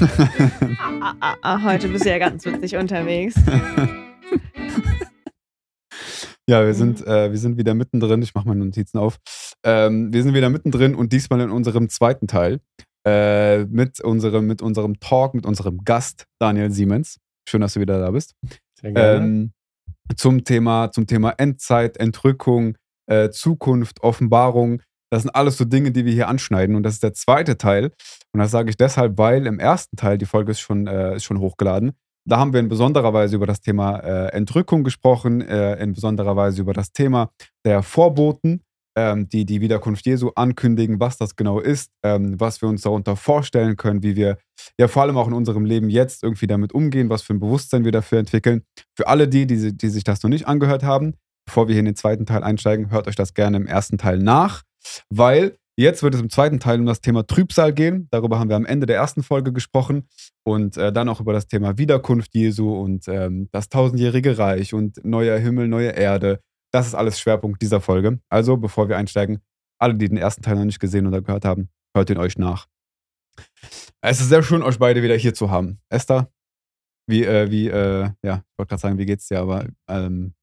ah, ah, ah, heute bist du ja ganz witzig unterwegs. Ja, wir sind, äh, wir sind wieder mittendrin. Ich mache meine Notizen auf. Ähm, wir sind wieder mittendrin und diesmal in unserem zweiten Teil äh, mit, unserem, mit unserem Talk, mit unserem Gast Daniel Siemens. Schön, dass du wieder da bist. Sehr gerne. Ähm, zum, Thema, zum Thema Endzeit, Entrückung, äh, Zukunft, Offenbarung. Das sind alles so Dinge, die wir hier anschneiden. Und das ist der zweite Teil. Und das sage ich deshalb, weil im ersten Teil, die Folge ist schon, äh, ist schon hochgeladen, da haben wir in besonderer Weise über das Thema äh, Entrückung gesprochen, äh, in besonderer Weise über das Thema der Vorboten, ähm, die die Wiederkunft Jesu ankündigen, was das genau ist, ähm, was wir uns darunter vorstellen können, wie wir ja vor allem auch in unserem Leben jetzt irgendwie damit umgehen, was für ein Bewusstsein wir dafür entwickeln. Für alle die, die, die sich das noch nicht angehört haben, bevor wir hier in den zweiten Teil einsteigen, hört euch das gerne im ersten Teil nach, weil Jetzt wird es im zweiten Teil um das Thema Trübsal gehen. Darüber haben wir am Ende der ersten Folge gesprochen. Und äh, dann auch über das Thema Wiederkunft Jesu und ähm, das tausendjährige Reich und neuer Himmel, neue Erde. Das ist alles Schwerpunkt dieser Folge. Also, bevor wir einsteigen, alle, die den ersten Teil noch nicht gesehen oder gehört haben, hört ihn euch nach. Es ist sehr schön, euch beide wieder hier zu haben. Esther, wie, äh, wie, äh, ja, ich wollte gerade sagen, wie geht's dir, aber ähm,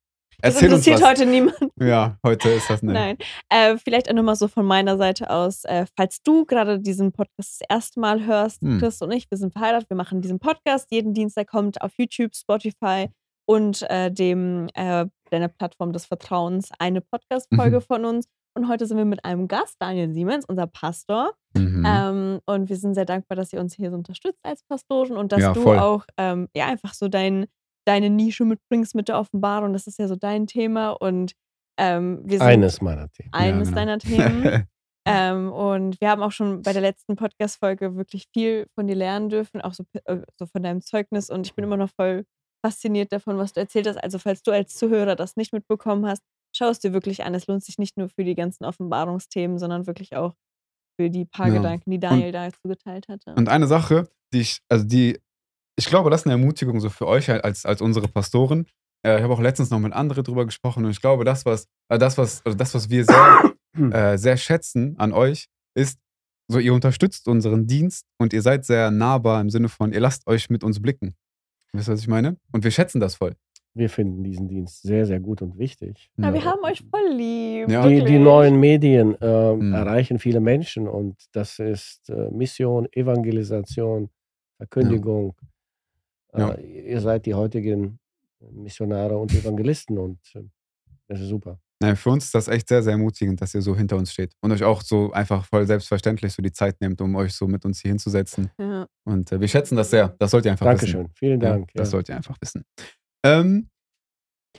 erzähl uns interessiert heute niemand. Ja, heute ist das ne. Nein. Äh, vielleicht auch nochmal so von meiner Seite aus, äh, falls du gerade diesen Podcast das erste Mal hörst, Hm. Chris und ich, wir sind verheiratet, wir machen diesen Podcast. Jeden Dienstag kommt auf YouTube, Spotify und äh, dem äh, deiner Plattform des Vertrauens eine Podcast-Folge Mhm. von uns. Und heute sind wir mit einem Gast, Daniel Siemens, unser Pastor. Mhm. Ähm, und wir sind sehr dankbar, dass ihr uns hier so unterstützt als Pastoren und dass Ja, du auch ähm, ja einfach so dein, deine Nische mitbringst mit der Offenbarung. Das ist ja so dein Thema und ähm, wir sind Eines meiner Themen. eines Ja, genau. deiner Themen. ähm, und wir haben auch schon bei der letzten Podcast-Folge wirklich viel von dir lernen dürfen, auch so, äh, so von deinem Zeugnis. Und ich bin immer noch voll fasziniert davon, was du erzählt hast. Also, falls du als Zuhörer das nicht mitbekommen hast, schau es dir wirklich an. Es lohnt sich nicht nur für die ganzen Offenbarungsthemen, sondern wirklich auch für die paar Ja. Gedanken, die Daniel dazu geteilt hatte. Und eine Sache, die ich, also die, ich glaube, das ist eine Ermutigung so für euch halt als, als unsere Pastoren. Äh, ich habe auch letztens noch mit anderen drüber gesprochen und ich glaube, das, was, äh, das, was, also das, was wir sehr, äh, sehr schätzen an euch, ist, so ihr unterstützt unseren Dienst und ihr seid sehr nahbar im Sinne von, ihr lasst euch mit uns blicken. Wisst ihr, was ich meine? Und wir schätzen das voll. Wir finden diesen Dienst sehr, sehr gut und wichtig. ja, wir haben euch voll lieb. Ja. Die, die neuen Medien äh, Mhm. erreichen viele Menschen und das ist äh, Mission, Evangelisation, Verkündigung. Ja. Äh, ihr seid die heutigen Missionare und Evangelisten und äh, das ist super. Nein, für uns ist das echt sehr, sehr ermutigend, dass ihr so hinter uns steht und euch auch so einfach voll selbstverständlich so die Zeit nehmt, um euch so mit uns hier hinzusetzen. Ja. Und äh, wir schätzen das sehr. Das sollt ihr einfach wissen. Dankeschön. Vielen Ja, Dank. das ja. sollt ihr einfach wissen. Ähm,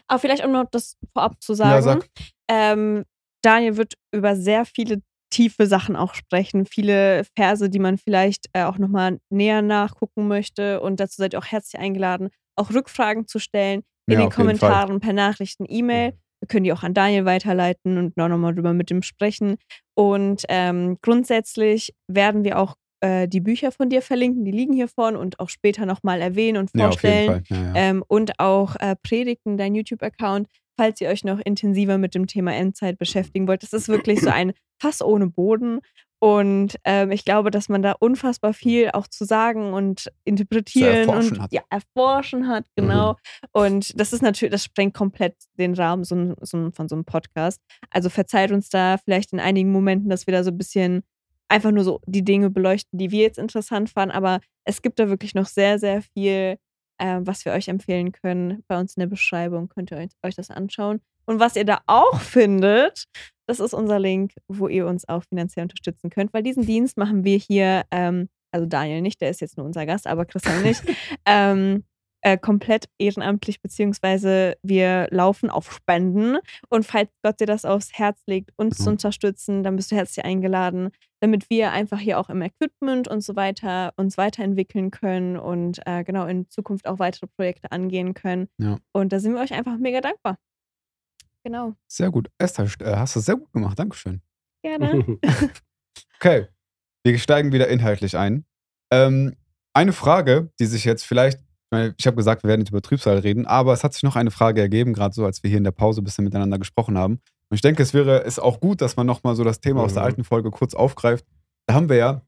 Aber vielleicht um noch das vorab zu ja, sagen. sag. Ähm, Daniel wird über sehr viele tiefe Sachen auch sprechen, viele Verse, die man vielleicht äh, auch nochmal näher nachgucken möchte. Und dazu seid ihr auch herzlich eingeladen, auch Rückfragen zu stellen in Ja, den. Kommentaren, per Nachrichten, E-Mail. Wir können die auch an Daniel weiterleiten und noch nochmal drüber mit ihm sprechen. Und ähm, grundsätzlich werden wir auch äh, die Bücher von dir verlinken, die liegen hier vorne und auch später nochmal erwähnen und vorstellen. Ja, ja. Ähm, und auch äh, Predigten, dein YouTube-Account, falls ihr euch noch intensiver mit dem Thema Endzeit beschäftigen wollt. Das ist wirklich so ein Fass ohne Boden. Und ähm, ich glaube, dass man da unfassbar viel auch zu sagen und interpretieren erforschen und hat. ja, erforschen hat, genau. Und das ist natürlich, das sprengt komplett den Rahmen so, so, von so einem Podcast. Also verzeiht uns da vielleicht in einigen Momenten, dass wir da so ein bisschen einfach nur so die Dinge beleuchten, die wir jetzt interessant fanden. Aber es gibt da wirklich noch sehr, sehr viel, äh, was wir euch empfehlen können. Bei uns in der Beschreibung könnt ihr euch, euch das anschauen. Und was ihr da auch findet, das ist unser Link, wo ihr uns auch finanziell unterstützen könnt, weil diesen Dienst machen wir hier, ähm, also Daniel nicht, der ist jetzt nur unser Gast, aber Christian nicht, ähm, äh, komplett ehrenamtlich, beziehungsweise wir laufen auf Spenden. Und falls Gott dir das aufs Herz legt, uns zu Mhm. unterstützen, dann bist du herzlich eingeladen, damit wir einfach hier auch im Equipment und so weiter uns weiterentwickeln können und äh, genau in Zukunft auch weitere Projekte angehen können. Ja. Und da sind wir euch einfach mega dankbar. Genau. Sehr gut. Esther, äh, hast du sehr gut gemacht. Dankeschön. Gerne. Okay, wir steigen wieder inhaltlich ein. Ähm, eine Frage, die sich jetzt vielleicht, ich meine, ich habe gesagt, wir werden nicht über Trübsal reden, aber es hat sich noch eine Frage ergeben, gerade so, als wir hier in der Pause ein bisschen miteinander gesprochen haben. Und ich denke, es wäre es auch gut, dass man nochmal so das Thema aus der Mhm. alten Folge kurz aufgreift. Da haben wir ja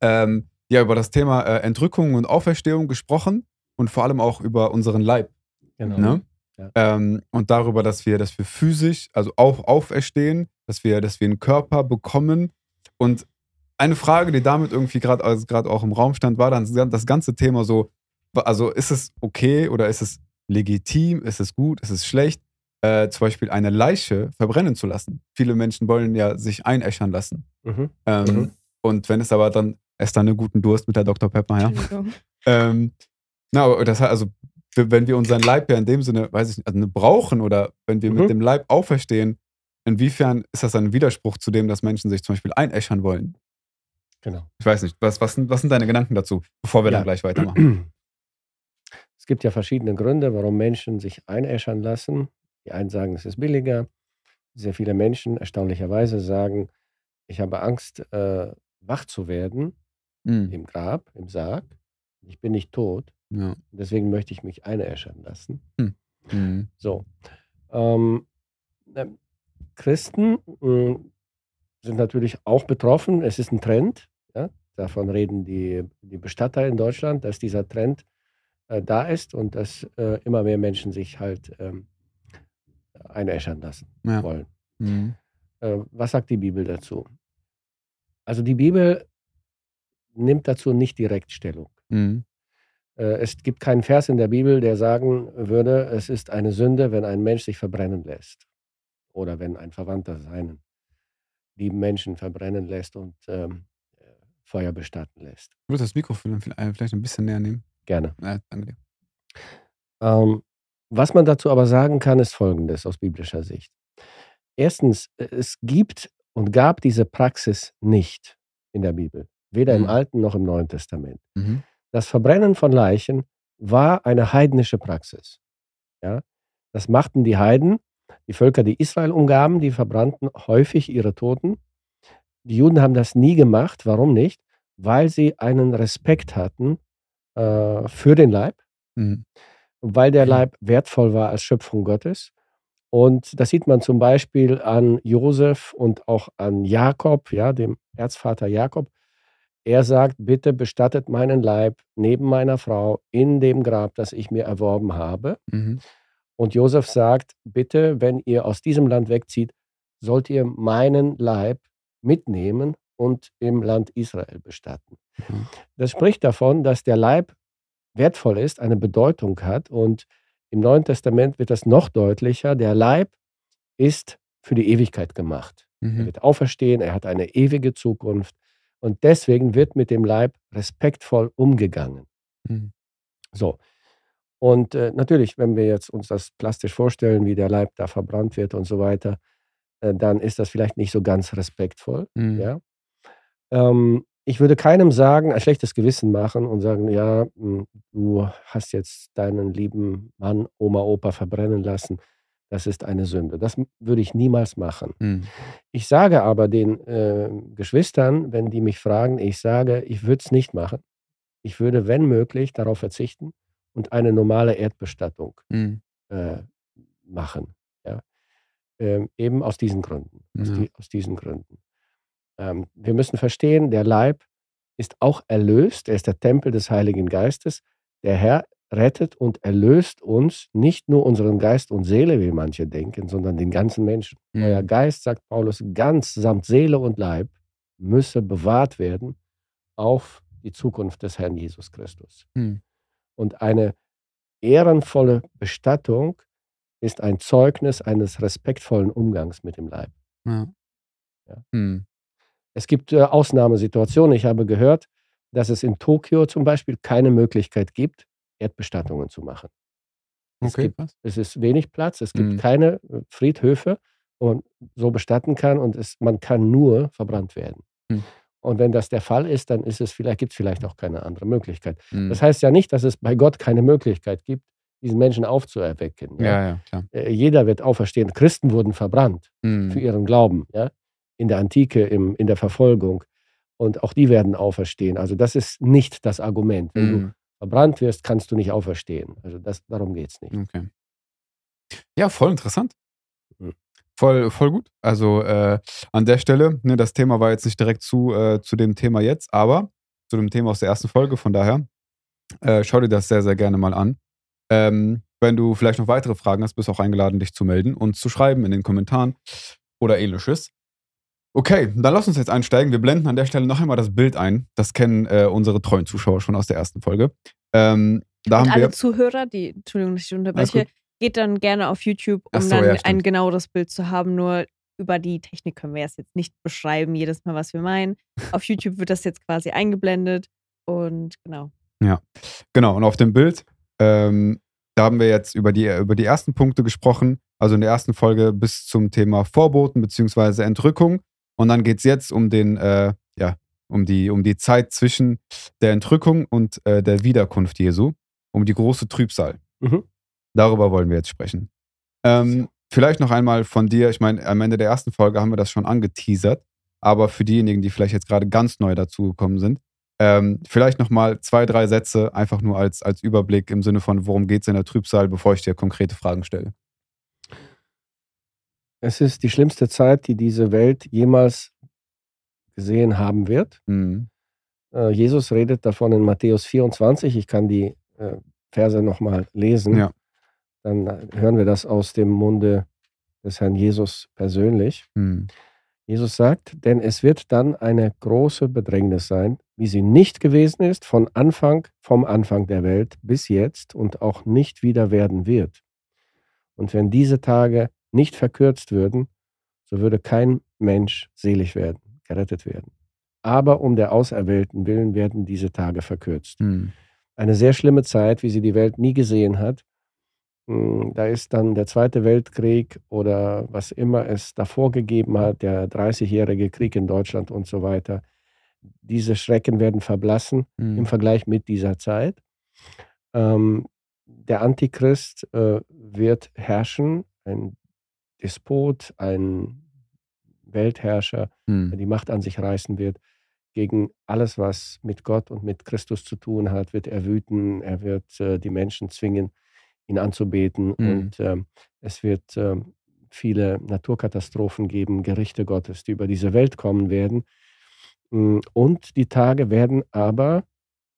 ähm, ja über das Thema äh, Entrückung und Auferstehung gesprochen und vor allem auch über unseren Leib. Genau. Ne? Ja. Ähm, und darüber, dass wir, dass wir physisch, also auch auferstehen, dass wir, dass wir einen Körper bekommen. Und eine Frage, die damit irgendwie gerade also gerade auch im Raum stand, war dann das ganze Thema so, also ist es okay oder ist es legitim, ist es gut, ist es schlecht, äh, zum Beispiel eine Leiche verbrennen zu lassen. Viele Menschen wollen ja sich einäschern lassen. Mhm. Ähm, Mhm. Und wenn es aber dann, esst dann einen guten Durst mit der Dr. Pepper, ja. Ähm, na, aber das heißt also, wenn wir unseren Leib ja in dem Sinne, weiß ich nicht, also brauchen oder wenn wir Mhm. mit dem Leib auferstehen, inwiefern ist das ein Widerspruch zu dem, dass Menschen sich zum Beispiel einäschern wollen? Genau. Ich weiß nicht, was, was, sind, was sind deine Gedanken dazu, bevor wir Ja. dann gleich weitermachen? Es gibt ja verschiedene Gründe, warum Menschen sich einäschern lassen. Die einen sagen, es ist billiger. Sehr viele Menschen erstaunlicherweise sagen, ich habe Angst, äh, wach zu werden Mhm. im Grab, im Sarg. Ich bin nicht tot. Ja. Deswegen möchte ich mich einäschern lassen. Mhm. So. Ähm, ähm, Christen mh, sind natürlich auch betroffen. Es ist ein Trend. Ja? Davon reden die, die Bestatter in Deutschland, dass dieser Trend äh, da ist und dass äh, immer mehr Menschen sich halt ähm, einäschern lassen Ja. wollen. Mhm. Äh, was sagt die Bibel dazu? Also die Bibel nimmt dazu nicht direkt Stellung. Mhm. Äh, Es gibt keinen Vers in der Bibel, der sagen würde, es ist eine Sünde, wenn ein Mensch sich verbrennen lässt. Oder wenn ein Verwandter seinen lieben Menschen verbrennen lässt und ähm, äh, Feuer bestatten lässt. Du das Mikrofon vielleicht vielleicht ein bisschen näher nehmen? Gerne. Ja, danke dir. Ähm, was man dazu aber sagen kann, ist Folgendes aus biblischer Sicht. Erstens, äh, es gibt und gab diese Praxis nicht in der Bibel, weder Mhm. im Alten noch im Neuen Testament. Mhm. Das Verbrennen von Leichen war eine heidnische Praxis. Ja? Das machten die Heiden, die Völker, die Israel umgaben, die verbrannten häufig ihre Toten. Die Juden haben das nie gemacht. Warum nicht? Weil sie einen Respekt hatten äh, für den Leib, Mhm. Weil der. Leib wertvoll war als Schöpfung Gottes. Und das sieht man zum Beispiel an Josef und auch an Jakob, ja, dem Erzvater Jakob. Er sagt, bitte bestattet meinen Leib neben meiner Frau in dem Grab, das ich mir erworben habe. Mhm. Und Josef sagt, bitte, wenn ihr aus diesem Land wegzieht, sollt ihr meinen Leib mitnehmen und im Land Israel bestatten. Mhm. Das spricht davon, dass der Leib wertvoll ist, eine Bedeutung hat. Und im Neuen Testament wird das noch deutlicher. Der Leib ist für die Ewigkeit gemacht. Er Mhm. wird auferstehen, er hat eine ewige Zukunft. Und deswegen wird mit dem Leib respektvoll umgegangen. Mhm. So. Und äh, natürlich, wenn wir jetzt uns das plastisch vorstellen, wie der Leib da verbrannt wird und so weiter, äh, dann ist das vielleicht nicht so ganz respektvoll. Mhm. Ja? Ähm, ich würde keinem sagen, ein schlechtes Gewissen machen und sagen, ja, mh, du hast jetzt deinen lieben Mann, Oma, Opa verbrennen lassen. Das ist eine Sünde. Das würde ich niemals machen. Mhm. Ich sage aber den äh, Geschwistern, wenn die mich fragen, ich sage, ich würde es nicht machen. Ich würde, wenn möglich, darauf verzichten und eine normale Erdbestattung Mhm. äh, machen. Ja? Ähm, eben aus diesen Gründen. Aus, Ja. die, aus diesen Gründen. Ähm, wir müssen verstehen, der Leib ist auch erlöst. Er ist der Tempel des Heiligen Geistes. Der Herr rettet und erlöst uns nicht nur unseren Geist und Seele, wie manche denken, sondern den ganzen Menschen. Euer Mhm. Geist, sagt Paulus, ganz samt Seele und Leib müsse bewahrt werden auf die Zukunft des Herrn Jesus Christus. Mhm. Und eine ehrenvolle Bestattung ist ein Zeugnis eines respektvollen Umgangs mit dem Leib. Ja. Ja. Mhm. Es gibt äh, Ausnahmesituationen. Ich habe gehört, dass es in Tokio zum Beispiel keine Möglichkeit gibt, Erdbestattungen zu machen. Es, Okay, gibt, was? es ist wenig Platz, es gibt Mhm. keine äh, Friedhöfe, wo man so bestatten kann und es, man kann nur verbrannt werden. Mhm. Und wenn das der Fall ist, dann ist es vielleicht, gibt es vielleicht auch keine andere Möglichkeit. Mhm. Das heißt ja nicht, dass es bei Gott keine Möglichkeit gibt, diesen Menschen aufzuerwecken. Ja? ja, ja. Äh, Jeder wird auferstehen. Christen wurden verbrannt für Mhm. ihren Glauben, ja, in der Antike, im, in der Verfolgung. Und auch die werden auferstehen. Also das ist nicht das Argument. Wenn du Mhm. verbrannt wirst, kannst du nicht auferstehen. Also das, darum geht es nicht. Okay. Ja, voll interessant. Mhm. Voll, voll gut. Also äh, an der Stelle, ne, das Thema war jetzt nicht direkt zu, äh, zu dem Thema jetzt, aber zu dem Thema aus der ersten Folge. Von daher, äh, schau dir das sehr, sehr gerne mal an. Ähm, wenn du vielleicht noch weitere Fragen hast, bist du auch eingeladen, dich zu melden und zu schreiben in den Kommentaren oder ähnliches. Okay, dann lass uns jetzt einsteigen. Wir blenden an der Stelle noch einmal das Bild ein. Das kennen äh, unsere treuen Zuschauer schon aus der ersten Folge. Ähm, da Und haben alle wir. Zuhörer, die, Entschuldigung, dass ich unterbreche, geht dann gerne auf YouTube, um so, dann ja, ein genaueres Bild zu haben. Nur über die Technik können wir es jetzt nicht beschreiben, jedes Mal, was wir meinen. Auf YouTube wird das jetzt quasi eingeblendet und genau. Genau, und auf dem Bild, ähm, da haben wir jetzt über die, über die ersten Punkte gesprochen. Also in der ersten Folge bis zum Thema Vorboten bzw. Entrückung. Und dann geht es jetzt um den, äh, ja, um die, um die Zeit zwischen der Entrückung und äh, der Wiederkunft Jesu, um die große Trübsal. Mhm. Darüber wollen wir jetzt sprechen. Ähm, vielleicht noch einmal von dir, ich meine, am Ende der ersten Folge haben wir das schon angeteasert, aber für diejenigen, die vielleicht jetzt gerade ganz neu dazugekommen sind, ähm, vielleicht nochmal zwei, drei Sätze, einfach nur als, als Überblick im Sinne von, worum geht es in der Trübsal, bevor ich dir konkrete Fragen stelle. Es ist die schlimmste Zeit, die diese Welt jemals gesehen haben wird. Mhm. Äh, Jesus redet davon in Matthäus 24. Ich kann die äh, Verse nochmal lesen. Ja. Dann äh, hören wir das aus dem Munde des Herrn Jesus persönlich. Mhm. Jesus sagt, denn es wird dann eine große Bedrängnis sein, wie sie nicht gewesen ist von Anfang, vom Anfang der Welt bis jetzt und auch nicht wieder werden wird. Und wenn diese Tage nicht verkürzt würden, so würde kein Mensch selig werden, gerettet werden. Aber um der Auserwählten willen werden diese Tage verkürzt. Mhm. Eine sehr schlimme Zeit, wie sie die Welt nie gesehen hat. Mm, Da ist dann der Zweite Weltkrieg oder was immer es davor gegeben hat, der 30-jährige Krieg in Deutschland und so weiter. Diese Schrecken werden verblassen im Mhm. Vergleich mit dieser Zeit. Ähm, der Antichrist äh, wird herrschen, ein Despot, ein Weltherrscher, der Mhm. die Macht an sich reißen wird. Gegen alles, was mit Gott und mit Christus zu tun hat, wird er wüten. Er wird äh, die Menschen zwingen, ihn anzubeten. Mhm. Und ähm, es wird ähm, viele Naturkatastrophen geben, Gerichte Gottes, die über diese Welt kommen werden. Mm, Und die Tage werden aber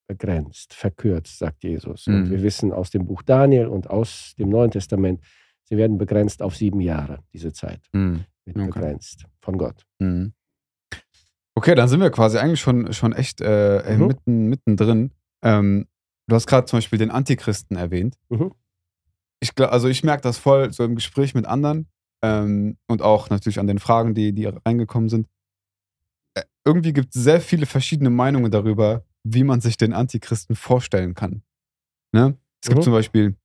begrenzt, verkürzt, sagt Jesus. Und Mhm. wir wissen aus dem Buch Daniel und aus dem Neuen Testament, sie werden begrenzt auf sieben Jahre, diese Zeit Mhm. wird Okay. begrenzt von Gott. Mhm. Okay, dann sind wir quasi eigentlich schon, schon echt äh, Mhm. mitten, mittendrin. Ähm, du hast gerade zum Beispiel den Antichristen erwähnt. Mhm. Ich glaub, also ich merke das voll so im Gespräch mit anderen ähm, und auch natürlich an den Fragen, die, die reingekommen sind. Äh, irgendwie gibt es sehr viele verschiedene Meinungen darüber, wie man sich den Antichristen vorstellen kann. Ne? Es gibt Mhm. zum Beispiel,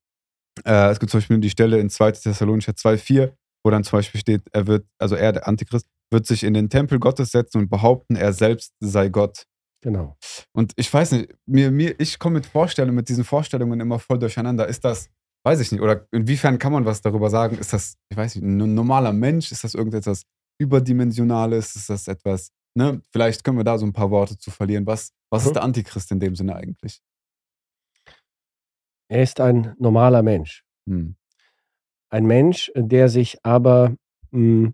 äh, es gibt zum Beispiel die Stelle in 2. Thessalonicher 2,4, wo dann zum Beispiel steht, er wird, also er, der Antichrist, wird sich in den Tempel Gottes setzen und behaupten, er selbst sei Gott. Genau. Und ich weiß nicht, mir, mir, ich komme mit Vorstellungen, mit diesen Vorstellungen immer voll durcheinander. Ist das, weiß ich nicht, oder inwiefern kann man was darüber sagen? Ist das, ich weiß nicht, ein normaler Mensch? Ist das irgendetwas Überdimensionales? Ist das etwas, ne? Vielleicht können wir da so ein paar Worte zu verlieren. Was, was Mhm. ist der Antichrist in dem Sinne eigentlich? Er ist ein normaler Mensch. Hm. Ein Mensch, der sich aber mh,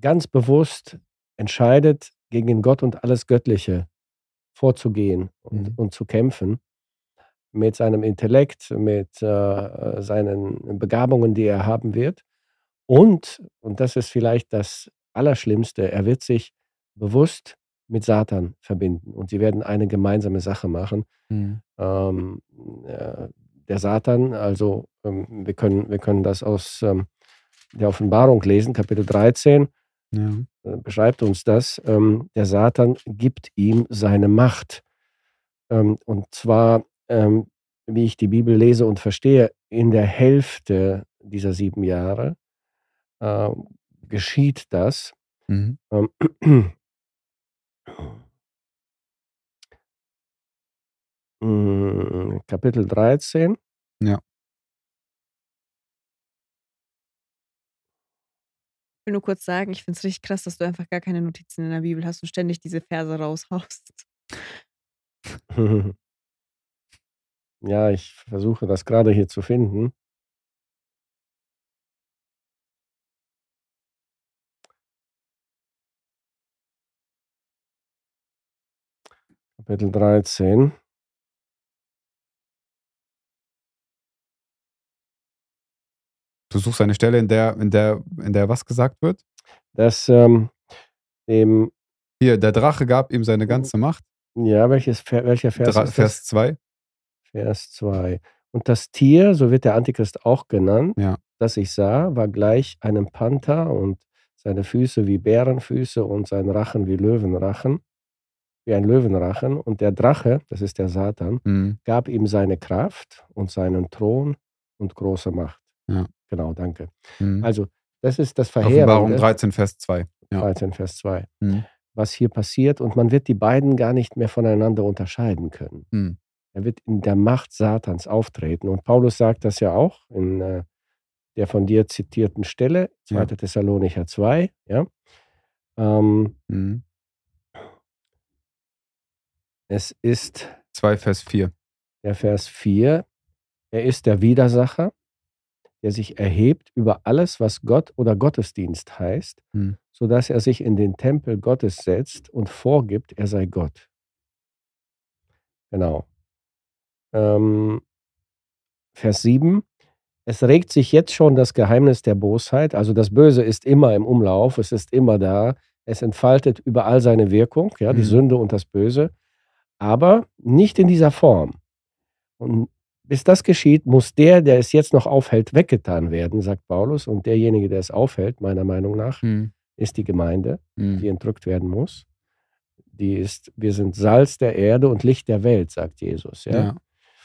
ganz bewusst entscheidet, gegen Gott und alles Göttliche vorzugehen und, Mhm. und zu kämpfen. Mit seinem Intellekt, mit äh, seinen Begabungen, die er haben wird. Und, und das ist vielleicht das Allerschlimmste, er wird sich bewusst mit Satan verbinden und sie werden eine gemeinsame Sache machen. Hm. Ähm, äh, der Satan, also ähm, wir, können, wir können das aus ähm, der Offenbarung lesen, Kapitel 13, Ja. äh, beschreibt uns das. Ähm, der Satan gibt ihm seine Macht. Ähm, und zwar, ähm, wie ich die Bibel lese und verstehe, in der Hälfte dieser sieben Jahre äh, geschieht das. Mhm. Mm, Kapitel 13. Ja. Ich will nur kurz sagen, ich finde es richtig krass, dass du einfach gar keine Notizen in der Bibel hast und ständig diese Verse raushaust. Ja, ich versuche das gerade hier zu finden. Kapitel 13. Du suchst eine Stelle, in der, in der, in der was gesagt wird? Dass ähm, dem, Hier, der Drache gab ihm seine ganze Macht. ja, welches, welcher Vers Dra ist? Vers 2. Vers 2. Und das Tier, so wird der Antichrist auch genannt, Ja. das ich sah, war gleich einem Panther und seine Füße wie Bärenfüße und sein Rachen wie Löwenrachen, wie ein Löwenrachen. Und der Drache, das ist der Satan, Mhm. gab ihm seine Kraft und seinen Thron und große Macht. Ja. Genau, danke. Mhm. Also, das ist das Offenbarung Verheerende. 13, Vers 2. Ja. 13, Vers 2. Mhm. Was hier passiert und man wird die beiden gar nicht mehr voneinander unterscheiden können. Mhm. Er wird in der Macht Satans auftreten. Und Paulus sagt das ja auch in äh, der von dir zitierten Stelle, 2. Ja. Thessalonicher 2. Ja? Ähm, Mhm. es ist 2, Vers 4. der Vers 4. Er ist der Widersacher, der sich erhebt über alles, was Gott oder Gottesdienst heißt, Hm. sodass er sich in den Tempel Gottes setzt und vorgibt, er sei Gott. Genau. Ähm, Vers 7. Es regt sich jetzt schon das Geheimnis der Bosheit. Also das Böse ist immer im Umlauf, es ist immer da. Es entfaltet überall seine Wirkung, ja, die Mhm. Sünde und das Böse, aber nicht in dieser Form. Und bis das geschieht, muss der, der es jetzt noch aufhält, weggetan werden, sagt Paulus. Und derjenige, der es aufhält, meiner Meinung nach, Mhm. ist die Gemeinde, die Mhm. entrückt werden muss. Die ist, wir sind Salz der Erde und Licht der Welt, sagt Jesus. Ja? Ja.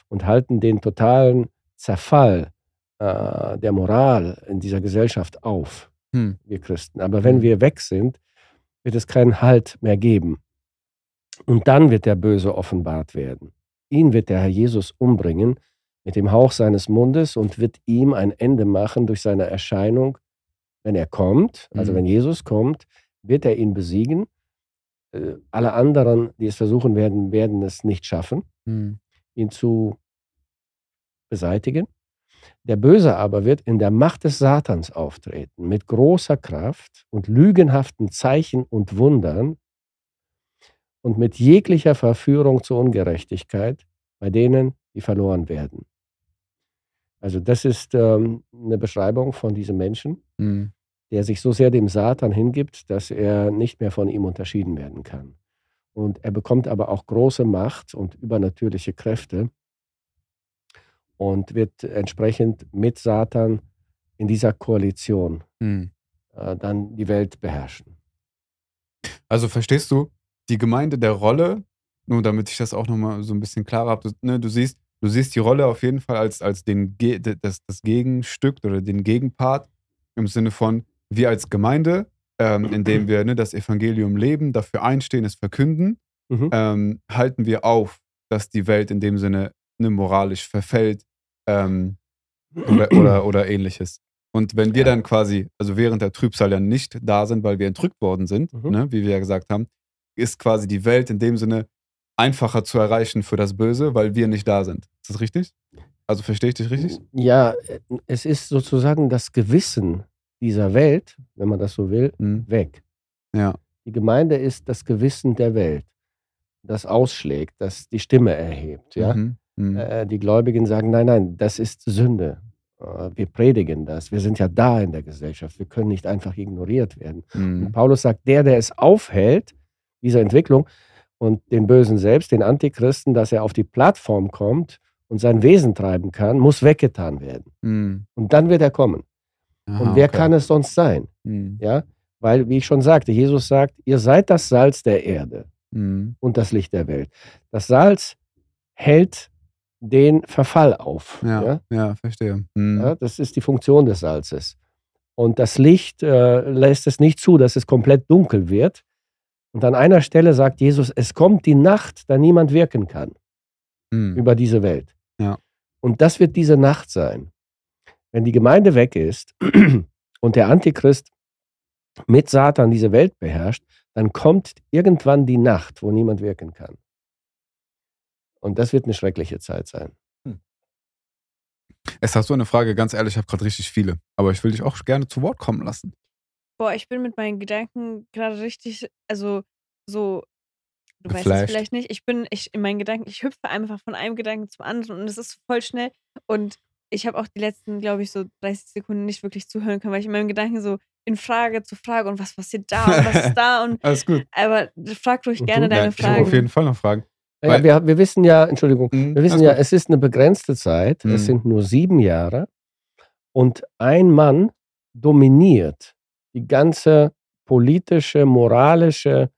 Und halten den totalen Zerfall äh, der Moral in dieser Gesellschaft auf, Hm. wir Christen. Aber wenn Mhm. wir weg sind, wird es keinen Halt mehr geben. Und dann wird der Böse offenbart werden. Ihn wird der Herr Jesus umbringen mit dem Hauch seines Mundes und wird ihm ein Ende machen durch seine Erscheinung, wenn er kommt. Also Mhm. wenn Jesus kommt, wird er ihn besiegen. Äh, Alle anderen, die es versuchen werden, werden es nicht schaffen, Mhm. ihn zu beseitigen. Der Böse aber wird in der Macht des Satans auftreten, mit großer Kraft und lügenhaften Zeichen und Wundern und mit jeglicher Verführung zur Ungerechtigkeit bei denen, die verloren werden. Also das ist ähm, eine Beschreibung von diesem Menschen, Mhm. der sich so sehr dem Satan hingibt, dass er nicht mehr von ihm unterschieden werden kann. Und er bekommt aber auch große Macht und übernatürliche Kräfte und wird entsprechend mit Satan in dieser Koalition Mhm. äh, dann die Welt beherrschen. Also verstehst du die Gemeinde der Rolle, nur damit ich das auch nochmal so ein bisschen klarer habe, du, ne, du, siehst, du siehst die Rolle auf jeden Fall als, als den, das, das Gegenstück oder den Gegenpart im Sinne von wir als Gemeinde, ähm, indem wir ne, das Evangelium leben, dafür einstehen, es verkünden, Mhm. ähm, halten wir auf, dass die Welt in dem Sinne ne, moralisch verfällt ähm, oder, oder, oder ähnliches. Und wenn wir Ja. dann quasi, also während der Trübsal ja nicht da sind, weil wir entrückt worden sind, Mhm. ne, wie wir ja gesagt haben, ist quasi die Welt in dem Sinne einfacher zu erreichen für das Böse, weil wir nicht da sind. Das richtig? Also verstehe ich dich richtig? Ja, es ist sozusagen das Gewissen dieser Welt, wenn man das so will, Mhm. weg. Ja. Die Gemeinde ist das Gewissen der Welt, das ausschlägt, das die Stimme erhebt. Ja? Mhm. Mhm. Äh, die Gläubigen sagen, nein, nein, das ist Sünde. Äh, Wir predigen das. Wir sind ja da in der Gesellschaft. Wir können nicht einfach ignoriert werden. Und Mhm. Paulus sagt, der, der es aufhält, diese Entwicklung und den Bösen selbst, den Antichristen, dass er auf die Plattform kommt und sein Wesen treiben kann, muss weggetan werden. Mhm. Und dann wird er kommen. Aha, und wer okay. kann es sonst sein? Mhm. Ja, weil, wie ich schon sagte, Jesus sagt, ihr seid das Salz der Erde Mhm. und das Licht der Welt. Das Salz hält den Verfall auf. Ja, Ja? ja, verstehe. Mhm. Ja, das ist die Funktion des Salzes. Und das Licht äh, lässt es nicht zu, dass es komplett dunkel wird. Und an einer Stelle sagt Jesus, es kommt die Nacht, da niemand wirken kann Mhm. über diese Welt. Ja. Und das wird diese Nacht sein. Wenn die Gemeinde weg ist und der Antichrist mit Satan diese Welt beherrscht, dann kommt irgendwann die Nacht, wo niemand wirken kann. Und das wird eine schreckliche Zeit sein. Es hast du eine Frage, ganz ehrlich, ich habe gerade richtig viele. Aber ich will dich auch gerne zu Wort kommen lassen. Boah, ich bin mit meinen Gedanken gerade richtig, also so du weißt es vielleicht nicht. Ich bin, ich in meinen Gedanken, ich hüpfe einfach von einem Gedanken zum anderen und es ist voll schnell. Und ich habe auch die letzten, glaube ich, so 30 Sekunden nicht wirklich zuhören können, weil ich in meinem Gedanken so in Frage zu Frage und was passiert da und was ist da und Alles gut. aber frag ruhig gerne Mhm. deine Ja, ich habe Fragen. auf jeden Fall noch Fragen. Ja, Weil- wir, wir wissen ja, Entschuldigung, Mhm, wir wissen ja, gut. es ist eine begrenzte Zeit, Mhm. es sind nur sieben Jahre und ein Mann dominiert die ganze politische, moralische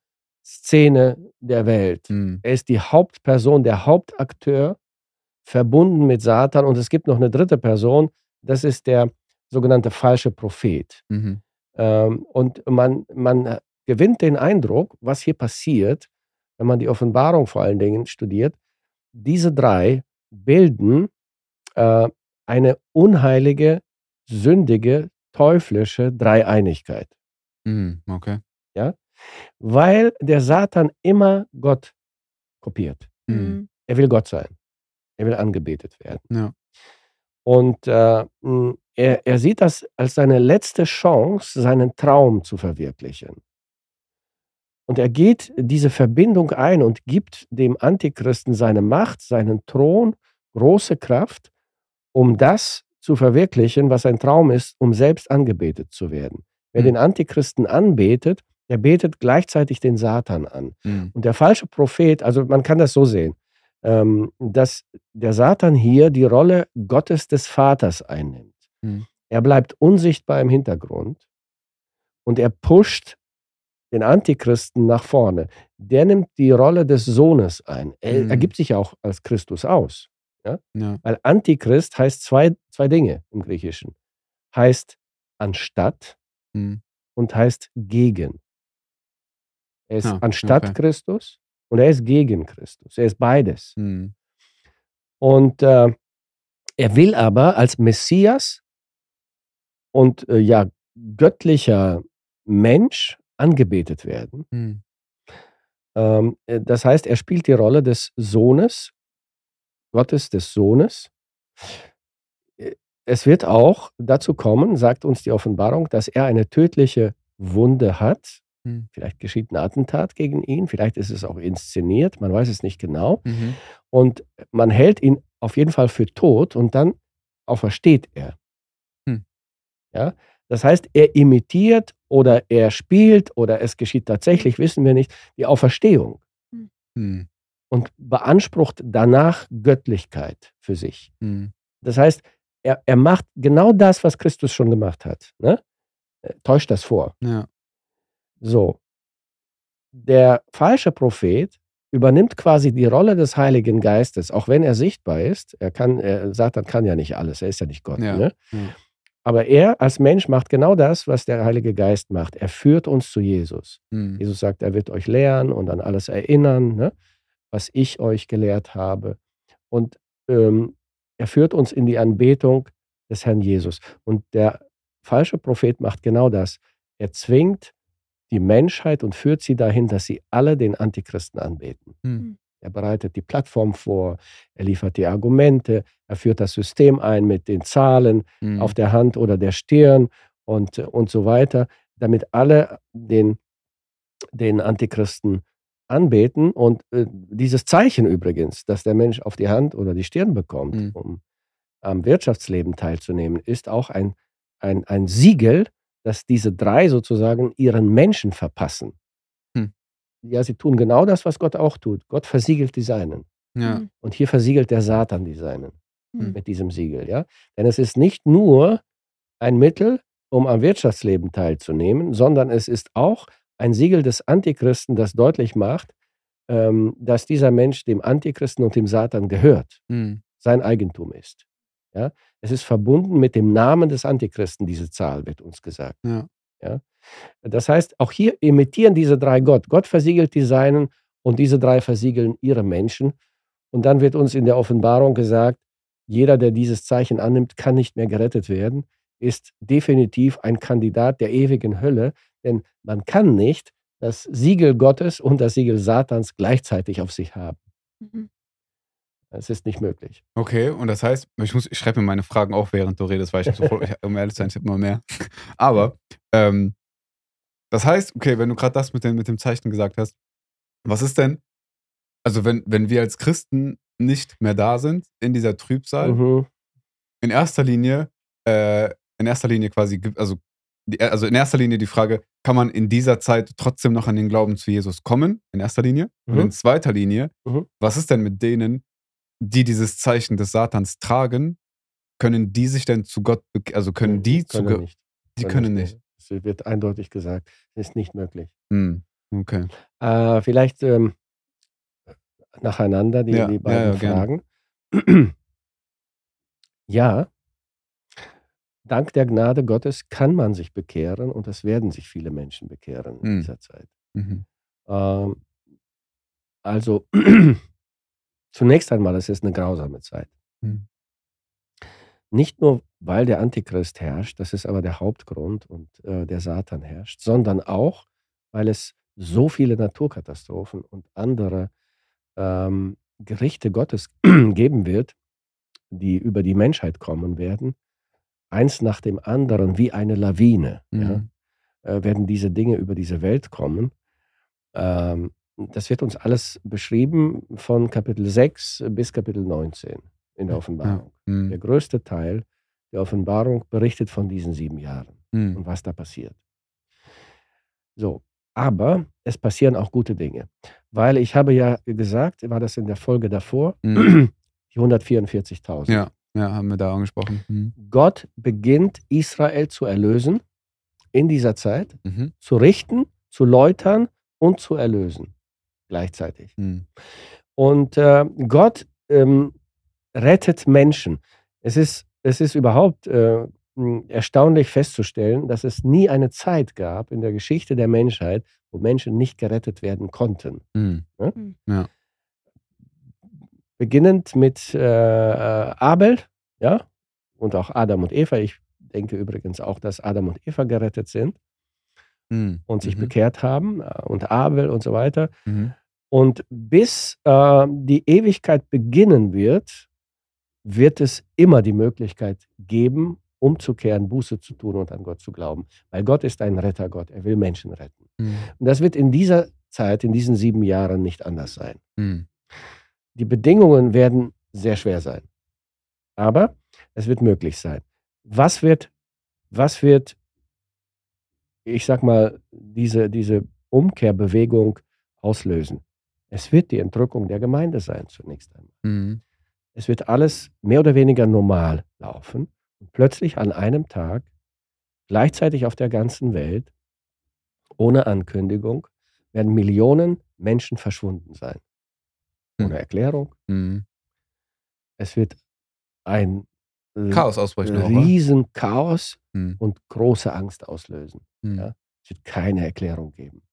Szene der Welt. Mhm. Er ist die Hauptperson, der Hauptakteur, verbunden mit Satan und es gibt noch eine dritte Person, das ist der sogenannte falsche Prophet. Mhm. Ähm, und man, man gewinnt den Eindruck, was hier passiert, wenn man die Offenbarung vor allen Dingen studiert. Diese drei bilden äh, eine unheilige, sündige, teuflische Dreieinigkeit. Mhm. Okay. Weil der Satan immer Gott kopiert. Mhm. Mhm. Er will Gott sein. Er will angebetet werden. Ja. Und äh, er, er sieht das als seine letzte Chance, seinen Traum zu verwirklichen. Und er geht diese Verbindung ein und gibt dem Antichristen seine Macht, seinen Thron, große Kraft, um das zu verwirklichen, was ein Traum ist, um selbst angebetet zu werden. Wer Mhm. den Antichristen anbetet, der betet gleichzeitig den Satan an. Mhm. Und der falsche Prophet, also man kann das so sehen, ähm, dass der Satan hier die Rolle Gottes des Vaters einnimmt. Mhm. Er bleibt unsichtbar im Hintergrund und er pusht den Antichristen nach vorne. Der nimmt die Rolle des Sohnes ein. Er, Mhm. er gibt sich auch als Christus aus. Ja. Weil Antichrist heißt zwei, zwei Dinge im Griechischen. Heißt anstatt Mhm. und heißt gegen. Er ist Ah, anstatt okay. Christus und er ist gegen Christus. Er ist beides. Mhm. Und äh, er will aber als Messias und äh, ja göttlicher Mensch angebetet werden. Mhm. Ähm, äh, das heißt, er spielt die Rolle des Sohnes, Gottes des Sohnes. Äh, Es wird auch dazu kommen, sagt uns die Offenbarung, dass er eine tödliche Wunde hat. Mhm. Vielleicht geschieht ein Attentat gegen ihn, vielleicht ist es auch inszeniert, man weiß es nicht genau. Mhm. Und man hält ihn auf jeden Fall für tot und dann aufersteht er. Hm. Ja? Das heißt, er imitiert oder er spielt oder es geschieht tatsächlich, wissen wir nicht, die Auferstehung Mhm. und beansprucht danach Göttlichkeit für sich. Mhm. Das heißt, er, er macht genau das, was Christus schon gemacht hat. Ne? Er Täuscht das vor. Ja. So. Der falsche Prophet übernimmt quasi die Rolle des Heiligen Geistes, auch wenn er sichtbar ist. Er kann, er, Satan kann ja nicht alles, er ist ja nicht Gott. Ja, Ne? Aber er als Mensch macht genau das, was der Heilige Geist macht. Er führt uns zu Jesus. Mhm. Jesus sagt, er wird euch lehren und an alles erinnern, ne? was ich euch gelehrt habe. Und ähm, er führt uns in die Anbetung des Herrn Jesus. Und der falsche Prophet macht genau das. Er zwingt die Menschheit und führt sie dahin, dass sie alle den Antichristen anbeten. Mhm. Er bereitet die Plattform vor, er liefert die Argumente, er führt das System ein mit den Zahlen, Mhm. auf der Hand oder der Stirn und, und so weiter, damit alle den, den Antichristen anbeten. Und äh, dieses Zeichen übrigens, dass der Mensch auf die Hand oder die Stirn bekommt, Mhm. um am Wirtschaftsleben teilzunehmen, ist auch ein, ein, ein Siegel, dass diese drei sozusagen ihren Menschen verpassen. Hm. Ja, sie tun genau das, was Gott auch tut. Gott versiegelt die Seinen. Ja. Mhm. Und hier versiegelt der Satan die Seinen Mhm. mit diesem Siegel. Ja? Denn es ist nicht nur ein Mittel, um am Wirtschaftsleben teilzunehmen, sondern es ist auch ein Siegel des Antichristen, das deutlich macht, ähm, dass dieser Mensch dem Antichristen und dem Satan gehört, Mhm. sein Eigentum ist. Ja? Es ist verbunden mit dem Namen des Antichristen, diese Zahl wird uns gesagt. Ja. Ja? Das heißt, auch hier imitieren diese drei Gott. Gott versiegelt die Seinen und diese drei versiegeln ihre Menschen. Und dann wird uns in der Offenbarung gesagt, jeder, der dieses Zeichen annimmt, kann nicht mehr gerettet werden, ist definitiv ein Kandidat der ewigen Hölle, denn man kann nicht das Siegel Gottes und das Siegel Satans gleichzeitig auf sich haben. Mhm. Es ist nicht möglich. Okay, und das heißt, ich, muss, ich schreibe mir meine Fragen auch, während du redest, weil ich sofort, ich, um ehrlich zu sein, ich habe immer mehr. Aber, ähm, das heißt, okay, wenn du gerade das mit dem, mit dem Zeichen gesagt hast, was ist denn, Also wenn, wenn wir als Christen nicht mehr da sind in dieser Trübsal, Mhm. in erster Linie, äh, in erster Linie quasi, also, die, also in erster Linie die Frage, kann man in dieser Zeit trotzdem noch an den Glauben zu Jesus kommen? In erster Linie. Und Mhm. in zweiter Linie, Mhm. was ist denn mit denen, die dieses Zeichen des Satans tragen? Können die sich denn zu Gott, also können die zu Können Gott, nicht. die können nicht. Es wird eindeutig gesagt, es ist nicht möglich. Hm, okay. Äh, vielleicht ähm, nacheinander die, Ja, die ja, beiden ja, gerne. Fragen. ja, dank der Gnade Gottes kann man sich bekehren und es werden sich viele Menschen bekehren in Hm. dieser Zeit. Mhm. Ähm, also zunächst einmal, es ist eine grausame Zeit. Hm. Nicht nur, weil der Antichrist herrscht, das ist aber der Hauptgrund und äh, der Satan herrscht, sondern auch, weil es so viele Naturkatastrophen und andere ähm, Gerichte Gottes geben wird, die über die Menschheit kommen werden, eins nach dem anderen wie eine Lawine. Ja? Mhm. äh, werden diese Dinge über diese Welt kommen. Ähm, das wird uns alles beschrieben von Kapitel 6 bis Kapitel 19 in der Offenbarung. Hm. Der größte Teil der Offenbarung berichtet von diesen sieben Jahren Hm. und was da passiert. So, aber es passieren auch gute Dinge. Weil ich habe ja gesagt, war das in der Folge davor, Hm. die 144.000. Ja, ja, haben wir da angesprochen. Hm. Gott beginnt Israel zu erlösen in dieser Zeit, Mhm. zu richten, zu läutern und zu erlösen gleichzeitig. Hm. Und äh, Gott ähm, rettet Menschen. Es ist, es ist überhaupt äh, mh, erstaunlich festzustellen, dass es nie eine Zeit gab in der Geschichte der Menschheit, wo Menschen nicht gerettet werden konnten. Hm. Beginnend mit äh, äh, Abel, ja, und auch Adam und Eva. Ich denke übrigens auch, dass Adam und Eva gerettet sind Hm. und sich Mhm. bekehrt haben äh, und Abel und so weiter. Mhm. Und bis äh, die Ewigkeit beginnen wird, wird es immer die Möglichkeit geben, umzukehren, Buße zu tun und an Gott zu glauben. Weil Gott ist ein Rettergott, er will Menschen retten. Hm. Und das wird in dieser Zeit, in diesen sieben Jahren nicht anders sein. Hm. Die Bedingungen werden sehr schwer sein. Aber es wird möglich sein. Was wird, was wird, ich sag mal, diese, diese Umkehrbewegung auslösen? Es wird die Entrückung der Gemeinde sein, zunächst einmal. Hm. Es wird alles mehr oder weniger normal laufen und plötzlich an einem Tag, gleichzeitig auf der ganzen Welt, ohne Ankündigung, werden Millionen Menschen verschwunden sein. Hm. Ohne Erklärung. Hm. Es wird ein Chaos ausbrechen riesen Chaos Hm. und große Angst auslösen. Hm. Ja. Es wird keine Erklärung geben.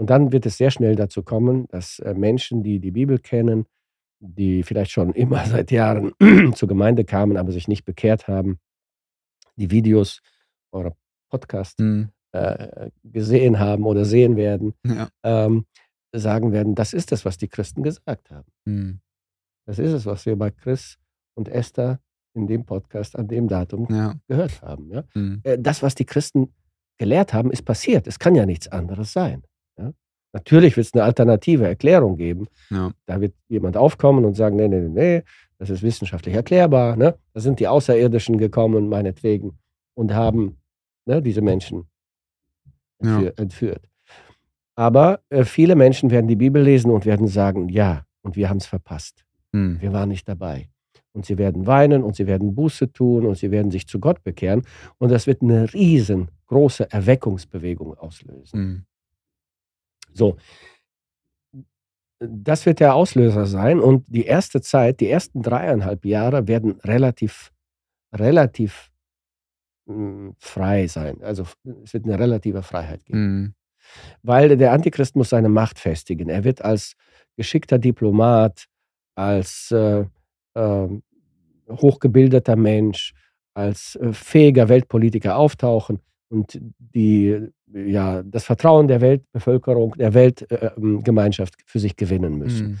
Und dann wird es sehr schnell dazu kommen, dass äh, Menschen, die die Bibel kennen, die vielleicht schon immer seit Jahren zur Gemeinde kamen, aber sich nicht bekehrt haben, die Videos oder Podcast Hm. äh, gesehen haben oder sehen werden, Ja. ähm, sagen werden, das ist es, was die Christen gesagt haben. Hm. Das ist es, was wir bei Chris und Esther in dem Podcast an dem Datum Ja. gehört haben. Ja? Hm. Äh, Das, was die Christen gelehrt haben, ist passiert. Es kann ja nichts anderes sein. Ja? Natürlich wird es eine alternative Erklärung geben. Ja. Da wird jemand aufkommen und sagen, nee, nee, nee, das ist wissenschaftlich erklärbar. Ne? Da sind die Außerirdischen gekommen, meinetwegen, und haben ne, diese Menschen Ja. entführ entführt. Aber äh, viele Menschen werden die Bibel lesen und werden sagen, ja, und wir haben es verpasst. Hm. Wir waren nicht dabei. Und sie werden weinen und sie werden Buße tun und sie werden sich zu Gott bekehren. Und das wird eine riesengroße Erweckungsbewegung auslösen. Hm. So. Das wird der Auslöser sein. Und die erste Zeit, die ersten dreieinhalb Jahre werden relativ, relativ mh, frei sein. Also es wird eine relative Freiheit geben. Hm. Weil der Antichrist muss seine Macht festigen. Er wird als geschickter Diplomat, als äh, äh, hochgebildeter Mensch, als äh, fähiger Weltpolitiker auftauchen und die, ja, das Vertrauen der Weltbevölkerung, der Weltgemeinschaft für sich gewinnen müssen. Hm.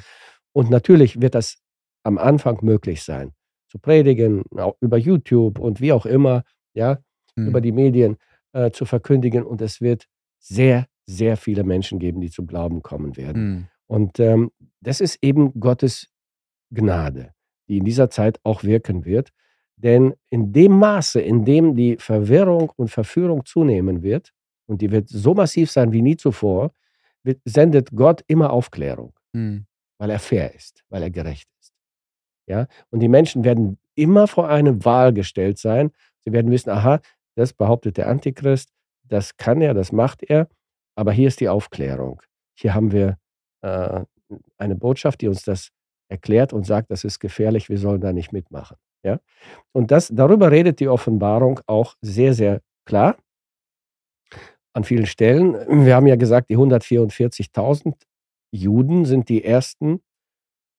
Und natürlich wird das am Anfang möglich sein, zu predigen, auch über YouTube und wie auch immer, ja, Hm. über die Medien äh, zu verkündigen. Und es wird sehr, sehr viele Menschen geben, die zum Glauben kommen werden. Hm. Und ähm, das ist eben Gottes Gnade, die in dieser Zeit auch wirken wird. Denn in dem Maße, in dem die Verwirrung und Verführung zunehmen wird, und die wird so massiv sein wie nie zuvor, wird, sendet Gott immer Aufklärung, Hm. weil er fair ist, weil er gerecht ist. Ja? Und die Menschen werden immer vor eine Wahl gestellt sein. Sie werden wissen, aha, das behauptet der Antichrist, das kann er, das macht er, aber hier ist die Aufklärung. Hier haben wir äh, eine Botschaft, die uns das erklärt und sagt, das ist gefährlich, wir sollen da nicht mitmachen. Ja? Und das, darüber redet die Offenbarung auch sehr, sehr klar an vielen Stellen. Wir haben ja gesagt, die 144.000 Juden sind die ersten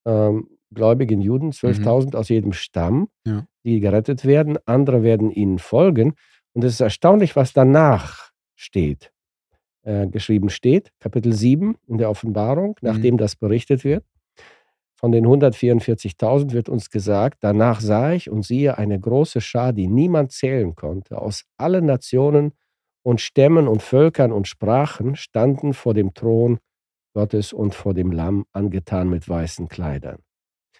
ähm, gläubigen Juden, 12.000 aus jedem Stamm, Ja. die gerettet werden. Andere werden ihnen folgen. Und es ist erstaunlich, was danach steht, äh, geschrieben steht, Kapitel 7 in der Offenbarung, nachdem das berichtet wird. Von den 144.000 wird uns gesagt, danach sah ich und siehe eine große Schar, die niemand zählen konnte, aus allen Nationen und Stämmen und Völkern und Sprachen standen vor dem Thron Gottes und vor dem Lamm, angetan mit weißen Kleidern.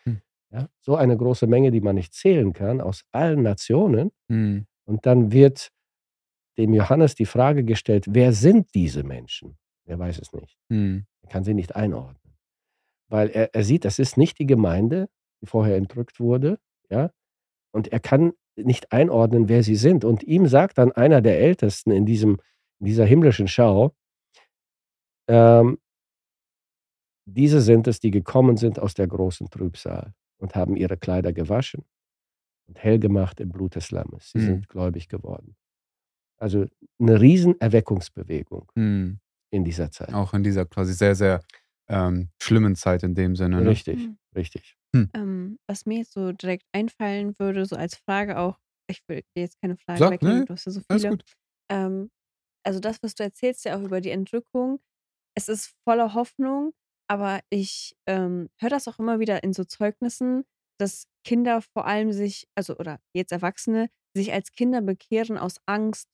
Hm. Ja, so eine große Menge, die man nicht zählen kann, aus allen Nationen. Hm. Und dann wird dem Johannes die Frage gestellt, wer sind diese Menschen? Er weiß es nicht. Hm. Er kann sie nicht einordnen. Weil er, er sieht, das ist nicht die Gemeinde, die vorher entrückt wurde. Ja? Und er kann nicht einordnen, wer sie sind. Und ihm sagt dann einer der Ältesten in, diesem, in dieser himmlischen Schau, ähm, diese sind es, die gekommen sind aus der großen Trübsal und haben ihre Kleider gewaschen und hell gemacht im Blut des Lammes. Sie Hm. sind gläubig geworden. Also eine riesen Erweckungsbewegung Hm. in dieser Zeit. Auch in dieser quasi sehr, sehr ähm, schlimmen Zeit in dem Sinne. Ne? Richtig, Mhm. richtig. Ähm, was mir jetzt so direkt einfallen würde, so als Frage auch, ich will dir jetzt keine Frage Sag, wegnehmen, nee, du hast ja so Alles viele. gut. Ähm, also das, was du erzählst ja auch über die Entrückung, es ist voller Hoffnung, aber ich ähm, höre das auch immer wieder in so Zeugnissen, dass Kinder vor allem sich, also oder jetzt Erwachsene, sich als Kinder bekehren aus Angst,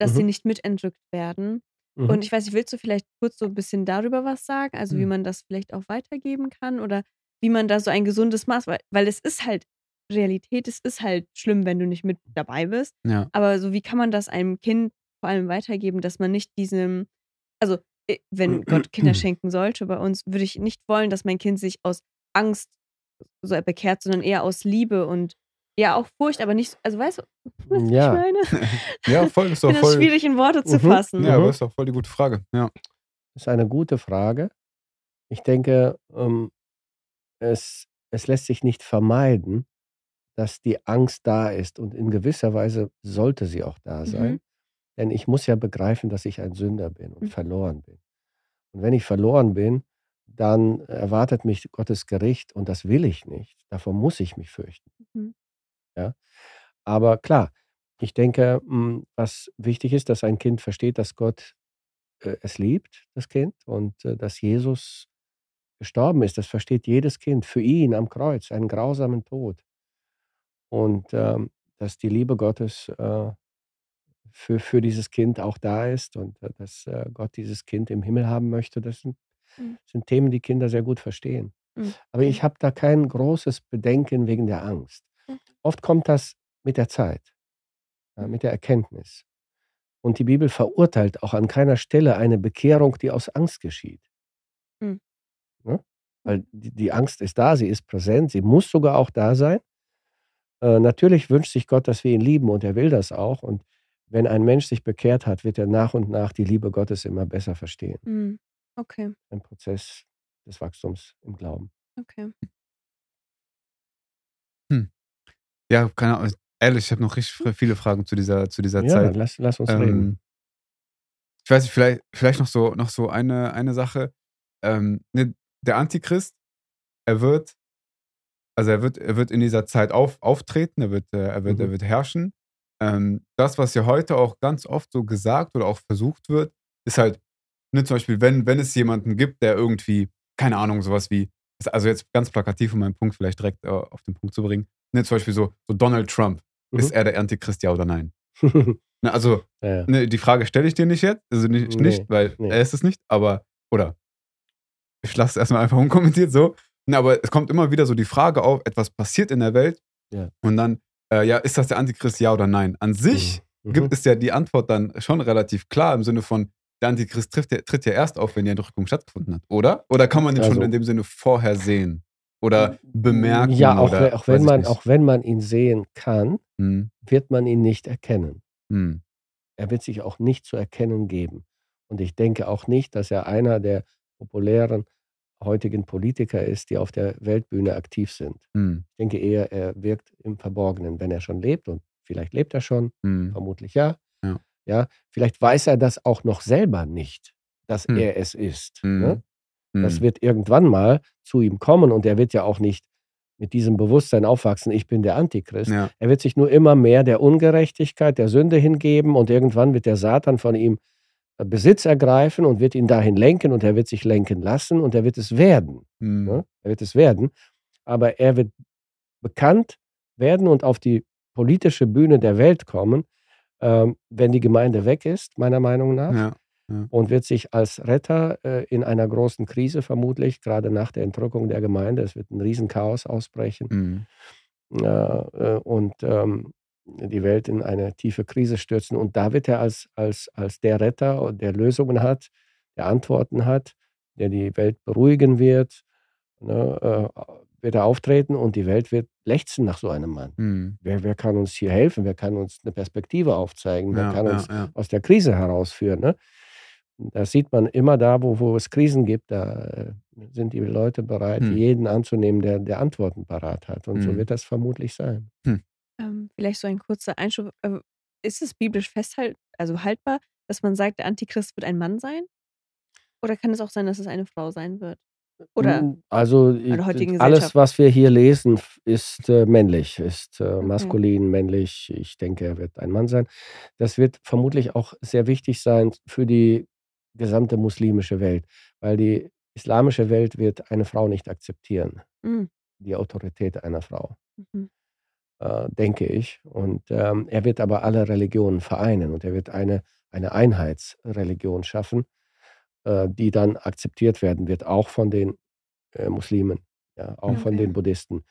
dass sie Mhm. nicht mitentrückt werden. Mhm. Und ich weiß nicht, willst du vielleicht kurz so ein bisschen darüber was sagen? Also wie Mhm. man das vielleicht auch weitergeben kann oder wie man da so ein gesundes Maß, weil, weil es ist halt Realität, es ist halt schlimm, wenn du nicht mit dabei bist. Ja. Aber so wie kann man das einem Kind vor allem weitergeben, dass man nicht diesem, also äh, wenn Gott Kinder schenken sollte bei uns, würde ich nicht wollen, dass mein Kind sich aus Angst so bekehrt, sondern eher aus Liebe und ja auch Furcht, aber nicht, also weißt du, was Ja. ich meine? Ja, voll, ist doch finde das voll. schwierig in Worte zu Mhm. fassen. Ja, Mhm. aber ist doch voll die gute Frage. Ja. Das ist eine gute Frage. Ich denke, ähm, es, es lässt sich nicht vermeiden, dass die Angst da ist und in gewisser Weise sollte sie auch da sein. Mhm. Denn ich muss ja begreifen, dass ich ein Sünder bin und Mhm. verloren bin. Und wenn ich verloren bin, dann erwartet mich Gottes Gericht und das will ich nicht. Davor muss ich mich fürchten. Mhm. Ja? Aber klar, ich denke, mh, was wichtig ist, dass ein Kind versteht, dass Gott äh, es liebt, das Kind, und äh, dass Jesus gestorben ist. Das versteht jedes Kind für ihn am Kreuz, einen grausamen Tod. Und ähm, dass die Liebe Gottes äh, für, für dieses Kind auch da ist und dass Gott dieses Kind im Himmel haben möchte, das sind, Mhm. sind Themen, die Kinder sehr gut verstehen. Mhm. Aber ich habe da kein großes Bedenken wegen der Angst. Oft kommt das mit der Zeit, ja, Mhm. mit der Erkenntnis. Und die Bibel verurteilt auch an keiner Stelle eine Bekehrung, die aus Angst geschieht. Mhm. Ne? Weil die, die Angst ist da, sie ist präsent, sie muss sogar auch da sein. Äh, natürlich wünscht sich Gott, dass wir ihn lieben und er will das auch. Und wenn ein Mensch sich bekehrt hat, wird er nach und nach die Liebe Gottes immer besser verstehen. Mhm. Okay, Ein Prozess des Wachstums im Glauben. okay. Ja, keine Ahnung. Ehrlich, ich habe noch richtig viele Fragen zu dieser, zu dieser Ja, Zeit. lass, lass uns reden. Ähm, ich weiß nicht, vielleicht, vielleicht noch so, noch so eine, eine Sache. Ähm, ne, der Antichrist, er wird, also er wird, er wird in dieser Zeit auf, auftreten, er wird, äh, er wird, Mhm. er wird herrschen. Ähm, das, was ja heute auch ganz oft so gesagt oder auch versucht wird, ist halt, ne, zum Beispiel, wenn, wenn es jemanden gibt, der irgendwie, keine Ahnung, sowas wie, also jetzt ganz plakativ, um meinen Punkt vielleicht direkt äh, auf den Punkt zu bringen, ne, zum Beispiel so, so Donald Trump, Mhm. ist er der Antichrist, ja oder nein? Ne, also, ja. Ne, die Frage stelle ich dir nicht jetzt, also nicht, Nee, nicht weil nee. er ist es nicht, aber, oder? ich lasse es erstmal einfach unkommentiert so. Na, aber es kommt immer wieder so die Frage auf, etwas passiert in der Welt Ja. und dann, äh, ja, ist das der Antichrist, ja oder nein? An sich Mhm. gibt es ja die Antwort dann schon relativ klar im Sinne von, der Antichrist trifft, ja- tritt ja erst auf, wenn die Entrückung stattgefunden hat, oder? Oder kann man den schon Also- in dem Sinne vorher sehen? Oder bemerken? Ja, auch, oder, wenn- auch, wenn man, auch wenn man ihn sehen kann, Hm, wird man ihn nicht erkennen. hm, Er wird sich auch nicht zu erkennen geben. Und ich denke auch nicht, dass er einer der populären heutigen Politiker ist, die auf der Weltbühne aktiv sind. hm, Ich denke eher, er wirkt im Verborgenen, wenn er schon lebt. Und vielleicht lebt er schon, hm, vermutlich ja. Ja. ja vielleicht weiß er das auch noch selber nicht, dass Hm. er es ist. hm, Das hm, wird irgendwann mal zu ihm kommen und er wird ja auch nicht mit diesem Bewusstsein aufwachsen, ich bin der Antichrist. ja, Er wird sich nur immer mehr der Ungerechtigkeit, der Sünde hingeben und irgendwann wird der Satan von ihm äh, Besitz ergreifen und wird ihn dahin lenken und er wird sich lenken lassen und er wird es werden. hm, Ne? Er wird es werden. Aber er wird bekannt werden und auf die politische Bühne der Welt kommen, ähm, wenn die Gemeinde weg ist, meiner Meinung nach ja, und wird sich als Retter äh, in einer großen Krise vermutlich, gerade nach der Entrückung der Gemeinde, es wird ein Riesenchaos ausbrechen hm, äh, äh, und ähm, die Welt in eine tiefe Krise stürzen. Und da wird er als, als, als der Retter, der Lösungen hat, der Antworten hat, der die Welt beruhigen wird, ne, äh, wird er auftreten und die Welt wird lechzen nach so einem Mann. hm, Wer, wer kann uns hier helfen? Wer kann uns eine Perspektive aufzeigen? Wer ja, kann ja, uns ja, aus der Krise herausführen. Ne? Das sieht man immer da, wo, wo es Krisen gibt, da äh, sind die Leute bereit, Hm. jeden anzunehmen, der, der Antworten parat hat. Und so Hm. wird das vermutlich sein. Ähm, vielleicht so ein kurzer Einschub. Äh, ist es biblisch festhalt, also haltbar, dass man sagt, der Antichrist wird ein Mann sein? Oder kann es auch sein, dass es eine Frau sein wird? Oder Mm, Also alles, was wir hier lesen, ist äh, männlich, ist äh, Okay. maskulin, männlich. Ich denke, er wird ein Mann sein. Das wird vermutlich auch sehr wichtig sein für die gesamte muslimische Welt, weil die islamische Welt wird eine Frau nicht akzeptieren, Mm, die Autorität einer Frau. mhm. äh, denke ich. Und ähm, er wird aber alle Religionen vereinen und er wird eine, eine Einheitsreligion schaffen, äh, die dann akzeptiert werden wird, auch von den äh, Muslimen, ja, auch von Okay. den Buddhisten.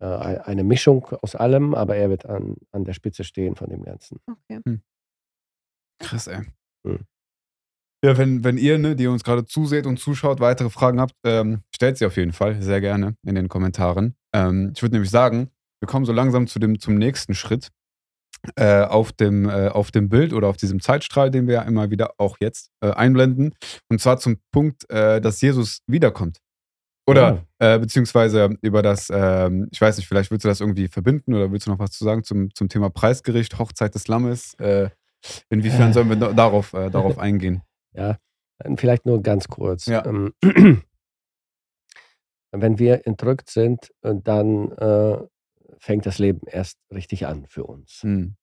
Äh, ei- eine Mischung aus allem, aber er wird an, an der Spitze stehen von dem Ganzen. Okay. Krass, ey. Hm. Ja, wenn, wenn ihr, ne, die uns gerade zuseht und zuschaut, weitere Fragen habt, ähm, stellt sie auf jeden Fall sehr gerne in den Kommentaren. Ähm, ich würde nämlich sagen, wir kommen so langsam zu dem, zum nächsten Schritt. Äh, auf, dem, äh, auf dem Bild oder auf diesem Zeitstrahl, den wir ja immer wieder auch jetzt äh, einblenden. Und zwar zum Punkt, äh, dass Jesus wiederkommt. Oder äh, beziehungsweise über das, ähm, ich weiß nicht, vielleicht willst du das irgendwie verbinden oder willst du noch was zu sagen zum, zum Thema Preisgericht, Hochzeit des Lammes? Äh, inwiefern sollen wir da- darauf, darauf eingehen? Ja, vielleicht nur ganz kurz. Ja. Ähm, wenn wir entrückt sind, äh, dann äh, fängt das Leben erst richtig an für uns. Hm.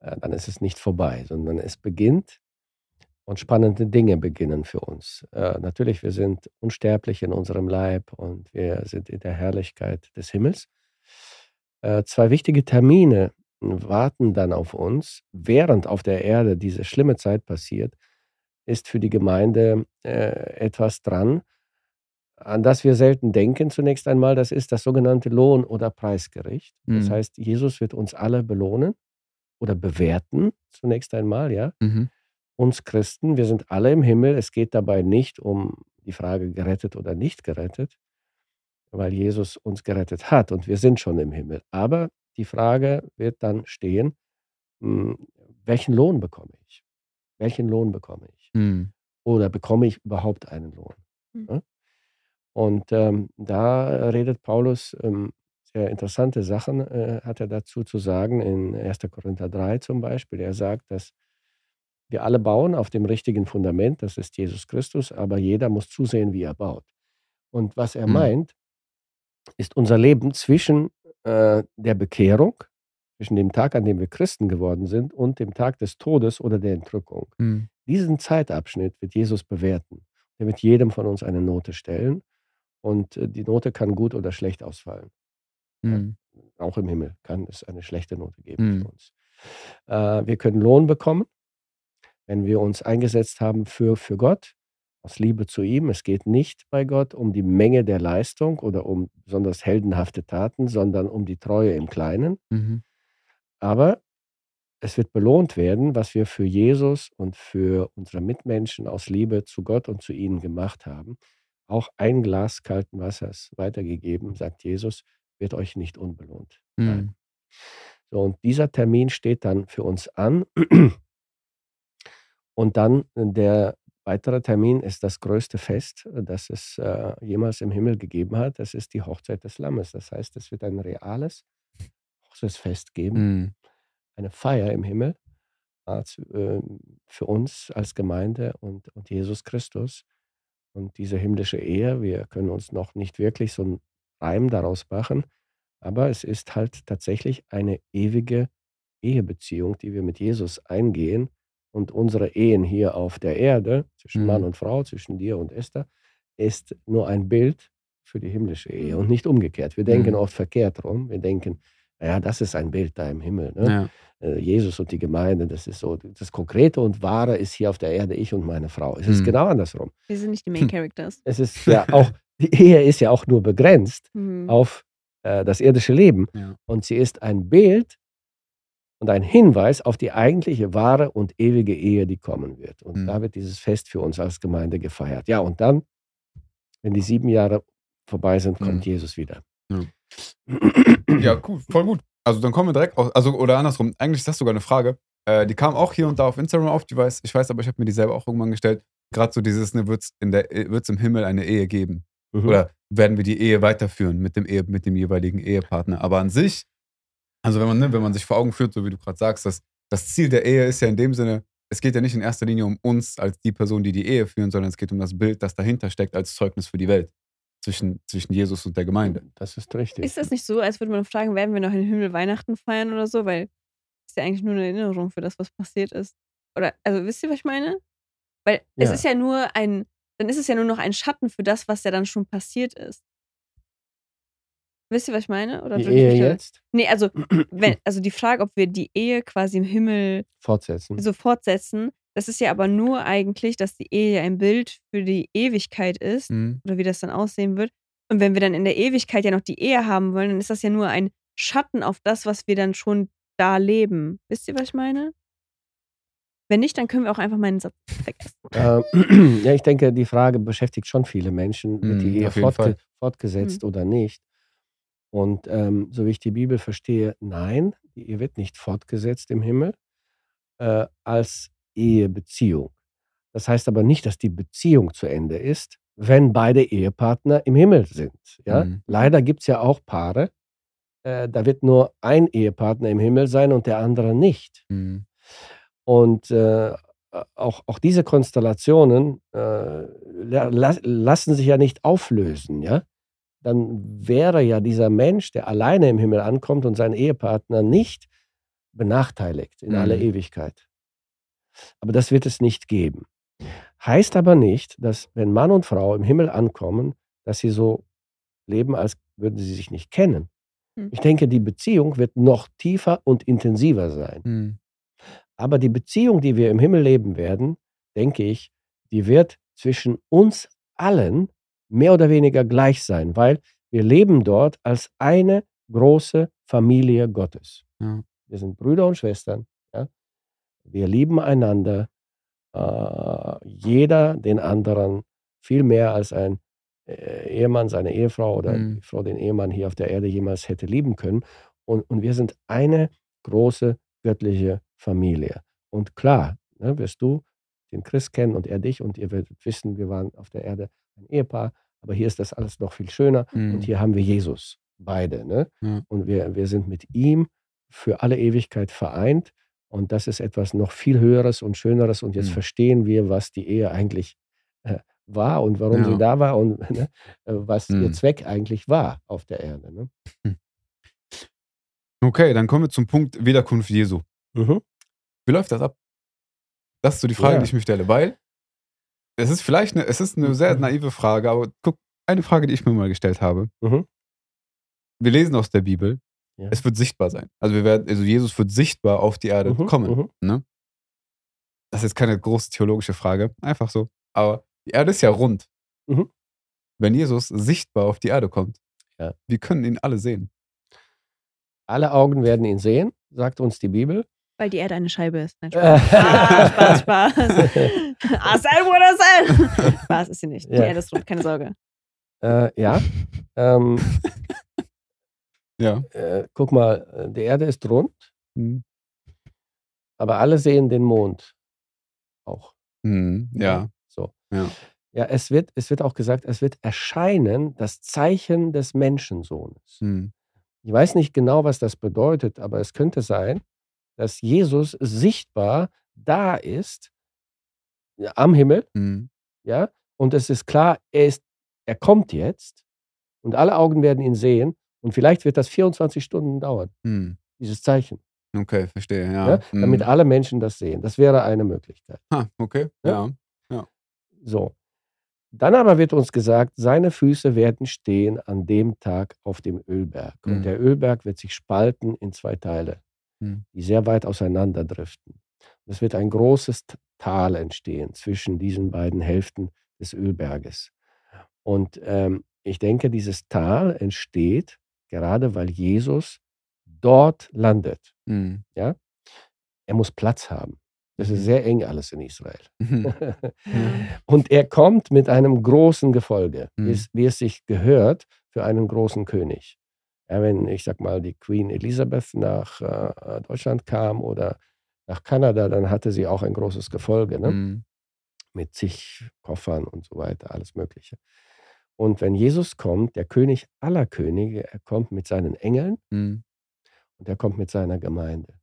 äh, dann ist es nicht vorbei, sondern es beginnt und spannende Dinge beginnen für uns. Äh, natürlich, wir sind unsterblich in unserem Leib und wir sind in der Herrlichkeit des Himmels. Äh, zwei wichtige Termine warten dann auf uns, während auf der Erde diese schlimme Zeit passiert, ist für die Gemeinde äh, etwas dran, an das wir selten denken zunächst einmal. Das ist das sogenannte Lohn- oder Preisgericht. Das Mhm. heißt, Jesus wird uns alle belohnen oder bewerten, zunächst einmal, ja. Mhm. Uns Christen, wir sind alle im Himmel. Es geht dabei nicht um die Frage gerettet oder nicht gerettet, weil Jesus uns gerettet hat und wir sind schon im Himmel. Aber die Frage wird dann stehen, hm, welchen Lohn bekomme ich? Welchen Lohn bekomme ich? Hm. Oder bekomme ich überhaupt einen Lohn? Mhm. Ne? Und ähm, da redet Paulus ähm, sehr interessante Sachen, äh, hat er dazu zu sagen, in 1. Korinther 3 zum Beispiel. Er sagt, dass wir alle bauen auf dem richtigen Fundament, das ist Jesus Christus, aber jeder muss zusehen, wie er baut. Und was er Mhm. meint, ist unser Leben zwischen äh, der Bekehrung, zwischen dem Tag, an dem wir Christen geworden sind, und dem Tag des Todes oder der Entrückung. Hm. Diesen Zeitabschnitt wird Jesus bewerten. Er wird jedem von uns eine Note stellen und äh, die Note kann gut oder schlecht ausfallen. Hm. Auch im Himmel kann es eine schlechte Note geben Mhm. für uns. Äh, wir können Lohn bekommen, wenn wir uns eingesetzt haben für, für Gott, aus Liebe zu ihm. Es geht nicht bei Gott um die Menge der Leistung oder um besonders heldenhafte Taten, sondern um die Treue im Kleinen. Mhm. Aber es wird belohnt werden, was wir für Jesus und für unsere Mitmenschen aus Liebe zu Gott und zu ihnen gemacht haben. Auch ein Glas kalten Wassers weitergegeben, sagt Jesus, wird euch nicht unbelohnt. Mhm. So, und dieser Termin steht dann für uns an. Und dann der weitere Termin ist das größte Fest, das es äh, jemals im Himmel gegeben hat. Das ist die Hochzeit des Lammes. Das heißt, es wird ein reales Hochzeitsfest geben, Mhm. Eine Feier im Himmel als, äh, für uns als Gemeinde und, und Jesus Christus. Und diese himmlische Ehe, wir können uns noch nicht wirklich so einen Reim daraus machen, aber es ist halt tatsächlich eine ewige Ehebeziehung, die wir mit Jesus eingehen. Und unsere Ehen hier auf der Erde, zwischen Mann Mhm. und Frau, zwischen dir und Esther, ist nur ein Bild für die himmlische Ehe Mhm. und nicht umgekehrt. Wir denken Mhm. oft verkehrt rum. Wir denken, ja, das ist ein Bild da im Himmel. Ne? Ja. Äh, Jesus und die Gemeinde, das ist so, das Konkrete und Wahre ist hier auf der Erde ich und meine Frau. Es ist Mhm. genau andersrum. Wir sind nicht die Hm. Main Characters. Es ist ja auch, die Ehe ist ja auch nur begrenzt Mhm. auf äh, das irdische Leben. Ja. Und sie ist ein Bild und ein Hinweis auf die eigentliche wahre und ewige Ehe, die kommen wird. Und Mhm. da wird dieses Fest für uns als Gemeinde gefeiert. Ja, und dann, wenn die sieben Jahre vorbei sind, kommt Mhm. Jesus wieder. Ja, cool, voll gut. Also dann kommen wir direkt aus, also oder andersrum, eigentlich ist das sogar eine Frage. Äh, die kam auch hier und da auf Instagram auf, die weiß, ich weiß, aber ich habe mir die selber auch irgendwann gestellt. Gerade so dieses, ne, wird es im Himmel eine Ehe geben? Mhm. Oder werden wir die Ehe weiterführen mit dem, Ehe, mit dem jeweiligen Ehepartner? Aber an sich, also wenn man, ne, wenn man sich vor Augen führt, so wie du gerade sagst, dass das Ziel der Ehe ist ja in dem Sinne, es geht ja nicht in erster Linie um uns als die Person, die die Ehe führen, sondern es geht um das Bild, das dahinter steckt als Zeugnis für die Welt zwischen, zwischen Jesus und der Gemeinde. Das ist richtig. Ist das nicht so, als würde man fragen, werden wir noch im Himmel Weihnachten feiern oder so? Weil es ist ja eigentlich nur eine Erinnerung für das, was passiert ist. Oder, also wisst ihr, was ich meine? Weil es Ja. ist ja nur ein, dann ist es ja nur noch ein Schatten für das, was ja dann schon passiert ist. Wisst ihr, was ich meine? Oder die Ehe jetzt Nee, also, wenn, also die Frage, ob wir die Ehe quasi im Himmel fortsetzen. so fortsetzen, das ist ja aber nur eigentlich, dass die Ehe ja ein Bild für die Ewigkeit ist Mhm. oder wie das dann aussehen wird. Und wenn wir dann in der Ewigkeit ja noch die Ehe haben wollen, dann ist das ja nur ein Schatten auf das, was wir dann schon da leben. Wisst ihr, was ich meine? Wenn nicht, dann können wir auch einfach meinen Satz vergessen. Ähm, ja, ich denke, die Frage beschäftigt schon viele Menschen. Wird die Mhm, Ehe fortge fortgesetzt oder nicht? Und ähm, so wie ich die Bibel verstehe, nein, die Ehe wird nicht fortgesetzt im Himmel äh, als Ehebeziehung. Das heißt aber nicht, dass die Beziehung zu Ende ist, wenn beide Ehepartner im Himmel sind. Ja? Mhm. Leider gibt es ja auch Paare, äh, da wird nur ein Ehepartner im Himmel sein und der andere nicht. Mhm. Und äh, auch, auch diese Konstellationen äh, la la- lassen sich ja nicht auflösen, ja. Dann wäre ja dieser Mensch, der alleine im Himmel ankommt und seinen Ehepartner nicht benachteiligt in Mhm. Ewigkeit. Aber das wird es nicht geben. Heißt aber nicht, dass wenn Mann und Frau im Himmel ankommen, dass sie so leben, als würden sie sich nicht kennen. Hm. Ich denke, die Beziehung wird noch tiefer und intensiver sein. Mhm. Aber die Beziehung, die wir im Himmel leben werden, denke ich, die wird zwischen uns allen mehr oder weniger gleich sein, weil wir leben dort als eine große Familie Gottes. Ja. Wir sind Brüder und Schwestern. Wir lieben einander, äh, jeder den anderen viel mehr als ein äh, Ehemann seine Ehefrau oder Mhm. die Frau den Ehemann hier auf der Erde jemals hätte lieben können. Und, und wir sind eine große göttliche Familie. Und klar, ne, wirst du den Christ kennen und er dich und ihr werdet wissen, wir waren auf der Erde ein Ehepaar, aber hier ist das alles noch viel schöner Mhm. und hier haben wir Jesus, beide. Ne? Ja. Und wir, wir sind mit ihm für alle Ewigkeit vereint und das ist etwas noch viel Höheres und Schöneres und jetzt Mhm. verstehen wir, was die Ehe eigentlich äh, war und warum Ja. sie da war und ne, äh, was ihr Mhm. Zweck eigentlich war auf der Erde. Ne? Okay, dann kommen wir zum Punkt Wiederkunft Jesu. Mhm. Wie läuft das ab? Das ist so die Frage, Ja. die ich mir stelle, weil es ist vielleicht eine, es ist eine sehr naive Frage, aber guck, eine Frage, die ich mir mal gestellt habe. Mhm. Wir lesen aus der Bibel, Ja. es wird sichtbar sein. Also wir werden, also Jesus wird sichtbar auf die Erde Mhm, kommen. mhm. Ne? Das ist jetzt keine große theologische Frage, einfach so. Aber Die Erde ist ja rund. Mhm. Wenn Jesus sichtbar auf die Erde kommt, Ja. wir können ihn alle sehen. Alle Augen werden ihn sehen, sagt uns die Bibel. Weil die Erde eine Scheibe ist. Nein, Spaß, Spaß, Spaß. ah, sein, Bruder, sein. Spaß ist sie nicht. Die Ja. Erde ist rund, keine Sorge. äh, ja. Ähm, Ja. äh, guck mal, äh, die Erde ist rund, Mhm. aber alle sehen den Mond auch. Mhm. Ja. So. Ja. Ja, es wird, es wird auch gesagt, es wird erscheinen das Zeichen des Menschensohnes. Mhm. Ich weiß nicht genau, was das bedeutet, aber es könnte sein, dass Jesus sichtbar da ist am Himmel, Mhm. ja, und es ist klar, er, ist, er kommt jetzt und alle Augen werden ihn sehen und vielleicht wird das 24 Stunden dauern, Mhm. dieses Zeichen, Okay, verstehe. Ja. ja, damit Mhm. alle Menschen das sehen. Das wäre eine Möglichkeit. Ah, okay. Ja. Ja. So. Dann aber wird uns gesagt, seine Füße werden stehen an dem Tag auf dem Ölberg. Mhm. Und der Ölberg wird sich spalten in zwei Teile, Mhm. die sehr weit auseinander driften. Es wird ein großes Tal entstehen zwischen diesen beiden Hälften des Ölberges. Und ähm, ich denke, dieses Tal entsteht gerade, weil Jesus dort landet. Mhm. Er muss Platz haben. Das ist Mhm. sehr eng alles in Israel. Mhm. Und er kommt mit einem großen Gefolge, wie, Mhm. es, wie es sich gehört für einen großen König. Ja, wenn, ich sag mal, die Queen Elizabeth nach äh, Deutschland kam oder nach Kanada, dann hatte sie auch ein großes Gefolge ne? Mhm. mit zig Koffern und so weiter, alles Mögliche. Und wenn Jesus kommt, der König aller Könige, er kommt mit seinen Engeln Mhm. und er kommt mit seiner Gemeinde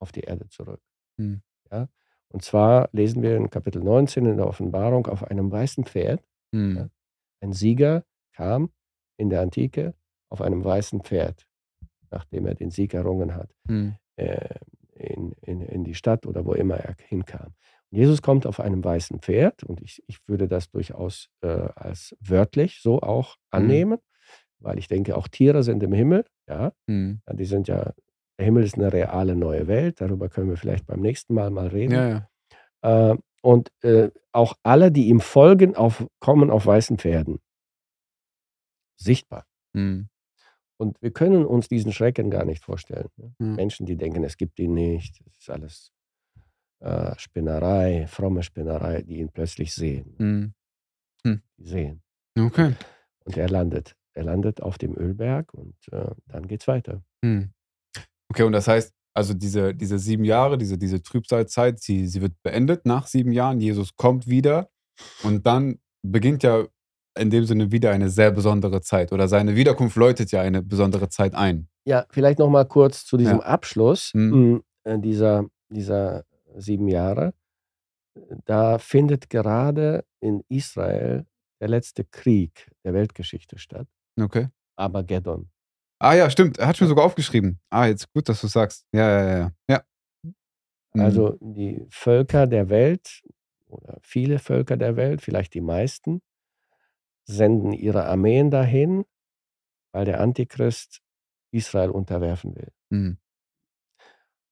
auf die Erde zurück. Mhm. Ja? Und zwar lesen wir in Kapitel 19 in der Offenbarung auf einem weißen Pferd. Mhm. Ein Sieger kam in der Antike auf einem weißen Pferd, nachdem er den Sieg errungen hat, Mhm. äh, in, in, in die Stadt oder wo immer er hinkam. Jesus kommt auf einem weißen Pferd und ich, ich würde das durchaus äh, als wörtlich so auch annehmen, weil ich denke, auch Tiere sind im Himmel. Ja, Mhm. Ja, die sind ja, der Himmel ist eine reale neue Welt, darüber können wir vielleicht beim nächsten Mal mal reden. Ja, ja. Äh, und äh, auch alle, die ihm folgen, auf, kommen auf weißen Pferden. Sichtbar. Mhm. Und wir können uns diesen Schrecken gar nicht vorstellen. Ne? Ja. Menschen, die denken, es gibt ihn nicht, es ist alles äh, Spinnerei, fromme Spinnerei, die ihn plötzlich sehen. Mhm. Die sehen. Okay. Und er landet. Er landet auf dem Ölberg und äh, dann geht's weiter. Mhm. Okay, und das heißt, also diese, diese sieben Jahre, diese, diese Trübsalzeit, sie, sie wird beendet nach sieben Jahren. Jesus kommt wieder und dann beginnt ja in dem Sinne wieder eine sehr besondere Zeit oder seine Wiederkunft läutet ja eine besondere Zeit ein. Ja, vielleicht noch mal kurz zu diesem Ja. Abschluss Mhm. mh, dieser, dieser sieben Jahre. Da findet gerade in Israel der letzte Krieg der Weltgeschichte statt, Okay. Armageddon. Ah ja, stimmt. Er hat schon sogar aufgeschrieben. Ah, jetzt gut, dass du sagst. Ja, ja, ja, ja. Mhm. Also die Völker der Welt oder viele Völker der Welt, vielleicht die meisten, senden ihre Armeen dahin, weil der Antichrist Israel unterwerfen will. Mhm.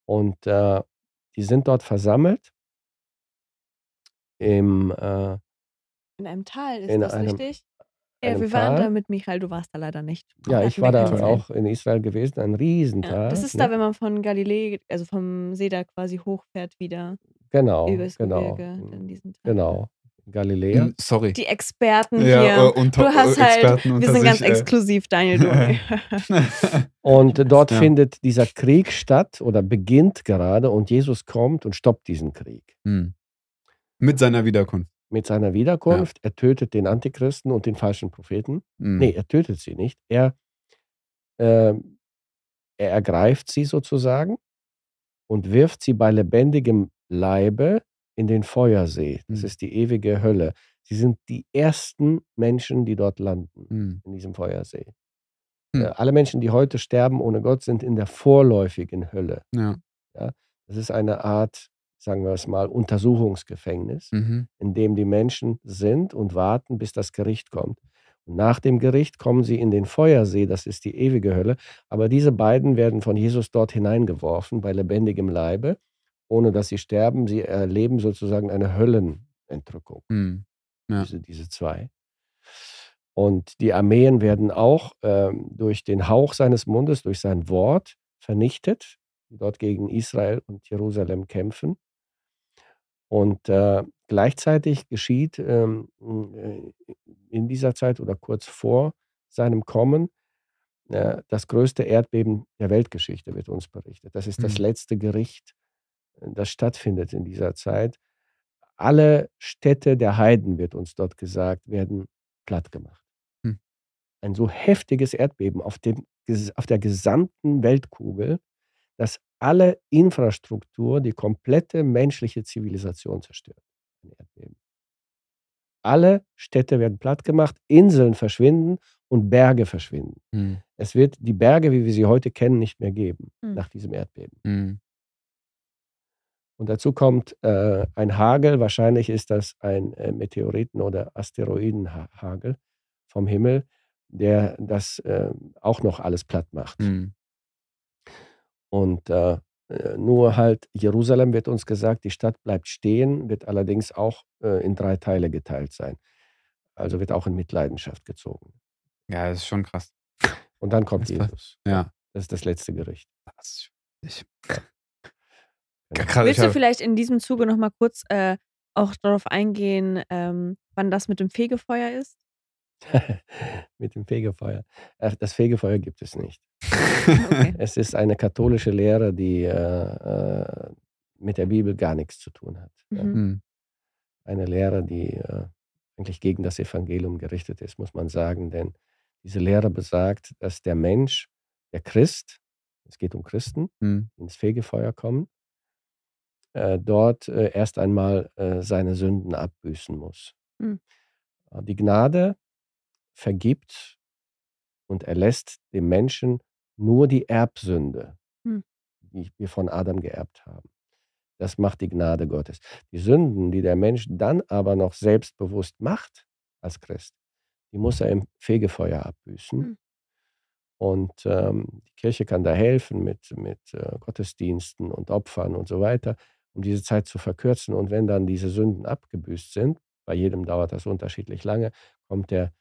Und äh, die sind dort versammelt im, äh, In einem Tal, ist das einem- richtig? Ja, einem wir waren Tal. da mit Michael, du warst da leider nicht. ja, ich war da Zeit. auch in Israel gewesen, ein Riesental. Ja, das ist ne? da, wenn man von Galiläa, also vom See da quasi hochfährt wieder Genau, übers genau, Gebirge in diesen Tal. genau. Galiläa. Mhm, Sorry. Die Experten ja, hier. äh, unter, du hast äh, halt, wir sind ganz sich, äh. exklusiv, Daniel. Und dort Ja. findet dieser Krieg statt oder beginnt gerade und Jesus kommt und stoppt diesen Krieg. Mhm. Mit seiner Wiederkunft. Mit seiner Wiederkunft, er tötet den Antichristen und den falschen Propheten. Mhm. Nee, er tötet sie nicht. Er, ähm, er ergreift sie sozusagen und wirft sie bei lebendigem Leibe in den Feuersee. Das Mhm. ist die ewige Hölle. Sie sind die ersten Menschen, die dort landen, Mhm. in diesem Feuersee. Hm. Äh, alle Menschen, die heute sterben ohne Gott, sind in der vorläufigen Hölle. Ja. Das ist eine Art, sagen wir es mal, Untersuchungsgefängnis, Mhm. in dem die Menschen sind und warten, bis das Gericht kommt. Und nach dem Gericht kommen sie in den Feuersee, das ist die ewige Hölle. Aber diese beiden werden von Jesus dort hineingeworfen, bei lebendigem Leibe, ohne dass sie sterben. Sie erleben sozusagen eine Entrückung. Mhm. Ja. Diese, diese zwei. Und die Armeen werden auch ähm, durch den Hauch seines Mundes, durch sein Wort vernichtet, die dort gegen Israel und Jerusalem kämpfen. Und äh, gleichzeitig geschieht ähm, äh, in dieser Zeit oder kurz vor seinem Kommen äh, das größte Erdbeben der Weltgeschichte, wird uns berichtet. Das ist das Mhm. letzte Gericht, das stattfindet in dieser Zeit. Alle Städte der Heiden, wird uns dort gesagt, werden platt gemacht. Hm. Ein so heftiges Erdbeben auf, dem, auf der gesamten Weltkugel, dass alle Infrastruktur, die komplette menschliche Zivilisation zerstört. Alle Städte werden platt gemacht, Inseln verschwinden und Berge verschwinden. Mhm. Es wird die Berge, wie wir sie heute kennen, nicht mehr geben Hm. nach diesem Erdbeben. Mhm. Und dazu kommt äh, ein Hagel, wahrscheinlich ist das ein äh, Meteoriten- oder Asteroidenhagel vom Himmel, der das äh, auch noch alles platt macht. Mhm. Und äh, nur halt Jerusalem wird uns gesagt, die Stadt bleibt stehen, wird allerdings auch äh, in drei Teile geteilt sein. Also wird auch in Mitleidenschaft gezogen. Ja, das ist schon krass. Und dann kommt Das Jesus. Ja. Das ist das letzte Gericht. Das ist ich. Krass, Willst du vielleicht in diesem Zuge noch mal kurz äh, auch darauf eingehen, ähm, wann das mit dem Fegefeuer ist? Mit dem Fegefeuer. Ach, das Fegefeuer gibt es nicht. Okay. Es ist eine katholische Lehre, die äh, äh, mit der Bibel gar nichts zu tun hat. Mhm. Mhm. Eine Lehre, die äh, eigentlich gegen das Evangelium gerichtet ist, muss man sagen. Denn diese Lehre besagt, dass der Mensch, der Christ, es geht um Christen, Mhm. ins Fegefeuer kommen, dort äh, erst einmal äh, seine Sünden abbüßen muss. Hm. Äh, Die Gnade vergibt und erlässt dem Menschen nur die Erbsünde, Hm. die wir von Adam geerbt haben. Das macht die Gnade Gottes. Die Sünden, die der Mensch dann aber noch selbstbewusst macht als Christ, die muss er im Fegefeuer abbüßen. Hm. Und ähm, die Kirche kann da helfen mit, mit äh, Gottesdiensten und Opfern und so weiter, um diese Zeit zu verkürzen. Und wenn dann diese Sünden abgebüßt sind, bei jedem dauert das unterschiedlich lange, kommt der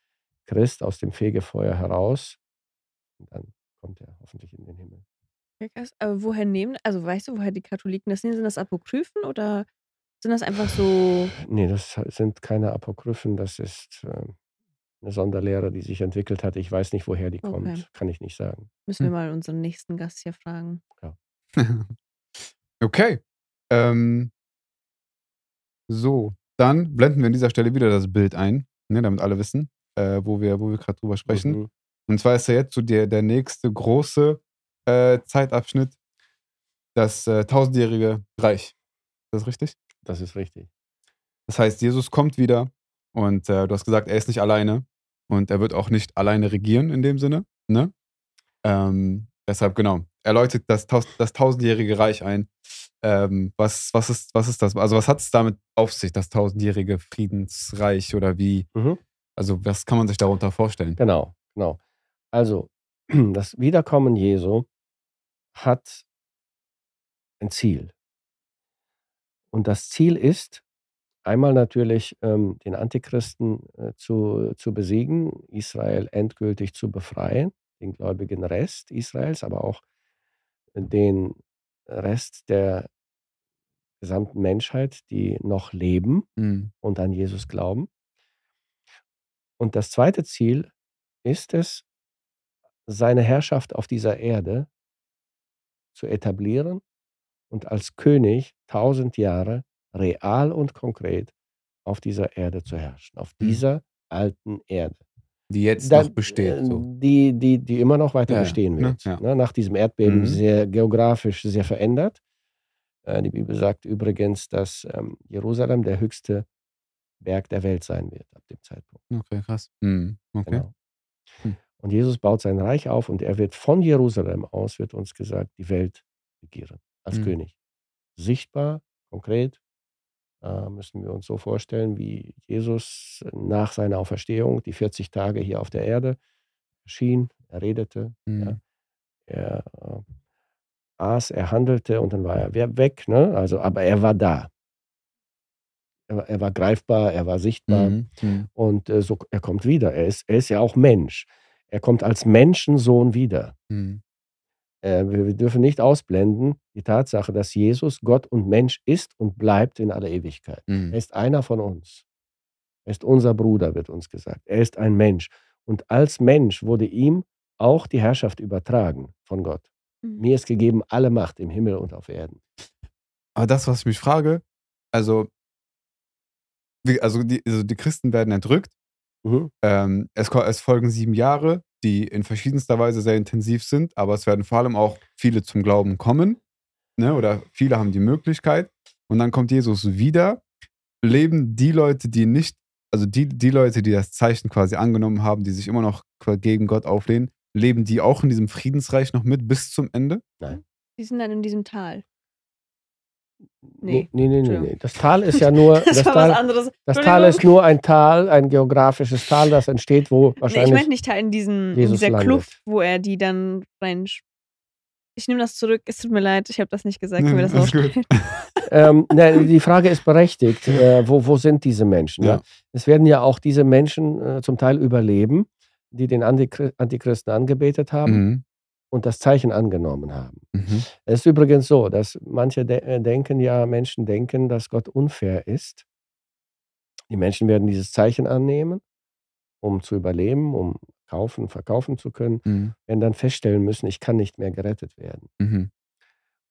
Christ aus dem Fegefeuer heraus und dann kommt er hoffentlich in den Himmel. Ja. Aber woher nehmen, also weißt du, woher die Katholiken das nehmen? Sind das Apokryphen oder sind das einfach so. Nee, das sind keine Apokryphen, das ist äh, eine Sonderlehre, die sich entwickelt hat. Ich weiß nicht, woher die Okay. kommt, kann ich nicht sagen. Müssen wir Hm. mal unseren nächsten Gast hier fragen. okay. Ähm, so, dann blenden wir an dieser Stelle wieder das Bild ein, ne, damit alle wissen, äh, wo wir, wo wir gerade drüber sprechen. Mhm. Und zwar ist ja jetzt so der, der nächste große äh, Zeitabschnitt, das äh, tausendjährige Reich. Ist das richtig? Das ist richtig. Das heißt, Jesus kommt wieder und äh, du hast gesagt, er ist nicht alleine und er wird auch nicht alleine regieren in dem Sinne. Ne? Ähm, deshalb, genau, er läutet das, das tausendjährige Reich ein. Ähm, was, was, ist, was ist das? Also, was hat es damit auf sich, das tausendjährige Friedensreich oder wie? Mhm. Also, was kann man sich darunter vorstellen? Genau, genau. Also, das Wiederkommen Jesu hat ein Ziel. Und das Ziel ist, einmal natürlich ähm, den Antichristen äh, zu, zu besiegen, Israel endgültig zu befreien, den gläubigen Rest Israels, aber auch den Rest der gesamten Menschheit, die noch leben Hm. und an Jesus glauben. Und das zweite Ziel ist es, seine Herrschaft auf dieser Erde zu etablieren und als König tausend Jahre real und konkret auf dieser Erde zu herrschen, auf Mhm. dieser alten Erde. Die jetzt Dann, noch besteht. äh, So. Die, die, die immer noch weiter Ja, ja, bestehen ne? wird. Ja. Ne? Nach diesem Erdbeben Mhm. sehr geografisch sehr verändert. Äh, Die Bibel sagt übrigens, dass ähm, Jerusalem der höchste Berg der Welt sein wird ab dem Zeitpunkt. Okay, krass. Hm. Okay. Genau. Hm. Und Jesus baut sein Reich auf und er wird von Jerusalem aus, wird uns gesagt, die Welt regieren als Hm. König. Sichtbar, konkret, müssen wir uns so vorstellen, wie Jesus nach seiner Auferstehung die 40 Tage hier auf der Erde erschien, er redete, Hm. ja, er äh, aß, er handelte und dann war er we- weg. Ne? Also, aber er war da. er, er war greifbar, er war sichtbar. Mhm. Mhm. Und äh, so, er kommt wieder. Er ist, er ist ja auch Mensch. Er kommt als Menschensohn wieder. Mhm. Äh, wir, dürfen nicht ausblenden die Tatsache, dass Jesus Gott und Mensch ist und bleibt in aller Ewigkeit. Mhm. Er ist einer von uns. Er ist unser Bruder, wird uns gesagt. Er ist ein Mensch. Und als Mensch wurde ihm auch die Herrschaft übertragen von Gott. Mhm. Mir ist gegeben alle Macht im Himmel und auf Erden. Aber das, was ich mich frage, also, also, die, also die Christen werden entrückt. Mhm. Ähm, es, es folgen sieben Jahre, die in verschiedenster Weise sehr intensiv sind, aber es werden vor allem auch viele zum Glauben kommen. Ne? Oder viele haben die Möglichkeit. Und dann kommt Jesus wieder. Leben die Leute, die nicht, also die, die Leute, die das Zeichen quasi angenommen haben, die sich immer noch gegen Gott auflehnen, leben die auch in diesem Friedensreich noch mit bis zum Ende? Die sind dann in diesem Tal. Nee, Nee. nee, nee. Das Tal ist ja nur, Das, das Tal, anderes. das Tal ist nur ein Tal, ein geografisches Tal, das entsteht, wo Nee, ich wahrscheinlich. meine nicht Tal in, diesen, in dieser landet. Kluft, wo er die dann rein. Ich nehme das zurück. Es tut mir leid, ich habe das nicht gesagt. Nee, Können wir das gut. rausschneiden? ähm, nein, die Frage ist berechtigt. Äh, wo, wo sind diese Menschen? Ja. Ja. Es werden ja auch diese Menschen äh, zum Teil überleben, die den Antichri- Antichristen angebetet haben Mhm. Und das Zeichen angenommen haben. Mhm. Es ist übrigens so, dass manche de äh, denken ja, Menschen denken, dass Gott unfair ist. Die Menschen werden dieses Zeichen annehmen, um zu überleben, um kaufen, verkaufen zu können, Mhm. werden dann feststellen müssen, ich kann nicht mehr gerettet werden. Mhm.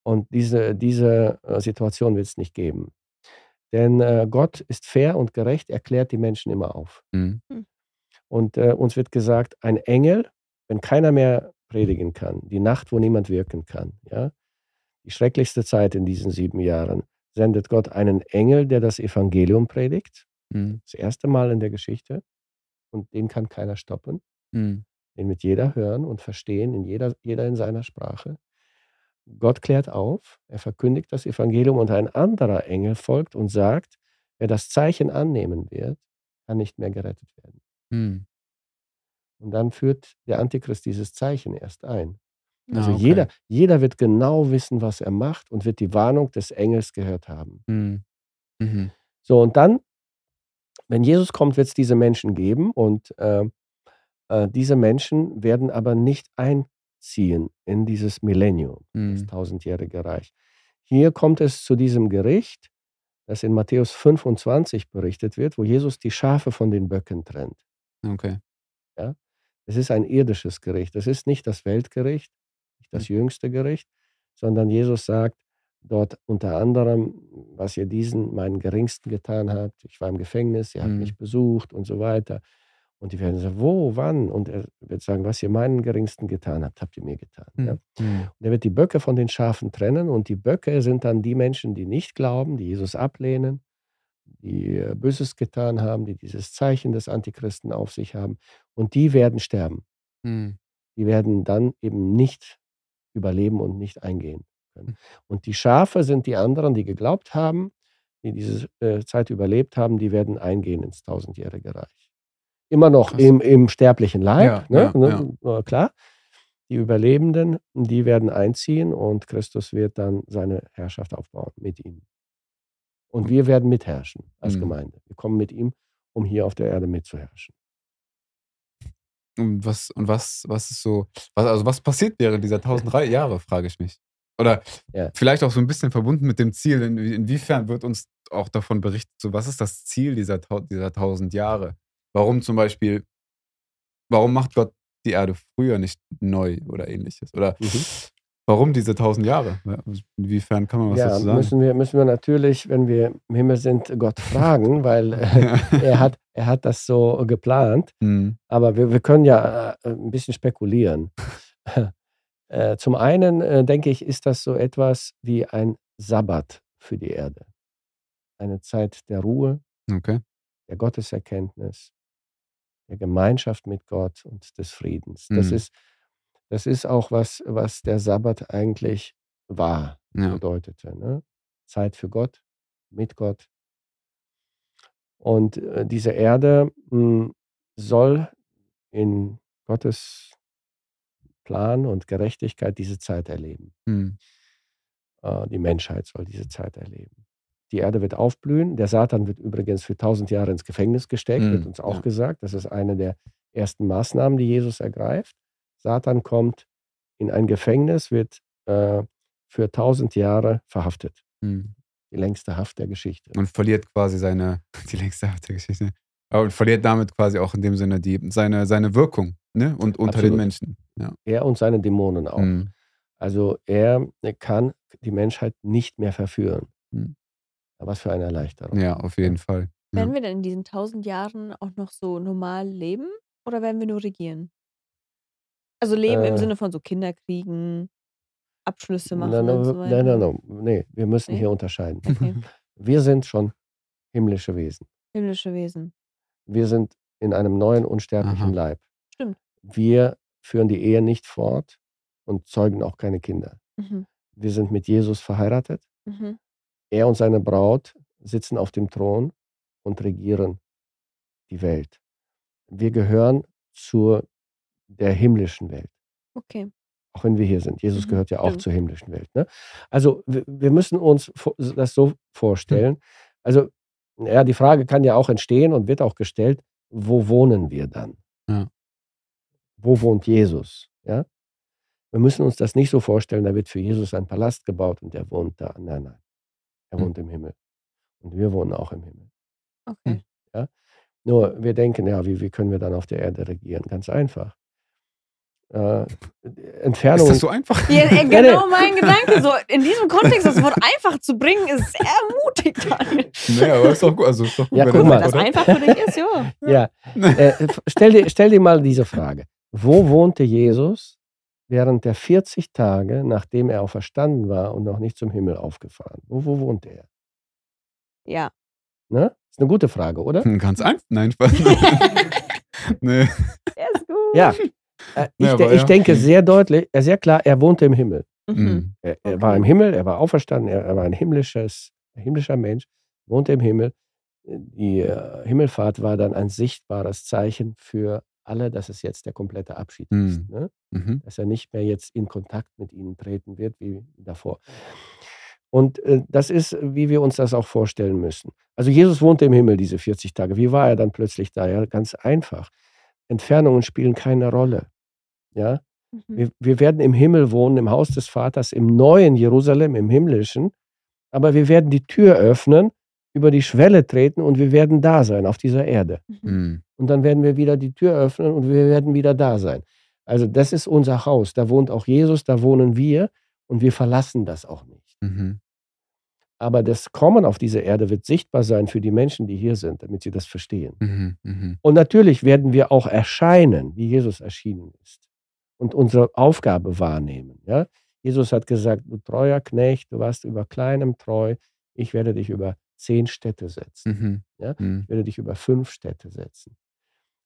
Und diese, diese äh, Situation wird es nicht geben. Denn äh, Gott ist fair und gerecht, er klärt die Menschen immer auf. Mhm. Und äh, uns wird gesagt, ein Engel, wenn keiner mehr predigen kann, die Nacht, wo niemand wirken kann, ja, die schrecklichste Zeit in diesen sieben Jahren, sendet Gott einen Engel, der das Evangelium predigt. Mhm. Das erste Mal in der Geschichte. Und den kann keiner stoppen. Mhm. Den wird jeder hören und verstehen, in jeder, jeder in seiner Sprache. Gott klärt auf, er verkündigt das Evangelium und ein anderer Engel folgt und sagt, wer das Zeichen annehmen wird, kann nicht mehr gerettet werden. Mhm. Und dann führt der Antichrist dieses Zeichen erst ein. Ah, Also okay. jeder, jeder wird genau wissen, was er macht und wird die Warnung des Engels gehört haben. Mhm. Mhm. So, und dann, wenn Jesus kommt, wird es diese Menschen geben und äh, äh, diese Menschen werden aber nicht einziehen in dieses Millennium, das Mhm. tausendjährige Reich. Hier kommt es zu diesem Gericht, das in Matthäus 25 berichtet wird, wo Jesus die Schafe von den Böcken trennt. Okay. Es ist ein irdisches Gericht. Es ist nicht das Weltgericht, nicht das jüngste Gericht, sondern Jesus sagt dort unter anderem, was ihr diesen meinen Geringsten getan habt. Ich war im Gefängnis, ihr habt Mhm. mich besucht und so weiter. Und die werden sagen, wo, wann? Und er wird sagen, was ihr meinen Geringsten getan habt, habt ihr mir getan. Ja? Mhm. Und er wird die Böcke von den Schafen trennen und die Böcke sind dann die Menschen, die nicht glauben, die Jesus ablehnen, die äh, Böses getan haben, die dieses Zeichen des Antichristen auf sich haben und die werden sterben. Mhm. Die werden dann eben nicht überleben und nicht eingehen Hm. können. Und die Schafe sind die anderen, die geglaubt haben, die diese äh, Zeit überlebt haben, die werden eingehen ins tausendjährige Reich. Immer noch Krass. im, im sterblichen Leib, Ja, ne? ja, ne? Äh, klar. Die Überlebenden, die werden einziehen und Christus wird dann seine Herrschaft aufbauen mit ihnen. Und wir werden mitherrschen als Mhm. Gemeinde. Wir kommen mit ihm, um hier auf der Erde mitzuherrschen. Und was, und was, was ist so, was, also was passiert während dieser 1003 Jahre, frage ich mich. Oder Ja. vielleicht auch so ein bisschen verbunden mit dem Ziel. In, inwiefern wird uns auch davon berichtet, so was ist das Ziel dieser, dieser 1000 Jahre? Warum zum Beispiel, warum macht Gott die Erde früher nicht neu oder ähnliches? Oder Mhm. Warum diese 1000 Jahre? Ja, Inwiefern kann man was ja, dazu sagen? müssen wir, müssen wir natürlich, wenn wir im Himmel sind, Gott fragen, weil äh, er, hat, er hat das so geplant. Hm, Aber wir, wir können ja äh, ein bisschen spekulieren. äh, zum einen äh, denke ich, ist das so etwas wie ein Sabbat für die Erde. Eine Zeit der Ruhe, okay. der Gotteserkenntnis, der Gemeinschaft mit Gott und des Friedens. Das, Mhm. ist, das ist auch was, was der Sabbat eigentlich war, Ja. bedeutete. Ne? Zeit für Gott, mit Gott. Und äh, diese Erde mh, soll in Gottes Plan und Gerechtigkeit diese Zeit erleben. Hm, Äh, die Menschheit soll diese Zeit erleben. die Erde wird aufblühen. Der Satan wird übrigens für tausend Jahre ins Gefängnis gesteckt, Mhm, wird uns auch ja. gesagt. Das ist eine der ersten Maßnahmen, die Jesus ergreift. Satan kommt in ein Gefängnis, wird äh, für tausend Jahre verhaftet. Mhm. Die längste Haft der Geschichte. Und verliert quasi seine, die längste Haft der Geschichte. Aber und verliert damit quasi auch in dem Sinne die, seine, seine Wirkung, ne? Und unter den Absolut. Menschen. Ja. Er und seine Dämonen auch. Mhm. Also er kann die Menschheit nicht mehr verführen. Mhm. Was für eine Erleichterung. ja, auf jeden Fall. Ja. Werden wir denn in diesen tausend Jahren auch noch so normal leben oder werden wir nur regieren? Also leben im Äh. Sinne von so Kinder kriegen, Abschlüsse machen Nein, und so nein, weiter. nein, nein, nee, wir müssen Nee? hier unterscheiden. Okay. Wir sind schon himmlische Wesen. Himmlische Wesen. Wir sind in einem neuen unsterblichen Aha. Leib. Stimmt. Wir führen die Ehe nicht fort und zeugen auch keine Kinder. Mhm. Wir sind mit Jesus verheiratet. Mhm. Er und seine Braut sitzen auf dem Thron und regieren die Welt. Wir gehören zur der himmlischen Welt, Okay. auch wenn wir hier sind. Jesus Mhm, gehört ja auch stimmt. zur himmlischen Welt. Ne? Also wir, wir müssen uns das so vorstellen. Also ja, die Frage kann ja auch entstehen und wird auch gestellt, wo wohnen wir dann? Ja. Wo wohnt Jesus? Ja? Wir müssen uns das nicht so vorstellen, da wird für Jesus ein Palast gebaut und er wohnt da. Nein, nein. Er Hm. wohnt im Himmel. Und wir wohnen auch im Himmel. Okay. Nur wir denken, ja, wie, wie können wir dann auf der Erde regieren? Ganz einfach. Äh, Entfernung. Ist das so einfach? Ja, äh, genau mein Gedanke. So in diesem Kontext das Wort einfach zu bringen, ist sehr mutig, Daniel. nee, aber ist doch gut. Also ist doch gut, Ja, wenn guck mal. Wenn das oder? einfach für dich ist, ja. ja, äh, stell, dir, stell dir mal diese Frage. Wo wohnte Jesus während der 40 Tage, nachdem er auferstanden war und noch nicht zum Himmel aufgefahren? Wo, wo wohnte er? Ja. Ne? Ist eine gute Frage, oder? Hm, Ganz einfach. Nein, Spaß. nee. Der ist gut. Ja. Äh, ich, Ja, de aber ich ja. denke sehr deutlich, äh, sehr klar, er wohnte im Himmel. Mhm. Mhm. Er, er Okay. war im Himmel, er war auferstanden, er, er war ein himmlisches, himmlischer Mensch, wohnte im Himmel. Die äh, Himmelfahrt war dann ein sichtbares Zeichen für alle, dass es jetzt der komplette Abschied Mhm. ist. Ne? Mhm. Dass er nicht mehr jetzt in Kontakt mit ihnen treten wird wie davor. Und äh, das ist, wie wir uns das auch vorstellen müssen. Also Jesus wohnte im Himmel diese 40 Tage. Wie war er dann plötzlich da? Ja, ganz einfach. Entfernungen spielen keine Rolle. Ja, Mhm. wir, wir werden im Himmel wohnen, im Haus des Vaters, im neuen Jerusalem, im himmlischen. Aber wir werden die Tür öffnen, über die Schwelle treten und wir werden da sein auf dieser Erde. Mhm. Mhm. Und dann werden wir wieder die Tür öffnen und wir werden wieder da sein. Also das ist unser Haus. Da wohnt auch Jesus, da wohnen wir und wir verlassen das auch nicht. Mhm. Aber das Kommen auf diese Erde wird sichtbar sein für die Menschen, die hier sind, damit sie das verstehen. Mhm. Mhm. Und natürlich werden wir auch erscheinen, wie Jesus erschienen ist und unsere Aufgabe wahrnehmen. Ja? Jesus hat gesagt, du treuer Knecht, du warst über kleinem treu, ich werde dich über zehn Städte setzen. Mhm. Ja? Mhm. Ich werde dich über fünf Städte setzen.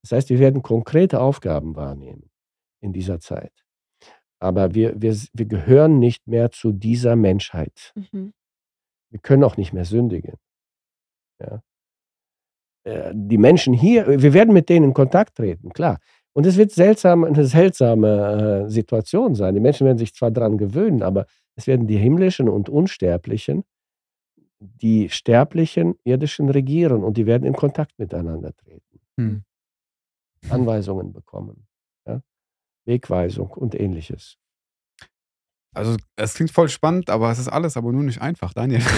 Das heißt, wir werden konkrete Aufgaben wahrnehmen in dieser Zeit. Aber wir, wir, wir gehören nicht mehr zu dieser Menschheit. Mhm. Wir können auch nicht mehr sündigen. Ja. Äh, Die Menschen hier, wir werden mit denen in Kontakt treten, klar. Und es wird seltsam, eine seltsame äh, Situation sein. Die Menschen werden sich zwar daran gewöhnen, aber es werden die himmlischen und unsterblichen, die sterblichen irdischen regieren und die werden in Kontakt miteinander treten, Mhm. Anweisungen bekommen, ja? Wegweisung und ähnliches. Also, es klingt voll spannend, aber es ist alles aber nur nicht einfach, Daniel.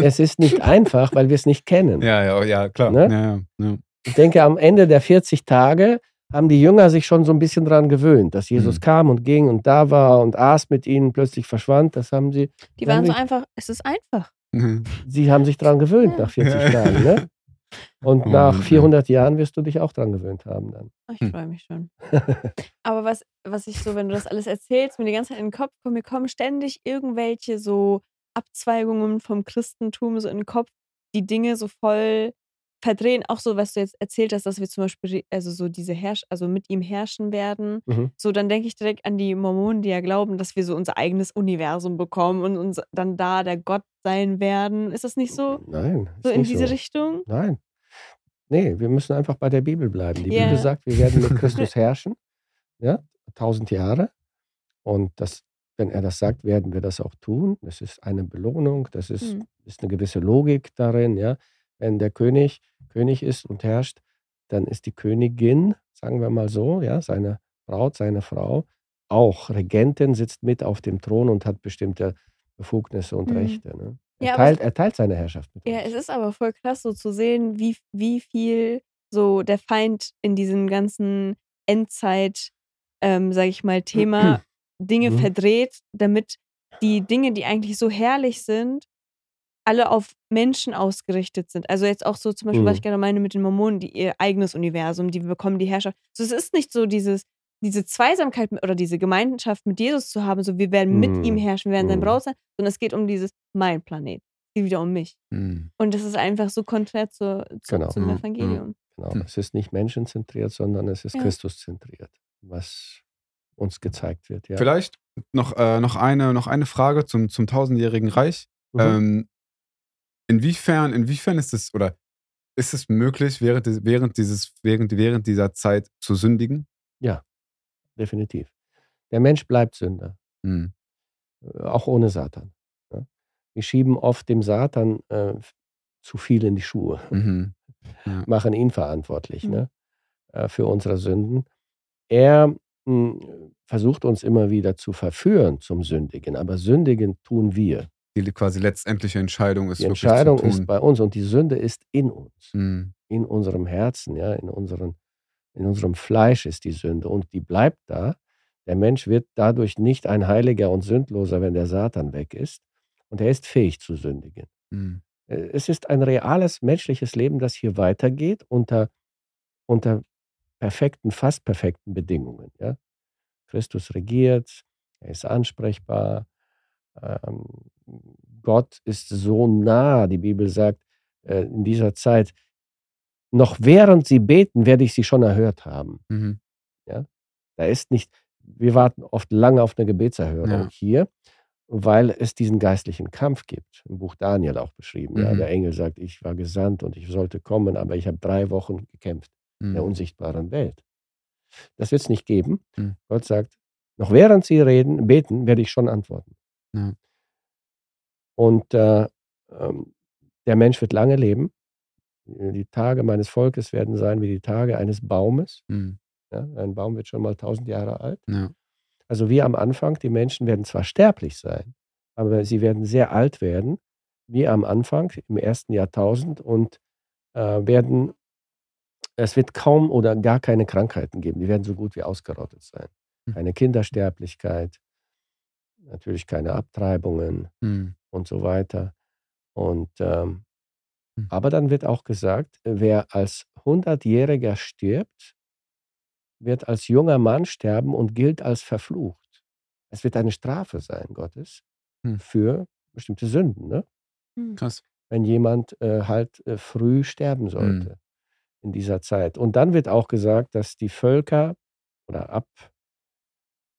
Es ist nicht einfach, weil wir es nicht kennen. ja, ja, ja, klar. Ne? Ja, ja, ja. Ich denke, am Ende der 40 Tage haben die Jünger sich schon so ein bisschen daran gewöhnt, dass Jesus Mhm. kam und ging und da war und aß mit ihnen, plötzlich verschwand. Das haben sie, Die waren so einfach, es ist einfach. Mhm. sie haben sich daran gewöhnt nach 40 Ja. Tagen. Ne? Und Oh nach Mann, 400 Jahren wirst du dich auch daran gewöhnt haben dann. Oh, Ich Hm. freue mich schon. Aber was, was ich so, wenn du das alles erzählst, mir die ganze Zeit in den Kopf kommt, mir kommen ständig irgendwelche so Abzweigungen vom Christentum so in den Kopf, die Dinge so voll verdrehen. Auch so, was du jetzt erzählt hast, dass wir zum Beispiel, also so diese Herrsch, also mit ihm herrschen werden. Mhm. So, dann denke ich direkt an die Mormonen, die ja glauben, dass wir so unser eigenes Universum bekommen und uns dann da der Gott sein werden. Ist das nicht so? Nein. So in diese so. Richtung? Nein. Nee, wir müssen einfach bei der Bibel bleiben. Die Ja. Bibel sagt, wir werden mit Christus herrschen. Ja, tausend Jahre. Und das wenn er das sagt, werden wir das auch tun. Das ist eine Belohnung, das ist, Mhm. ist eine gewisse Logik darin. Ja? Wenn der König König ist und herrscht, dann ist die Königin, sagen wir mal so, ja, seine Braut, seine Frau, auch Regentin, sitzt mit auf dem Thron und hat bestimmte Befugnisse und Mhm. Rechte. Ne? Er, Ja, teilt, er teilt seine Herrschaft mit Ja, uns. es ist aber voll krass, so zu sehen, wie, wie viel so der Feind in diesem ganzen Endzeit, ähm, sag ich mal, Thema Dinge Mhm. verdreht, damit die Dinge, die eigentlich so herrlich sind, alle auf Menschen ausgerichtet sind. Also jetzt auch so zum Beispiel, was Mhm. ich gerade meine mit den Mormonen, die ihr eigenes Universum, die bekommen die Herrschaft. So, es ist nicht so dieses, diese Zweisamkeit oder diese Gemeinschaft mit Jesus zu haben, so wir werden mit ihm Mhm. herrschen, wir werden sein Mhm. Braut sein, sondern es geht um dieses mein Planet. Es geht wieder um mich. Mhm. Und das ist einfach so konträr zu, zu, Genau. zum Mhm. Evangelium. Genau. Hm. Es ist nicht menschenzentriert, sondern es ist Ja. Christuszentriert, was uns gezeigt wird. Ja. Vielleicht noch, äh, noch, eine, noch eine Frage zum, zum tausendjährigen Reich. Mhm. Ähm, inwiefern, inwiefern ist es oder ist es möglich, während, während, dieses, während, während dieser Zeit zu sündigen? Definitiv. Der Mensch bleibt Sünder, Hm. äh, auch ohne Satan. Ja. Wir schieben oft dem Satan äh, zu viel in die Schuhe, Mhm. machen ihn verantwortlich Mhm. ne, äh, für unsere Sünden. Er mh, versucht uns immer wieder zu verführen zum Sündigen, aber Sündigen tun wir. Die quasi letztendliche Entscheidung ist Die wirklich Entscheidung zu tun. ist bei uns und die Sünde ist in uns. Hm. in unserem Herzen, ja, in, unseren, in unserem Fleisch ist die Sünde und die bleibt da. Der Mensch wird dadurch nicht ein Heiliger und Sündloser, wenn der Satan weg ist. Und er ist fähig zu sündigen. Hm. Äh, Es ist ein reales menschliches Leben, das hier weitergeht unter, unter perfekten, fast perfekten Bedingungen. Ja? Christus regiert, er ist ansprechbar, ähm, Gott ist so nah, die Bibel sagt, äh, in dieser Zeit, noch während sie beten, werde ich sie schon erhört haben. Mhm. Da ist nicht, wir warten oft lange auf eine Gebetserhörung Ja. hier, weil es diesen geistlichen Kampf gibt. Im Buch Daniel auch beschrieben. Ja, Mhm. der Engel sagt, ich war gesandt und ich sollte kommen, aber ich habe drei Wochen gekämpft in der Hm. unsichtbaren Welt. Das wird es nicht geben. Mhm. Gott sagt, noch während sie reden, beten, werde ich schon antworten. Ja. Und äh, ähm, der Mensch wird lange leben. Die Tage meines Volkes werden sein wie die Tage eines Baumes. Hm. Ja, ein Baum wird schon mal tausend Jahre alt. Ja. Also wie am Anfang, die Menschen werden zwar sterblich sein, aber sie werden sehr alt werden, wie am Anfang im ersten Jahrtausend und äh, werden, es wird kaum oder gar keine Krankheiten geben. Die werden so gut wie ausgerottet sein. Hm. Keine Kindersterblichkeit, natürlich keine Abtreibungen Hm. und so weiter. Und ähm, Hm. aber dann wird auch gesagt, wer als 100-Jähriger stirbt, wird als junger Mann sterben und gilt als verflucht. Es wird eine Strafe sein, Gottes, Hm. für bestimmte Sünden, ne? Hm. Krass. wenn jemand äh, halt äh, früh sterben sollte Hm. in dieser Zeit. Und dann wird auch gesagt, dass die Völker oder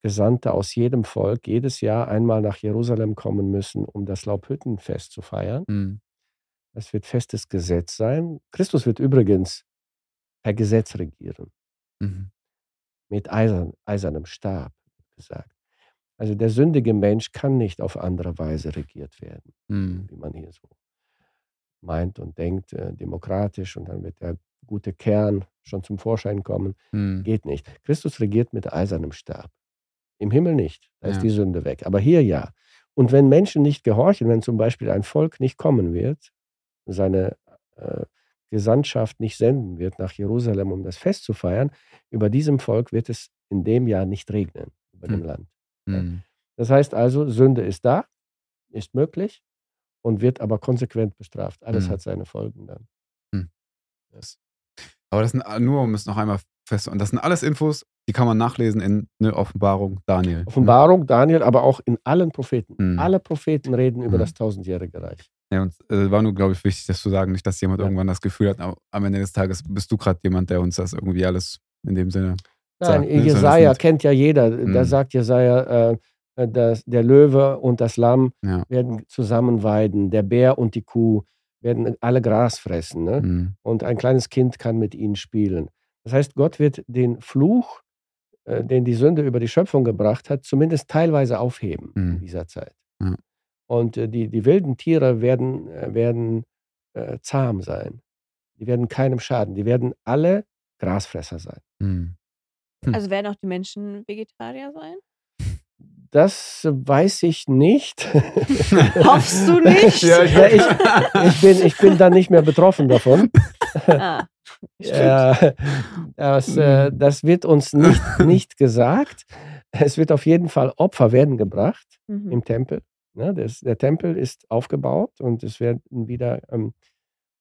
Abgesandte aus jedem Volk jedes Jahr einmal nach Jerusalem kommen müssen, um das Laubhüttenfest zu feiern. Hm. Das wird festes Gesetz sein. Christus wird übrigens per Gesetz regieren, Mhm. mit eisern, eisernem Stab, gesagt. Also der sündige Mensch kann nicht auf andere Weise regiert werden, Hm. wie man hier so meint und denkt, äh, demokratisch und dann wird der gute Kern schon zum Vorschein kommen. Hm. Geht nicht. Christus regiert mit eisernem Stab. Im Himmel nicht. Da ist Ja. die Sünde weg. Aber hier ja. Und wenn Menschen nicht gehorchen, wenn zum Beispiel ein Volk nicht kommen wird, seine äh, Gesandtschaft nicht senden wird nach Jerusalem, um das Fest zu feiern, über diesem Volk wird es in dem Jahr nicht regnen, über dem Hm. Land. Hm. Das heißt also, Sünde ist da, ist möglich und wird aber konsequent bestraft. Alles Hm. hat seine Folgen dann. Aber das sind nur, um es noch einmal fest, und das sind alles Infos, die kann man nachlesen in ne, Offenbarung Daniel. ne? Offenbarung, Daniel, aber auch in allen Propheten. Hm. Alle Propheten reden über Hm. das tausendjährige Reich. Ja, und äh, war nur, glaube ich, wichtig, das zu sagen, nicht, dass jemand Ja. irgendwann das Gefühl hat, am- Ende des Tages bist du gerade jemand, der uns das irgendwie alles in dem Sinne. Nein, sagt, ne, Jesaja sind- kennt ja jeder. Da Hm. sagt Jesaja, äh, äh, dass der Löwe und das Lamm Ja. werden zusammen weiden, der Bär und die Kuh werden alle Gras fressen. Ne? Hm. Und ein kleines Kind kann mit ihnen spielen. Das heißt, Gott wird den Fluch äh, den die Sünde über die Schöpfung gebracht hat, zumindest teilweise aufheben in Mhm. dieser Zeit. Ja. Und äh, die, die wilden Tiere werden, äh, werden äh, zahm sein. Die werden keinem schaden. Die werden alle Grasfresser sein. Mhm. Hm. Also werden auch die Menschen Vegetarier sein? Das weiß ich nicht. Hoffst du nicht? Ja, ich- ich, bin, ich bin da nicht mehr betroffen davon. ah, Ja, das, äh, das wird uns nicht, nicht gesagt. Es wird auf jeden Fall Opfer werden gebracht Mhm. im Tempel. Ne, das, der Tempel ist aufgebaut und es werden wieder ähm,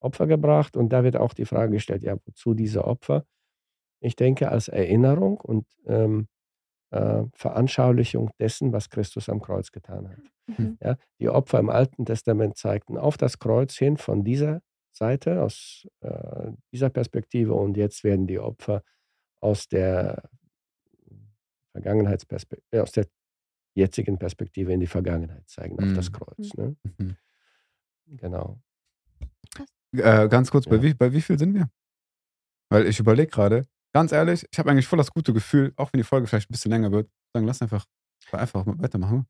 Opfer gebracht. Und da wird auch die Frage gestellt, ja, wozu diese Opfer? Ich denke, als Erinnerung und ähm, äh, Veranschaulichung dessen, was Christus am Kreuz getan hat. Mhm. Ja, die Opfer im Alten Testament zeigten auf das Kreuz hin von dieser Seite, aus äh, dieser Perspektive. Und jetzt werden die Opfer aus der Vergangenheitsperspektive, äh, aus der jetzigen Perspektive in die Vergangenheit zeigen, auf das Mhm. Kreuz. Ne? Mhm. Genau. Äh, ganz kurz, bei, Ja. wie, bei wie viel sind wir? Weil ich überlege gerade, ganz ehrlich, ich habe eigentlich voll das gute Gefühl, auch wenn die Folge vielleicht ein bisschen länger wird, sagen, lass einfach, einfach mal weitermachen.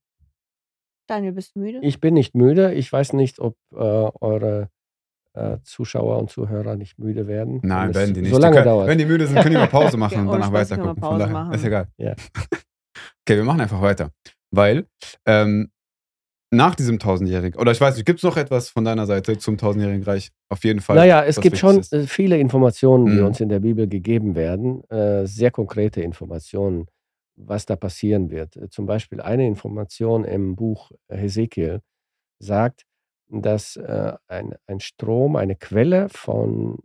Daniel, bist du müde? Ich bin nicht müde. Ich weiß nicht, ob äh, eure äh, Zuschauer und Zuhörer nicht müde werden. Nein, wenn werden die nicht. So Die lange können, dauert. Wenn die müde sind, können die mal Pause machen Ja, und danach Spaß, können wir weitergucken. Von daher, machen. ist egal. Ja. Okay, wir machen einfach weiter. Weil ähm, nach diesem tausendjährigen, oder ich weiß nicht, gibt es noch etwas von deiner Seite zum tausendjährigen Reich? Auf jeden Fall. Naja, es gibt schon ist. äh, viele Informationen, die Mhm. uns in der Bibel gegeben werden, äh, sehr konkrete Informationen, was da passieren wird. Äh, Zum Beispiel eine Information im Buch Hesekiel sagt, dass äh, ein, ein Strom, eine Quelle von,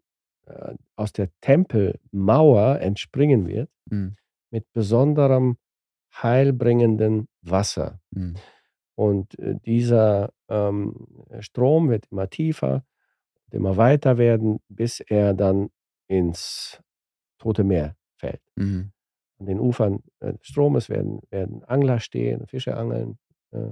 äh, aus der Tempelmauer entspringen wird Mhm. mit besonderem heilbringenden Wasser. Mhm. Und äh, dieser ähm, Strom wird immer tiefer und immer weiter werden, bis er dann ins Tote Meer fällt. Mhm. An den Ufern äh, des Stromes werden, werden Angler stehen, Fische angeln. Äh,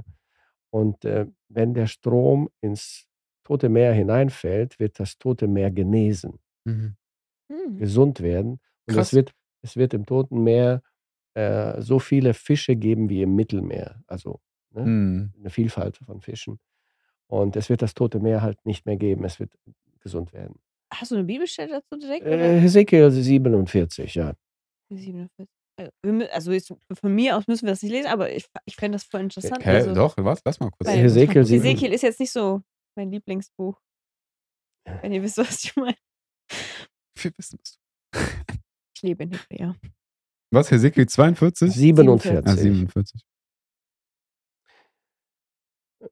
und äh, wenn der Strom ins Tote Meer hineinfällt, wird das Tote Meer genesen, Mhm. Hm. gesund werden. Und Krass. es wird, es wird im Toten Meer äh, so viele Fische geben wie im Mittelmeer. Also ne? Mhm. eine Vielfalt von Fischen. Und es wird das Tote Meer halt nicht mehr geben. Es wird gesund werden. Hast du eine Bibelstelle dazu direkt? Äh? Hesekiel 47, ja. 47. Also, wir mü- Also jetzt, von mir aus müssen wir das nicht lesen, aber ich, ich fände das voll interessant. Hä, also, doch, was? Lass mal kurz. Hesekiel Hesekiel ist jetzt nicht so mein Lieblingsbuch. Wenn ihr wisst, was ich meine. Viel wissen musst Ich lebe in Hebräer. Was, Hesekiel 42? 47. Ah, 47.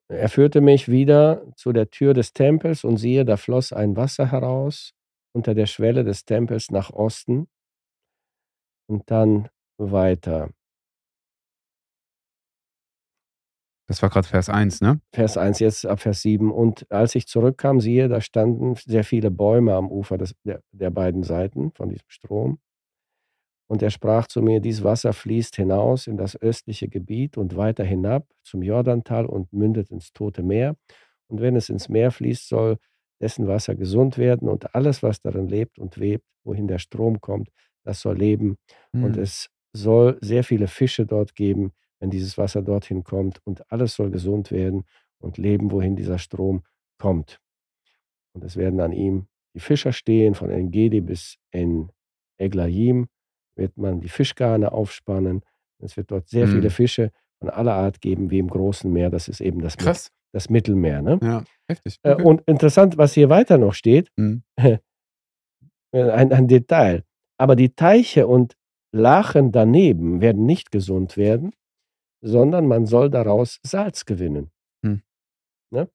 Er führte mich wieder zu der Tür des Tempels und siehe, da floss ein Wasser heraus unter der Schwelle des Tempels nach Osten und dann weiter. Das war gerade Vers 1, ne? Vers 1, jetzt ab Vers 7. Und als ich zurückkam, siehe, da standen sehr viele Bäume am Ufer des, der, der beiden Seiten von diesem Strom. Und er sprach zu mir, dies Wasser fließt hinaus in das östliche Gebiet und weiter hinab zum Jordantal und mündet ins Tote Meer. Und wenn es ins Meer fließt, soll dessen Wasser gesund werden und alles, was darin lebt und webt, wohin der Strom kommt, das soll leben. Und Mhm. es soll sehr viele Fische dort geben, wenn dieses Wasser dorthin kommt. Und alles soll gesund werden und leben, wohin dieser Strom kommt. Und es werden an ihm die Fischer stehen, von Engedi bis en Eglaim wird man die Fischgarne aufspannen. Es wird dort sehr Mhm. viele Fische von aller Art geben, wie im großen Meer. Das ist eben das, Mit- Krass. das Mittelmeer. Ne? Ja, heftig. Äh, Okay. Und interessant, was hier weiter noch steht, Mhm. äh, ein, ein Detail. Aber die Teiche und Lachen daneben werden nicht gesund werden, sondern man soll daraus Salz gewinnen. Hm. Ne?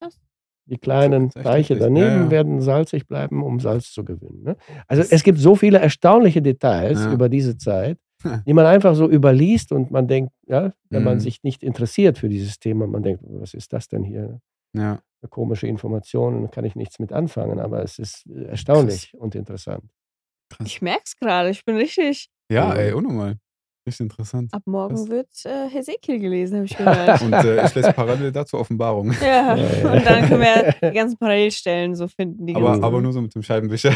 Krass. Die kleinen Teiche daneben Ja, ja. werden salzig bleiben, um Salz zu gewinnen. Ne? Also Das- es gibt so viele erstaunliche Details Ja. über diese Zeit, die man einfach so überliest und man denkt, ja, wenn man Mhm. sich nicht interessiert für dieses Thema, man denkt, was ist das denn hier? Ja. eine komische Information, kann ich nichts mit anfangen, aber es ist äh, erstaunlich und interessant. Krass. Ich merke es gerade. Ich bin richtig. Ja, Mhm. ey, unnormal. Richtig interessant. Ab morgen Krass. wird äh, Hesekiel gelesen, habe ich gehört. Und äh, ich lese parallel dazu Offenbarung. ja. Ja, ja. Und dann können wir die ganzen Parallelstellen so finden. Die Aber, ganzen- aber nur so mit dem Scheibenwischer.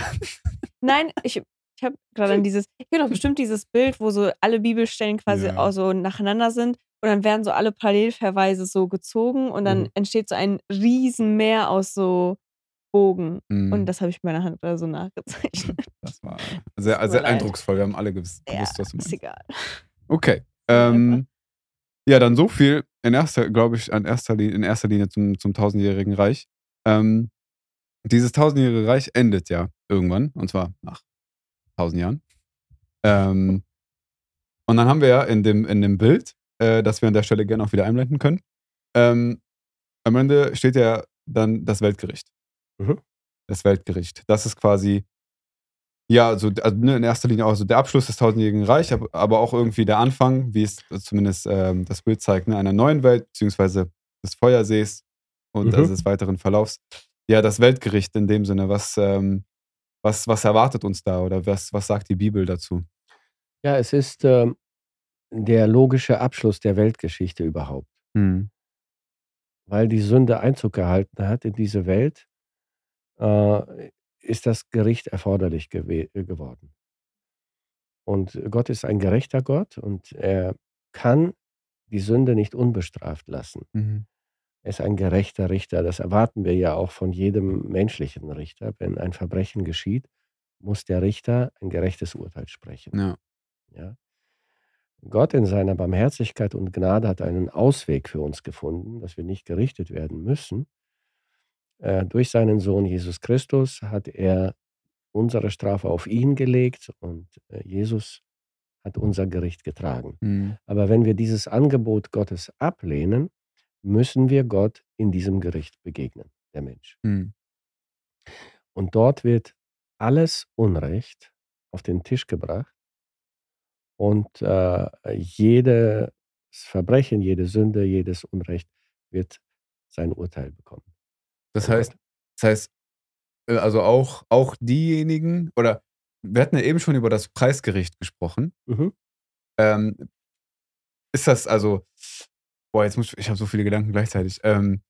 Nein, ich, Ich habe gerade an dieses, ich kenne doch bestimmt dieses Bild, wo so alle Bibelstellen quasi Ja. auch so nacheinander sind und dann werden so alle Parallelverweise so gezogen und dann Mhm. entsteht so ein Riesenmeer aus so Bogen. Mhm. Und das habe ich mit meiner Hand oder so nachgezeichnet. Das war sehr, sehr eindrucksvoll. Wir haben alle gewusst, Ja, was du ist meinst. egal. Okay. Ähm, ja, dann so viel in erster, glaube ich, an erster Linie, in erster Linie zum, zum tausendjährigen Reich. Ähm, dieses tausendjährige Reich endet ja irgendwann, und zwar nach tausend Jahren. Ähm, und dann haben wir ja in dem, in dem Bild, äh, das wir an der Stelle gerne auch wieder einblenden können, ähm, am Ende steht ja dann das Weltgericht. Mhm. Das Weltgericht. Das ist quasi, ja, so, also ne, in erster Linie auch so der Abschluss des tausendjährigen Reich, aber, auch irgendwie der Anfang, wie es zumindest ähm, das Bild zeigt, ne, einer neuen Welt, beziehungsweise des Feuersees und Mhm. also des weiteren Verlaufs. Ja, das Weltgericht in dem Sinne, was, ähm, was, was erwartet uns da oder was, was sagt die Bibel dazu? Ja, es ist ähm, der logische Abschluss der Weltgeschichte überhaupt. Hm. Weil die Sünde Einzug gehalten hat in diese Welt, äh, ist das Gericht erforderlich äh, geworden. Und Gott ist ein gerechter Gott und er kann die Sünde nicht unbestraft lassen. Mhm. Er ist ein gerechter Richter. Das erwarten wir ja auch von jedem menschlichen Richter. Wenn ein Verbrechen geschieht, muss der Richter ein gerechtes Urteil sprechen. Ja. Ja. Gott in seiner Barmherzigkeit und Gnade hat einen Ausweg für uns gefunden, dass wir nicht gerichtet werden müssen. Äh, durch seinen Sohn Jesus Christus hat er unsere Strafe auf ihn gelegt und äh, Jesus hat unser Gericht getragen. Hm. Aber wenn wir dieses Angebot Gottes ablehnen, müssen wir Gott in diesem Gericht begegnen, der Mensch. Hm. Und dort wird alles Unrecht auf den Tisch gebracht und äh, jedes Verbrechen, jede Sünde, jedes Unrecht wird sein Urteil bekommen. Das heißt, das heißt, äh, also auch, auch diejenigen, oder wir hatten ja eben schon über das Preisgericht gesprochen. Mhm. Ähm, ist das also, boah, jetzt muss ich, ich habe so viele Gedanken gleichzeitig. Ähm,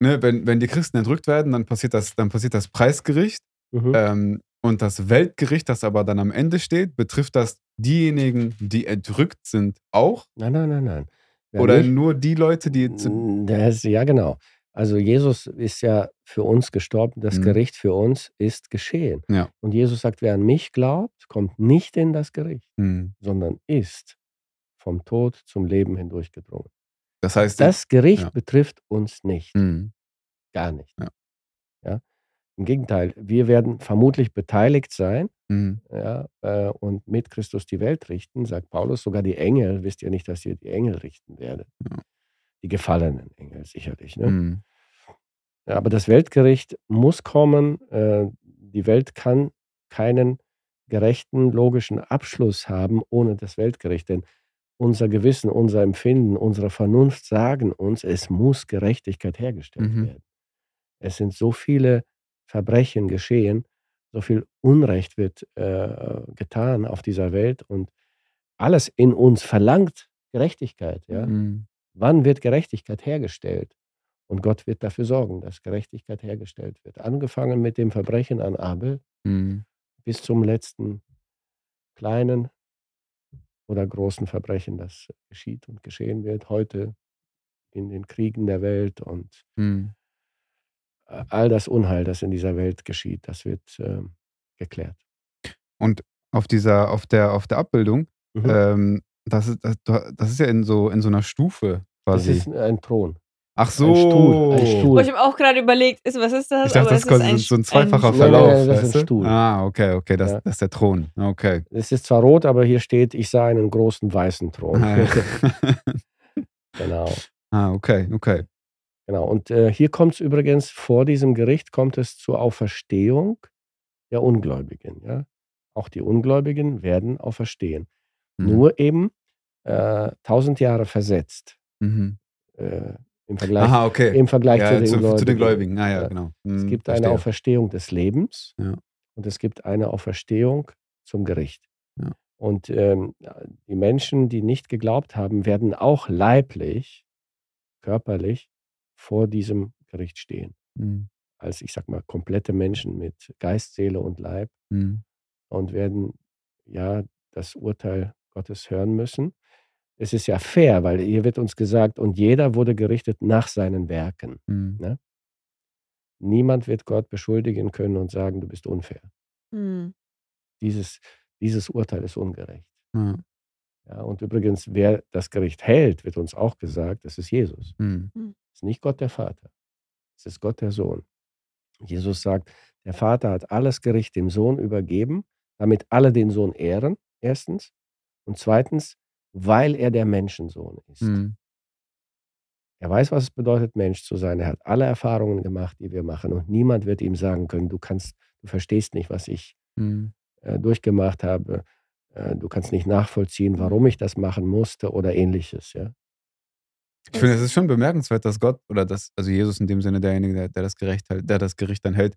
ne, wenn, wenn die Christen entrückt werden, dann passiert das, dann passiert das Preisgericht. Mhm. Ähm, und das Weltgericht, das aber dann am Ende steht, betrifft das diejenigen, die entrückt sind, auch? Nein, nein, nein, nein. Wer Oder nicht- nur die Leute, die Das, ja, genau. Also Jesus ist ja für uns gestorben, das Mhm. Gericht für uns ist geschehen. Ja. Und Jesus sagt, wer an mich glaubt, kommt nicht in das Gericht, Hm. sondern ist vom Tod zum Leben hindurchgedrungen. Das heißt, Das Gericht Ja. betrifft uns nicht, Hm. gar nicht. Ja. Ja? Im Gegenteil, wir werden vermutlich beteiligt sein Hm. ja, äh, und mit Christus die Welt richten, sagt Paulus. Sogar die Engel, wisst ihr nicht, dass ihr die Engel richten werdet. Ja. Die gefallenen Engel sicherlich. Ne? Hm. Ja, aber das Weltgericht muss kommen. Äh, die Welt kann keinen gerechten, logischen Abschluss haben ohne das Weltgericht. Denn unser Gewissen, unser Empfinden, unsere Vernunft sagen uns, es muss Gerechtigkeit hergestellt Mhm. werden. Es sind so viele Verbrechen geschehen, so viel Unrecht wird äh, getan auf dieser Welt und alles in uns verlangt Gerechtigkeit. Ja? Hm. Wann wird Gerechtigkeit hergestellt? Und Gott wird dafür sorgen, dass Gerechtigkeit hergestellt wird. Angefangen mit dem Verbrechen an Abel Hm. bis zum letzten kleinen oder großen Verbrechen, das geschieht und geschehen wird heute in den Kriegen der Welt und Hm. äh, all das Unheil, das in dieser Welt geschieht, das wird ähm, geklärt. Und auf dieser, auf der, auf der Abbildung, Mhm. ähm, das, ist, das, das ist ja in so, in so einer Stufe das quasi. ist ein Thron. Ach so. ein Stuhl, ein Stuhl. Oh, ich habe auch gerade überlegt, ist, was ist das? Ich dachte, Aber das ist quasi so ein zweifacher Nein, Verlauf. nein, das ist ein? Stuhl. Ah, okay, okay, das, Ja. das ist der Thron. Okay. Es ist zwar rot, aber hier steht, ich sah einen großen weißen Thron. Ah, genau. ah, okay, okay. Genau. Und äh, hier kommt es übrigens, vor diesem Gericht kommt es zur Auferstehung der Ungläubigen. Ja? Auch die Ungläubigen werden auferstehen. Mhm. Nur eben äh, tausend Jahre versetzt Mhm. äh, im Vergleich, Aha, okay. im Vergleich ja, zu, den zu, Gläubigen. zu den Gläubigen. Ah, ja, genau. Es Hm, gibt eine verstehe. Auferstehung des Lebens und es gibt eine Auferstehung zum Gericht. Und ähm, die Menschen, die nicht geglaubt haben, werden auch leiblich, körperlich vor diesem Gericht stehen. Hm, Als, ich sag mal, komplette Menschen mit Geist, Seele und Leib. hm, und werden ja das Urteil Gottes hören müssen. Es ist ja fair, weil hier wird uns gesagt, und jeder wurde gerichtet nach seinen Werken. Mhm. Ne? Niemand wird Gott beschuldigen können und sagen, du bist unfair. Hm. Dieses, dieses Urteil ist ungerecht. Ja. Ja, und übrigens, wer das Gericht hält, wird uns auch gesagt, das ist Jesus. Mhm. Es ist nicht Gott der Vater. Es ist Gott der Sohn. Jesus sagt, der Vater hat alles Gericht dem Sohn übergeben, damit alle den Sohn ehren, erstens. Und zweitens, weil er der Menschensohn ist. Mhm. Er weiß, was es bedeutet, Mensch zu sein. Er hat alle Erfahrungen gemacht, die wir machen. Und niemand wird ihm sagen können, du kannst, du verstehst nicht, was ich Mhm. äh, durchgemacht habe. Äh, du kannst nicht nachvollziehen, warum ich das machen musste oder ähnliches. Ja? Ich finde, es ist schon bemerkenswert, dass Gott oder dass, also Jesus in dem Sinne derjenige, der, der das Gericht hält, der das Gericht dann hält,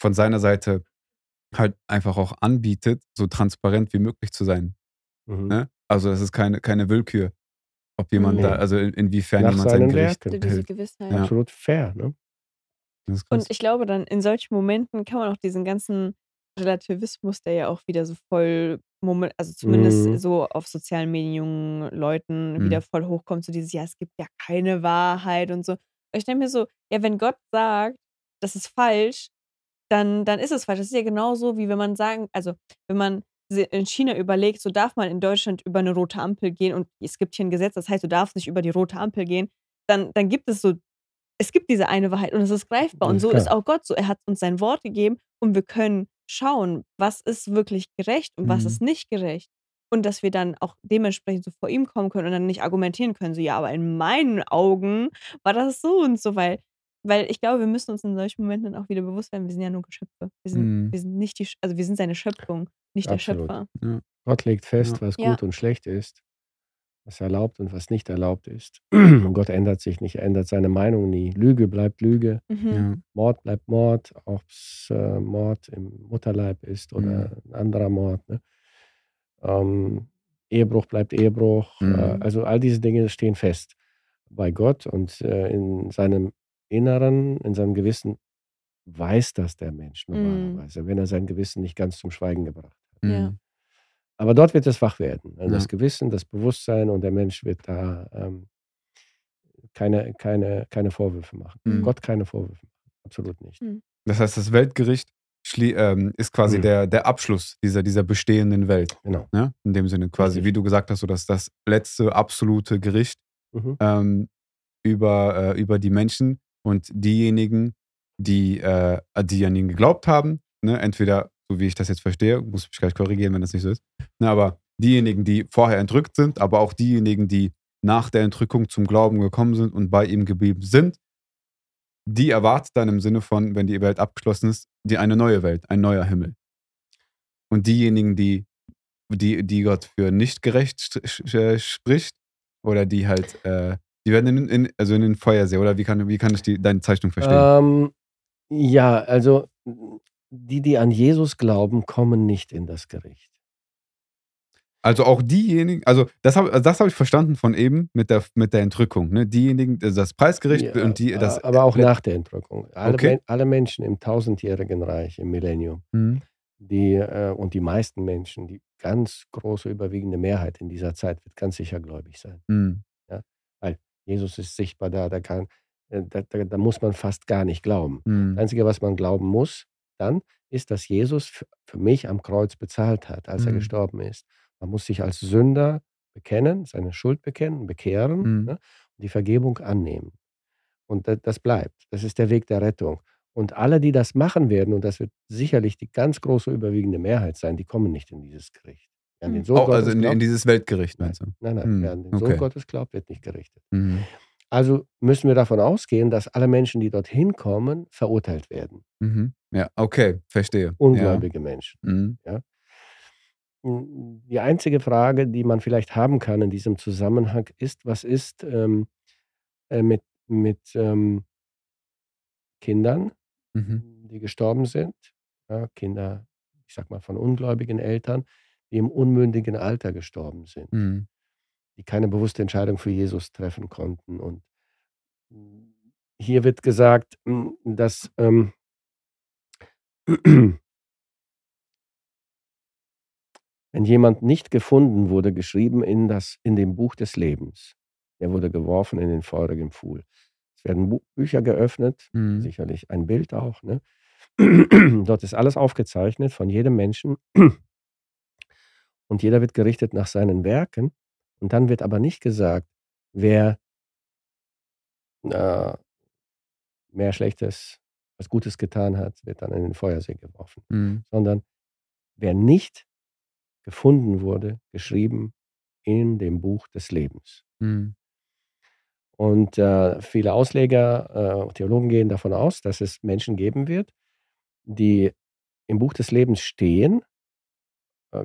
von seiner Seite halt einfach auch anbietet, so transparent wie möglich zu sein. Mhm. Ne? Also es ist keine, keine Willkür, ob jemand Mhm. da, also in, inwiefern Nach jemand sein Gericht Werken. Diese. Gewissheit. Ja. Absolut fair. Ne? Und ich glaube, dann in solchen Momenten kann man auch diesen ganzen Relativismus, der ja auch wieder so voll, Moment, also zumindest Mhm. so auf sozialen Medien jungen Leuten Mhm. wieder voll hochkommt, so dieses, ja, es gibt ja keine Wahrheit und so. Und ich denke mir so, ja, wenn Gott sagt, das ist falsch, dann, dann ist es falsch. Das ist ja genauso, wie wenn man sagen, also wenn man in China überlegt, so darf man in Deutschland über eine rote Ampel gehen und es gibt hier ein Gesetz, das heißt, du darfst nicht über die rote Ampel gehen, dann, dann gibt es so, es gibt diese eine Wahrheit und es ist greifbar. Und so ist auch Gott so. Er hat uns sein Wort gegeben und wir können schauen, was ist wirklich gerecht und was Mhm. ist nicht gerecht. Und dass wir dann auch dementsprechend so vor ihm kommen können und dann nicht argumentieren können, so ja, aber in meinen Augen war das so und so, weil, weil ich glaube, wir müssen uns in solchen Momenten dann auch wieder bewusst werden, wir sind ja nur Geschöpfe. Wir sind, Mhm. wir sind nicht die, also wir sind seine Schöpfung, nicht Absolut. der Schöpfer. Gott legt fest, Ja. was Ja. gut und schlecht ist, was erlaubt und was nicht erlaubt ist. Und Gott ändert sich nicht, er ändert seine Meinung nie. Lüge bleibt Lüge, Mhm. Ja. Mord bleibt Mord, ob es äh, Mord im Mutterleib ist oder ein anderer Mord. Ne? Ähm, Ehebruch bleibt Ehebruch. Mhm. Äh, also all diese Dinge stehen fest bei Gott und äh, in seinem Inneren, in seinem Gewissen weiß das der Mensch Mhm. normalerweise, wenn er sein Gewissen nicht ganz zum Schweigen gebracht hat. Ja. Mhm. Aber dort wird es wach werden. Also Ja. Das Gewissen, das Bewusstsein und der Mensch wird da ähm, keine, keine, keine Vorwürfe machen. Mhm. Gott keine Vorwürfe machen. Absolut nicht. Das heißt, das Weltgericht ähm, ist quasi Mhm. der, der Abschluss dieser, dieser bestehenden Welt. Genau. Ne? In dem Sinne quasi, Richtig. wie du gesagt hast, so dass das letzte absolute Gericht Mhm. ähm, über, äh, über die Menschen und diejenigen, die, äh, die an ihn geglaubt haben, ne? entweder, so wie ich das jetzt verstehe, muss ich mich gleich korrigieren, wenn das nicht so ist, ne? aber diejenigen, die vorher entrückt sind, aber auch diejenigen, die nach der Entrückung zum Glauben gekommen sind und bei ihm geblieben sind, die erwartet dann im Sinne von, wenn die Welt abgeschlossen ist, die eine neue Welt, ein neuer Himmel. Und diejenigen, die, die, die Gott für nicht gerecht sch- spricht, oder die halt, äh, die werden in, in, also in den Feuersee, oder wie kann, wie kann ich die, deine Zeichnung verstehen? Ähm, ja, also die, die an Jesus glauben, kommen nicht in das Gericht. Also auch diejenigen, also das habe das hab ich verstanden von eben mit der, mit der Entrückung. Ne? Diejenigen, also das Preisgericht Ja, und die, das. aber auch nach der Entrückung. Alle, Okay. Men- alle Menschen im tausendjährigen Reich, im Millennium, Mhm. die äh, und die meisten Menschen, die ganz große überwiegende Mehrheit in dieser Zeit wird ganz sicher gläubig sein. Mhm. Jesus ist sichtbar da, da, kann, äh, da, da, da muss man fast gar nicht glauben. Mhm. Das Einzige, was man glauben muss, dann ist, dass Jesus für, mich am Kreuz bezahlt hat, als er Mhm. gestorben ist. Man muss sich als Sünder bekennen, seine Schuld bekennen, bekehren Mhm. ne, und die Vergebung annehmen. Und das, das bleibt. Das ist der Weg der Rettung. Und alle, die das machen werden, und das wird sicherlich die ganz große überwiegende Mehrheit sein, die kommen nicht in dieses Gericht. Wer an den Mhm. Sohn Auch, Gottes also in, in glaubt, dieses Weltgericht, nein, meinst du? nein, nein, Hm, wer an den Sohn okay. Gottes glaubt, wird nicht gerichtet. Mhm. Also müssen wir davon ausgehen, dass alle Menschen, die dorthin kommen, verurteilt werden. Mhm. Ja, okay, verstehe. Ungläubige Menschen. Ja. Mhm. Mm, Die einzige Frage, die man vielleicht haben kann in diesem Zusammenhang, ist, was ist ähm, äh, mit, mit ähm, Kindern, Mhm. die gestorben sind, ja, Kinder, ich sag mal, von ungläubigen Eltern, die im unmündigen Alter gestorben sind, Mhm. die keine bewusste Entscheidung für Jesus treffen konnten. Und mm, hier wird gesagt, mm, dass ähm, Wenn jemand nicht gefunden wurde, geschrieben in, das, in dem Buch des Lebens, der wurde geworfen in den feurigen Pfuhl. Es werden Bu Bücher geöffnet, Mhm. sicherlich ein Bild auch. Ne? Dort ist alles aufgezeichnet von jedem Menschen. Und jeder wird gerichtet nach seinen Werken. Und dann wird aber nicht gesagt, wer äh, mehr Schlechtes als Gutes getan hat, wird dann in den Feuersee geworfen. Mhm. Sondern wer nicht gefunden wurde, geschrieben in dem Buch des Lebens. Mhm. Und äh, viele Ausleger, äh, Theologen gehen davon aus, dass es Menschen geben wird, die im Buch des Lebens stehen,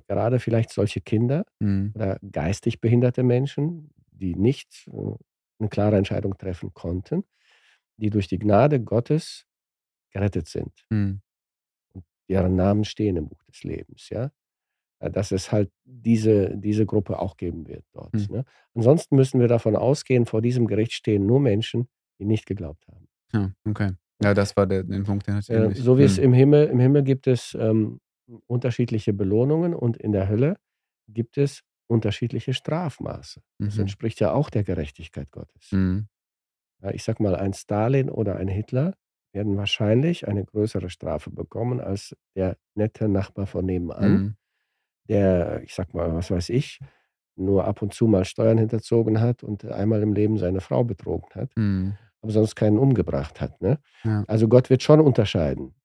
gerade vielleicht solche Kinder Mhm. oder geistig behinderte Menschen, die nicht äh, eine klare Entscheidung treffen konnten, die durch die Gnade Gottes gerettet sind. Mhm. Deren Namen stehen im Buch des Lebens, ja. Äh, Dass es halt diese, diese Gruppe auch geben wird dort. Hm. Ne? Ansonsten müssen wir davon ausgehen, vor diesem Gericht stehen nur Menschen, die nicht geglaubt haben. Ja, okay. Ja, das war der, den Punkt, den hatte ich Äh, so wie es Mhm. im Himmel, im Himmel gibt es ähm, unterschiedliche Belohnungen und in der Hölle gibt es unterschiedliche Strafmaße. Das Mhm. entspricht ja auch der Gerechtigkeit Gottes. Mhm. Ja, ich sag mal, ein Stalin oder ein Hitler werden wahrscheinlich eine größere Strafe bekommen als der nette Nachbar von nebenan, Mhm. der, ich sag mal, was weiß ich, nur ab und zu mal Steuern hinterzogen hat und einmal im Leben seine Frau betrogen hat, Mhm. aber sonst keinen umgebracht hat. Ne? Ja. Also Gott wird schon unterscheiden.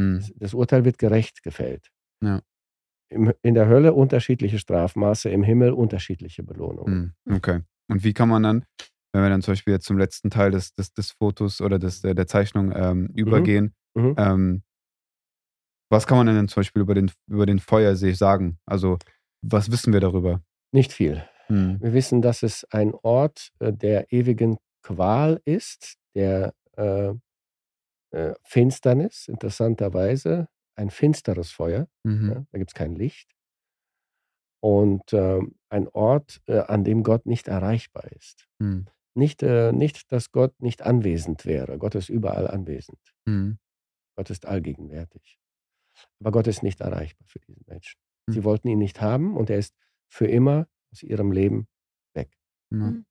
Mhm. Das, Urteil wird gerecht gefällt. Ja. Im, in der Hölle unterschiedliche Strafmaße, im Himmel unterschiedliche Belohnungen. Mhm. Okay. Und wie kann man dann, wenn wir dann zum Beispiel jetzt zum letzten Teil des, des, des Fotos oder des, der, Zeichnung ähm, übergehen, Mhm. ähm, was kann man denn zum Beispiel über den, über den Feuersee sagen? Also, was wissen wir darüber? Nicht viel. Mhm. Wir wissen, dass es ein Ort äh, der ewigen Qual ist, der äh, äh, Finsternis, interessanterweise, ein finsteres Feuer. Mhm. Ja, da gibt es kein Licht. Und ähm, ein Ort, äh, an dem Gott nicht erreichbar ist. Mhm. Nicht, äh, nicht, dass Gott nicht anwesend wäre. Gott ist überall anwesend. Mhm. Gott ist allgegenwärtig. Aber Gott ist nicht erreichbar für diese Menschen. Hm. Sie wollten ihn nicht haben und er ist für immer aus ihrem Leben weg. Mhm.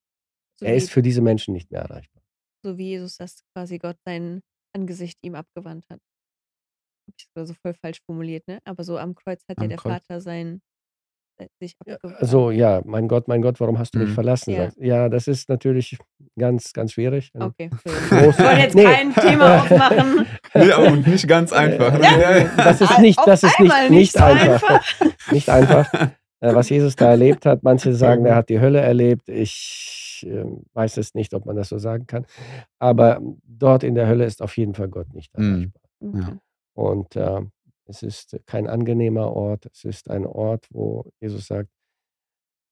So, Er ist für diese Menschen nicht mehr erreichbar. so wie Jesus das quasi Gott sein Angesicht ihm abgewandt hat. Hab ich sogar so voll falsch formuliert, ne? Aber so am Kreuz hat ja Am der Kreuz. Vater sein äh, sich Ja, abgewandt. also ja, mein Gott, mein Gott, warum hast du mich Mhm. verlassen? Ja. Ja, das ist natürlich ganz, ganz schwierig. Okay, Groß-. Ich wollte jetzt Nee. kein Thema aufmachen. Ja, und nicht ganz einfach. ne? Äh, Das ist nicht, das ist einmal nicht, nicht so einfach. Nicht einfach. Äh, Was Jesus da erlebt hat, manche sagen, er hat die Hölle erlebt. Ich äh, weiß es nicht, ob man das so sagen kann. Aber dort in der Hölle ist auf jeden Fall Gott nicht Mhm. erreichbar. Okay. Und äh, es ist kein angenehmer Ort. Es ist ein Ort, wo Jesus sagt,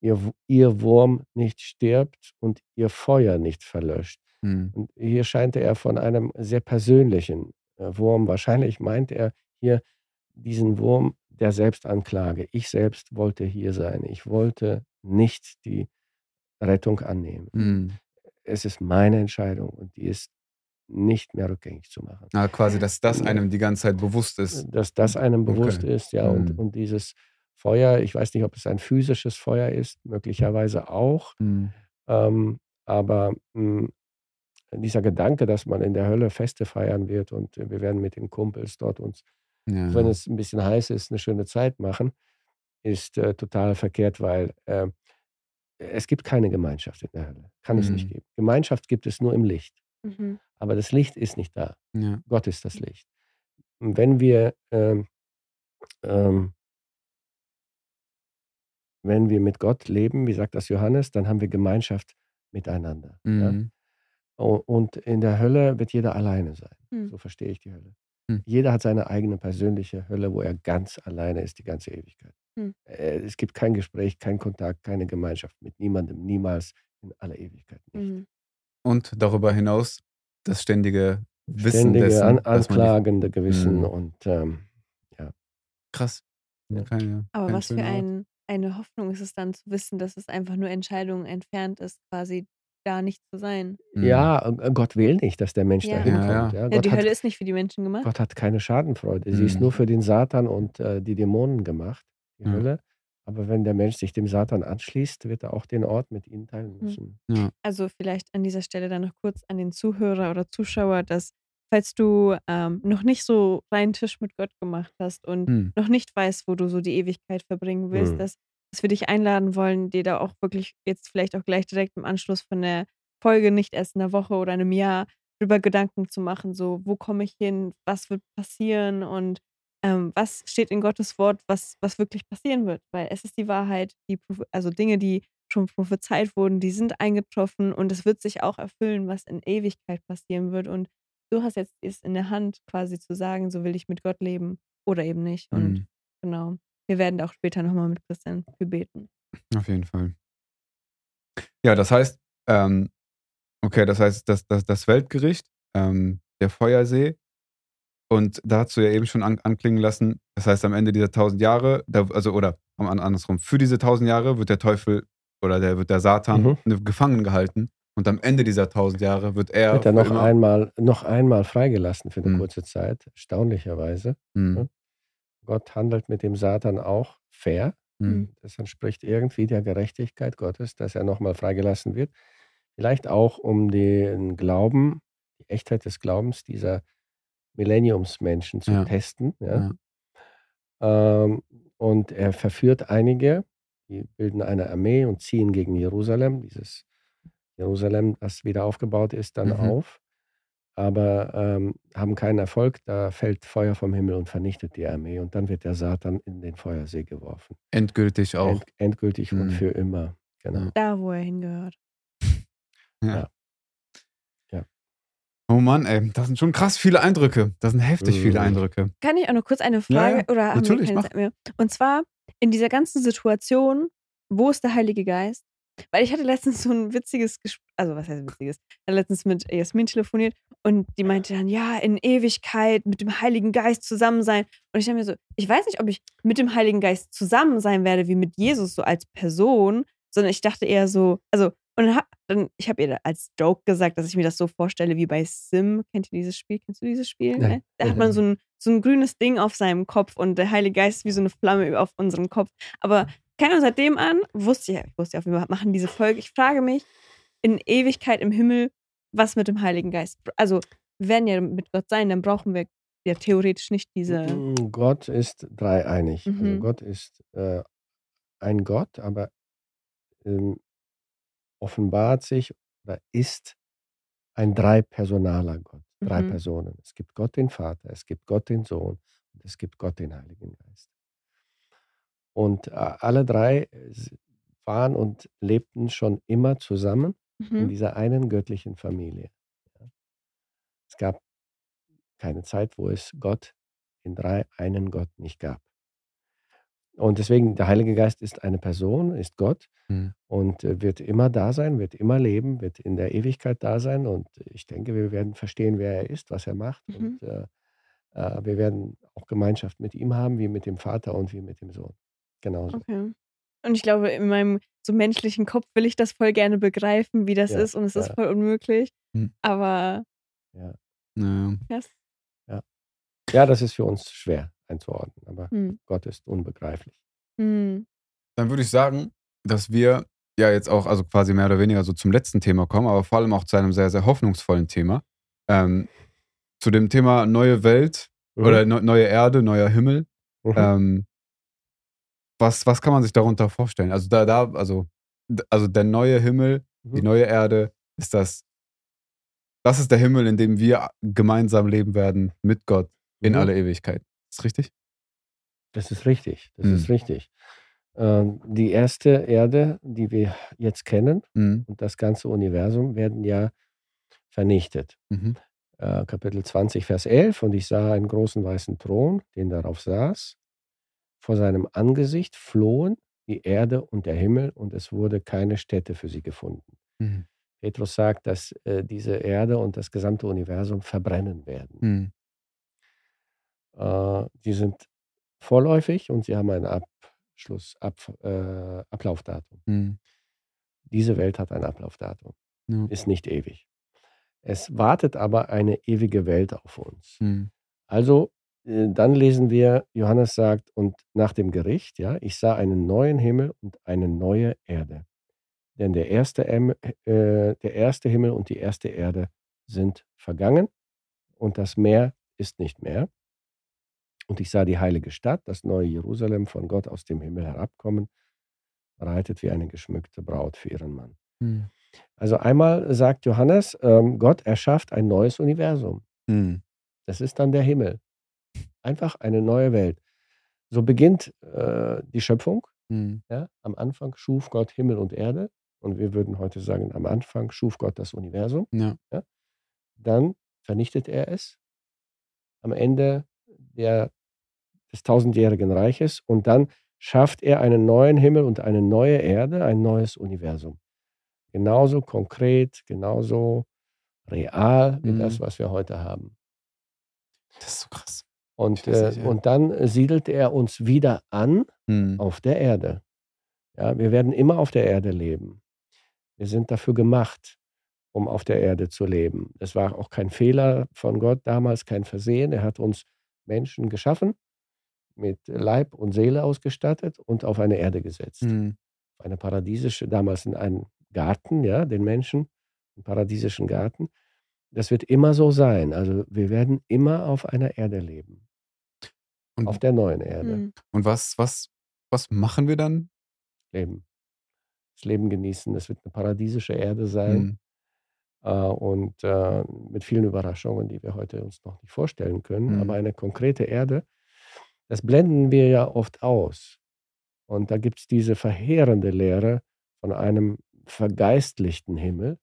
ihr, ihr Wurm nicht stirbt und ihr Feuer nicht verlöscht. Mhm. Und hier scheint er von einem sehr persönlichen äh, Wurm, wahrscheinlich meint er hier diesen Wurm der Selbstanklage. Ich selbst wollte hier sein. Ich wollte nicht die Rettung annehmen. Mhm. Es ist meine Entscheidung und die ist nicht mehr rückgängig zu machen. Ah, quasi, dass das einem die ganze Zeit bewusst ist. Dass das einem bewusst Okay. ist, ja. Und, Mhm. und dieses Feuer, ich weiß nicht, ob es ein physisches Feuer ist, möglicherweise auch. Mhm. Ähm, aber mh, dieser Gedanke, dass man in der Hölle Feste feiern wird und äh, wir werden mit den Kumpels dort uns, Ja. wenn es ein bisschen heiß ist, eine schöne Zeit machen, ist äh, total verkehrt, weil äh, es gibt keine Gemeinschaft in der Hölle. Kann es nicht Mhm. geben. Gemeinschaft gibt es nur im Licht. Mhm. Aber das Licht ist nicht da. ja. Gott ist das Licht. Und wenn wir, ähm, ähm, wenn wir mit Gott leben, wie sagt das Johannes, dann haben wir Gemeinschaft miteinander. Ja? Mhm. O- Und in der Hölle wird jeder alleine sein. Hm. So verstehe ich die Hölle. Hm. Jeder hat seine eigene persönliche Hölle, wo er ganz alleine ist, die ganze Ewigkeit. Hm. Äh, Es gibt kein Gespräch, kein Kontakt, keine Gemeinschaft mit niemandem, niemals in aller Ewigkeit nicht. Mhm. Und darüber hinaus das ständige Wissen Ständige dessen, an, anklagende Gewissen Mhm. und ähm, krass. Ja. Keine, Aber kein was für ein, eine Hoffnung ist es dann zu wissen, dass es einfach nur Entscheidungen entfernt ist, quasi da nicht zu sein. Mhm. ja, äh, Gott will nicht, dass der Mensch Ja. dahin Ja, kommt. ja. Ja, Ja, die hat, Hölle ist nicht für die Menschen gemacht. Gott hat keine Schadenfreude. Sie ist Mhm. nur für den Satan und äh, die Dämonen gemacht, die Ja. Hölle. Aber wenn der Mensch sich dem Satan anschließt, wird er auch den Ort mit ihnen teilen Mhm. müssen. Ja. Also vielleicht an dieser Stelle dann noch kurz an den Zuhörer oder Zuschauer, dass falls du ähm, noch nicht so reinen Tisch mit Gott gemacht hast und Hm. noch nicht weißt, wo du so die Ewigkeit verbringen willst, dass, dass wir dich einladen wollen, dir da auch wirklich jetzt vielleicht auch gleich direkt im Anschluss von der Folge, nicht erst in einer Woche oder einem Jahr, darüber Gedanken zu machen, so wo komme ich hin, was wird passieren und ähm, was steht in Gottes Wort, was, was wirklich passieren wird. Weil es ist die Wahrheit, die, also Dinge, die schon prophezeit wurden, die sind eingetroffen und es wird sich auch erfüllen, was in Ewigkeit passieren wird. Und du hast jetzt es in der Hand, quasi zu sagen, so will ich mit Gott leben oder eben nicht. Und Hm. genau, wir werden da auch später nochmal mit Christian für beten. Auf jeden Fall. Ja, das heißt, ähm, okay, das heißt, das, das, das Weltgericht, ähm, der Feuersee, und da hast du ja eben schon an, anklingen lassen, das heißt, am Ende dieser tausend Jahre, da, also, oder andersrum, für diese tausend Jahre wird der Teufel oder der wird der Satan Mhm. gefangen gehalten und am Ende dieser tausend Jahre wird er. Wird er noch einmal, noch einmal freigelassen für eine Hm. kurze Zeit, erstaunlicherweise. Hm, Gott handelt mit dem Satan auch fair. hm, Das entspricht irgendwie der Gerechtigkeit Gottes, dass er nochmal freigelassen wird. Vielleicht auch, um den Glauben, die Echtheit des Glaubens dieser Millenniumsmenschen zu Ja. testen. Ja? Ja. Ähm, und er verführt einige, die bilden eine Armee und ziehen gegen Jerusalem, dieses Jerusalem, das wieder aufgebaut ist, dann Mhm. auf, aber ähm, haben keinen Erfolg. Da fällt Feuer vom Himmel und vernichtet die Armee und dann wird der Satan in den Feuersee geworfen. Endgültig auch. End, endgültig und Mhm. für immer. Genau. Ja. Da, wo er hingehört. Ja. Ja. Ja. Oh Mann, ey, das sind schon krass viele Eindrücke. Das sind heftig viele Mhm. Eindrücke. Kann ich auch noch kurz eine Ja, Frage? ja, Oder haben wir natürlich, keine mach. Zeit mehr? Und zwar in dieser ganzen Situation, wo ist der Heilige Geist? Weil ich hatte letztens so ein witziges Gespräch, also was heißt witziges? Ich hatte letztens mit Jasmin telefoniert und die meinte dann, ja, in Ewigkeit mit dem Heiligen Geist zusammen sein. Und ich dachte mir so, ich weiß nicht, ob ich mit dem Heiligen Geist zusammen sein werde, wie mit Jesus, so als Person, sondern ich dachte eher so, also, und dann, hab, dann ich habe ihr als Joke gesagt, dass ich mir das so vorstelle wie bei Sim. Kennt ihr dieses Spiel? Kennst du dieses Spiel? Nein. Ne? Da hat man so ein, so ein grünes Ding auf seinem Kopf und der Heilige Geist ist wie so eine Flamme auf unserem Kopf. Aber keine Ahnung, seitdem an wusste ich, ich wusste ja, wir machen diese Folge. Ich frage mich in Ewigkeit im Himmel, was mit dem Heiligen Geist. Also, wir werden ja mit Gott sein, dann brauchen wir ja theoretisch nicht diese. Mm, Gott ist dreieinig. Also Mhm. Gott ist äh, ein Gott, aber ähm, offenbart sich oder ist ein dreipersonaler Gott. Drei Mhm. Personen. Es gibt Gott den Vater, es gibt Gott den Sohn und es gibt Gott den Heiligen Geist. Und äh, alle drei äh, waren und lebten schon immer zusammen in Mhm. dieser einen göttlichen Familie. Es gab keine Zeit, wo es Gott in drei einen Gott nicht gab. Und deswegen, der Heilige Geist ist eine Person, ist Gott Mhm. und äh, wird immer da sein, wird immer leben, wird in der Ewigkeit da sein. Und ich denke, wir werden verstehen, wer er ist, was er macht. Mhm. Und äh, wir werden auch Gemeinschaft mit ihm haben, wie mit dem Vater und wie mit dem Sohn. Genauso. Okay. Und ich glaube, in meinem so menschlichen Kopf will ich das voll gerne begreifen, wie das Ja, ist, und es ist ja. voll unmöglich. Mhm. Aber Ja. Ja. yes. ja, das ist für uns schwer einzuordnen, aber Hm. Gott ist unbegreiflich. Hm. Dann würde ich sagen, dass wir ja jetzt auch, also quasi mehr oder weniger so zum letzten Thema kommen, aber vor allem auch zu einem sehr, sehr hoffnungsvollen Thema. Ähm, zu dem Thema neue Welt Mhm. oder ne neue Erde, neuer Himmel. Mhm. Ähm, was, was kann man sich darunter vorstellen? Also da, da, also, also der neue Himmel, die Mhm. neue Erde, ist das, das ist der Himmel, in dem wir gemeinsam leben werden mit Gott in Mhm. alle Ewigkeit. Ist richtig? Das ist richtig. Das Mhm. ist richtig. Ähm, die erste Erde, die wir jetzt kennen Mhm. und das ganze Universum werden ja vernichtet. Mhm. Äh, Kapitel 20, Vers 11. Und ich sah einen großen weißen Thron, den darauf saß. Vor seinem Angesicht flohen die Erde und der Himmel und es wurde keine Stätte für sie gefunden. Mhm. Petrus sagt, dass äh, diese Erde und das gesamte Universum verbrennen werden. Mhm. Äh, die sind vorläufig und sie haben ein Abschluss, Ab, äh, Ablaufdatum. Mhm. Diese Welt hat ein Ablaufdatum, Ja. ist nicht ewig. Es wartet aber eine ewige Welt auf uns. Mhm. Also dann lesen wir, Johannes sagt, und nach dem Gericht, ja, ich sah einen neuen Himmel und eine neue Erde. Denn der erste, äh, der erste Himmel und die erste Erde sind vergangen und das Meer ist nicht mehr. Und ich sah die heilige Stadt, das neue Jerusalem, von Gott aus dem Himmel herabkommen, reitet wie eine geschmückte Braut für ihren Mann. Hm. Also einmal sagt Johannes, ähm, Gott erschafft ein neues Universum. Hm. Das ist dann der Himmel. Einfach eine neue Welt. So beginnt äh, die Schöpfung. Hm. Ja? Am Anfang schuf Gott Himmel und Erde. Und wir würden heute sagen, am Anfang schuf Gott das Universum. Ja. Ja? Dann vernichtet er es. Am Ende der, des tausendjährigen Reiches. Und dann schafft er einen neuen Himmel und eine neue Erde, ein neues Universum. Genauso konkret, genauso real wie mhm. das, was wir heute haben. Das ist so krass. Und, äh, nicht, ja. und dann siedelt er uns wieder an mhm. auf der Erde. Ja, wir werden immer auf der Erde leben. Wir sind dafür gemacht, um auf der Erde zu leben. Es war auch kein Fehler von Gott damals, kein Versehen. Er hat uns Menschen geschaffen, mit Leib und Seele ausgestattet und auf eine Erde gesetzt. Mhm. Eine paradiesische, damals in einen Garten, ja, den Menschen, einen paradiesischen Garten. Das wird immer so sein. Also wir werden immer auf einer Erde leben. Und, auf der neuen Erde. Mhm. Und was, was, was machen wir dann? Leben. Das Leben genießen. Das wird eine paradiesische Erde sein. Mhm. Äh, und äh, mit vielen Überraschungen, die wir heute uns noch nicht vorstellen können. Mhm. Aber eine konkrete Erde, das blenden wir ja oft aus. Und da gibt es diese verheerende Lehre von einem vergeistlichten Himmel.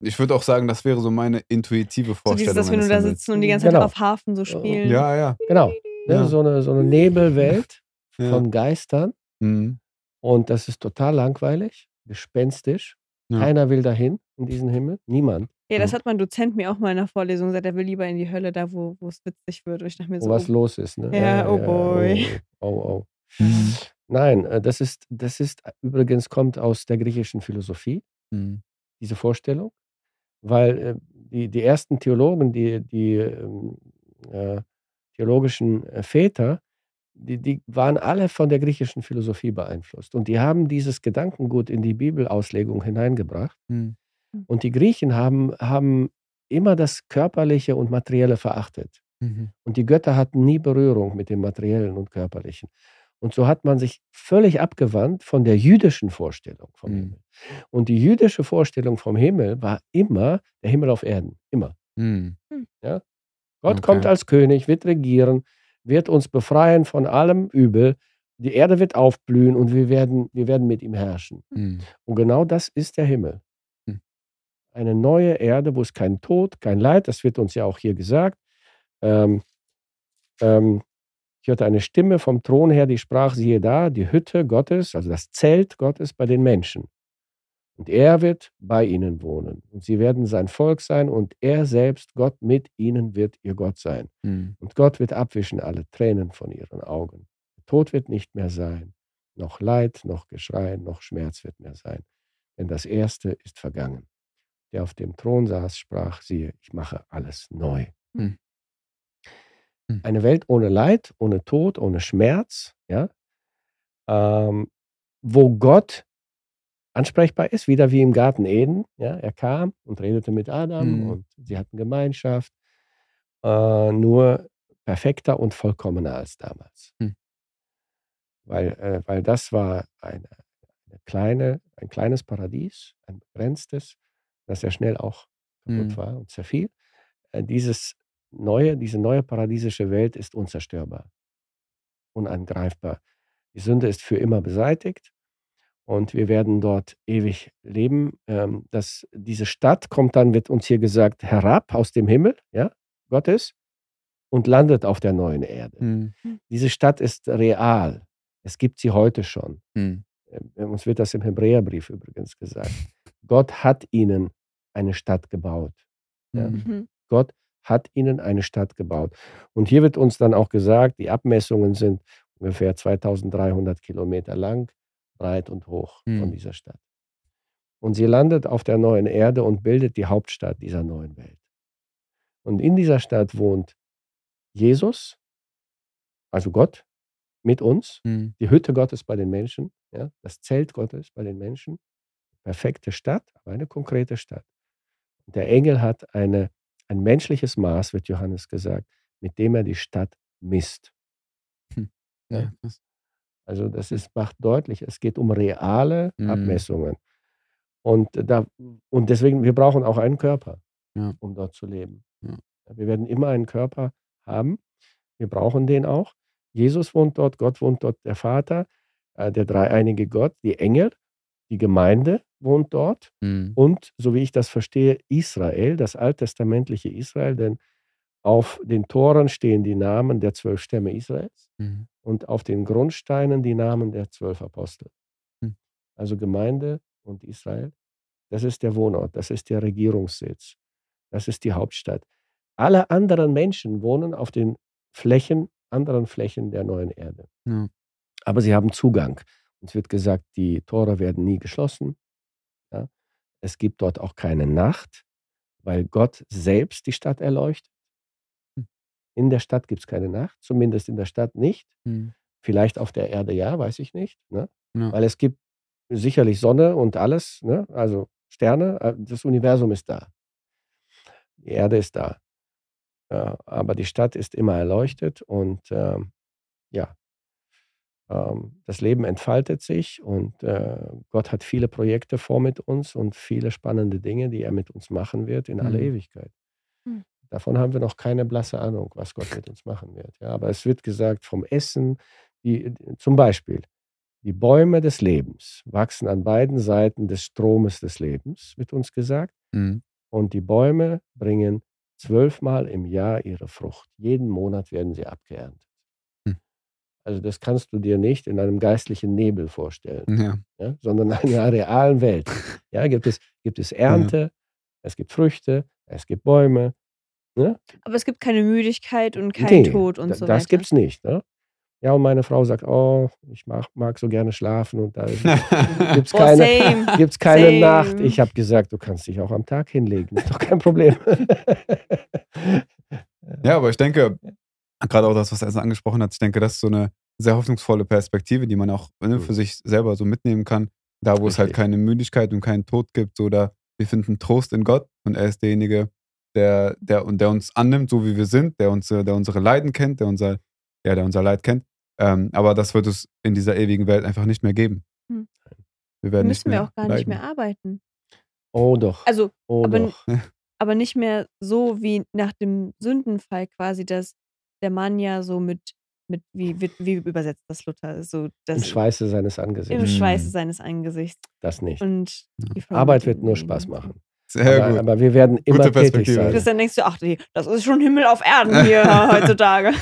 Ich würde auch sagen, das wäre so meine intuitive Vorstellung. So dieses, dass wir nur da sitzen und die ganze Zeit genau. auf Hafen so spielen. Ja, ja. Genau. Ja. So, eine, so eine Nebelwelt ja. von Geistern. Mhm. Und das ist total langweilig, gespenstisch. Ja. Keiner will dahin in diesen Himmel. Niemand. Ja, das hat mein Dozent mir auch mal in der Vorlesung gesagt. Er will lieber in die Hölle, da wo es witzig wird. Und ich dachte mir so, wo was oh, los ist, ne? Ja, oh boy. Oh, oh. oh. Mhm. Nein, äh, das ist, das ist übrigens kommt aus der griechischen Philosophie, mhm. diese Vorstellung, weil äh, die, die ersten Theologen, die, die ähm, äh, theologischen äh, Väter, die, die waren alle von der griechischen Philosophie beeinflusst. Und die haben dieses Gedankengut in die Bibelauslegung hineingebracht. Mhm. Und die Griechen haben, haben immer das Körperliche und Materielle verachtet. Mhm. Und die Götter hatten nie Berührung mit dem Materiellen und Körperlichen. Und so hat man sich völlig abgewandt von der jüdischen Vorstellung vom mhm. Himmel. Und die jüdische Vorstellung vom Himmel war immer der Himmel auf Erden. Immer. Mhm. Ja? Gott okay. kommt als König, wird regieren, wird uns befreien von allem Übel. Die Erde wird aufblühen und wir werden, wir werden mit ihm herrschen. Mhm. Und genau das ist der Himmel. Hm. Eine neue Erde, wo es kein Tod, kein Leid, das wird uns ja auch hier gesagt. Ähm, ähm, ich hörte eine Stimme vom Thron her, die sprach, siehe da, die Hütte Gottes, also das Zelt Gottes bei den Menschen. Und er wird bei ihnen wohnen. Und sie werden sein Volk sein und er selbst, Gott mit ihnen, wird ihr Gott sein. Mhm. Und Gott wird abwischen alle Tränen von ihren Augen. Der Tod wird nicht mehr sein. Noch Leid, noch Geschrei, noch Schmerz wird mehr sein. Denn das Erste ist vergangen. Der auf dem Thron saß, sprach, siehe, ich mache alles neu. Mhm. Hm. Eine Welt ohne Leid, ohne Tod, ohne Schmerz, ja, ähm, wo Gott ansprechbar ist, wieder wie im Garten Eden. Ja, er kam und redete mit Adam mhm. und sie hatten Gemeinschaft, äh, nur perfekter und vollkommener als damals. Mhm. Weil, äh, weil das war eine, eine, kleine, ein kleines Paradies, ein begrenztes, das sehr schnell auch kaputt mhm. war und zerfiel. Äh, dieses neue, diese neue paradiesische Welt ist unzerstörbar, unangreifbar. Die Sünde ist für immer beseitigt und wir werden dort ewig leben. Ähm, das, diese Stadt kommt dann, wird uns hier gesagt, herab aus dem Himmel, ja, Gottes, und landet auf der neuen Erde. Mhm. Diese Stadt ist real. Es gibt sie heute schon. Mhm. Uns wird das im Hebräerbrief übrigens gesagt. Gott hat ihnen eine Stadt gebaut. Ja. Mhm. Gott hat ihnen eine Stadt gebaut. Und hier wird uns dann auch gesagt, die Abmessungen sind ungefähr 2300 Kilometer lang, breit und hoch mhm. von dieser Stadt. Und sie landet auf der neuen Erde und bildet die Hauptstadt dieser neuen Welt. Und in dieser Stadt wohnt Jesus also Gott mit uns, Mhm. die Hütte Gottes bei den Menschen, ja, das Zelt Gottes bei den Menschen, perfekte Stadt, aber eine konkrete Stadt. Und der Engel hat eine, ein menschliches Maß, wird Johannes gesagt, mit dem er die Stadt misst. Ja, das- Also das ist, macht deutlich, es geht um reale Mhm. Abmessungen. Und, da, und deswegen, wir brauchen auch einen Körper, Ja. um dort zu leben. Ja. Wir werden immer einen Körper haben. Wir brauchen den auch. Jesus wohnt dort, Gott wohnt dort, der Vater, äh, der dreieinige Gott, die Engel, die Gemeinde wohnt dort Mhm. und, so wie ich das verstehe, Israel, das alttestamentliche Israel, denn auf den Toren stehen die Namen der zwölf Stämme Israels Mhm. Und auf den Grundsteinen die Namen der zwölf Apostel. Hm. Also Gemeinde und Israel, das ist der Wohnort, das ist der Regierungssitz, das ist die Hauptstadt. Alle anderen Menschen wohnen auf den Flächen, anderen Flächen der neuen Erde. Ja. Aber sie haben Zugang. Uns wird gesagt, die Tore werden nie geschlossen. Ja. Es gibt dort auch keine Nacht, weil Gott selbst die Stadt erleuchtet. Hm. In der Stadt gibt es keine Nacht, zumindest in der Stadt nicht. Mhm. Vielleicht auf der Erde ja, weiß ich nicht. Ne? Ja. Weil es gibt sicherlich Sonne und alles, ne? also Sterne, äh, das Universum ist da. Die Erde ist da. Ja, aber die Stadt ist immer erleuchtet und ähm, ja, ähm, das Leben entfaltet sich und äh, Gott hat viele Projekte vor mit uns und viele spannende Dinge, die er mit uns machen wird in alle Mhm. Ewigkeit. Mhm. Davon haben wir noch keine blasse Ahnung, was Gott mit uns machen wird. Ja, aber es wird gesagt vom Essen, die, zum Beispiel, die Bäume des Lebens wachsen an beiden Seiten des Stromes des Lebens, wird uns gesagt. Mhm. Und die Bäume bringen zwölfmal im Jahr ihre Frucht. Jeden Monat werden sie abgeerntet. Hm. Also das kannst du dir nicht in einem geistlichen Nebel vorstellen, Ja. ja, sondern in einer realen Welt. Ja, gibt, es, gibt es Ernte, es gibt Früchte, es gibt Bäume. Ne? Aber es gibt keine Müdigkeit und kein Nee, Tod und da- so das weiter. gibt es nicht. Ne? Ja, und meine Frau sagt, oh, ich mag, mag so gerne schlafen und da gibt es keine, same. gibt's keine Same. Nacht. Ich habe gesagt, du kannst dich auch am Tag hinlegen, ist doch kein Problem. Ja, aber ich denke, gerade auch das, was Essen angesprochen hat, ich denke, das ist so eine sehr hoffnungsvolle Perspektive, die man auch ne, für Mhm. sich selber so mitnehmen kann. Da, wo es halt Richtig. keine Müdigkeit und keinen Tod gibt, so da wir finden Trost in Gott und er ist derjenige, der, der, und der uns annimmt, so wie wir sind, der, uns, äh, der unsere Leiden kennt, der unser, ja, der unser Leid kennt. Ähm, aber das wird es in dieser ewigen Welt einfach nicht mehr geben. Hm. Wir Da werden müssen nicht wir auch gar nicht leiden. mehr arbeiten. Oh doch. Also, oh aber- doch. aber nicht mehr so wie nach dem Sündenfall quasi, dass der Mann ja so mit, mit wie, wie, wie übersetzt das Luther? So, Im das, Schweiße seines im Angesichts. Schweiße Mhm. seines Angesichts. Das nicht. Und Arbeit wird nur Spaß machen. Sehr aber, gut. aber wir werden immer Gute tätig sein. Christian denkst du, ach das ist schon Himmel auf Erden hier heutzutage.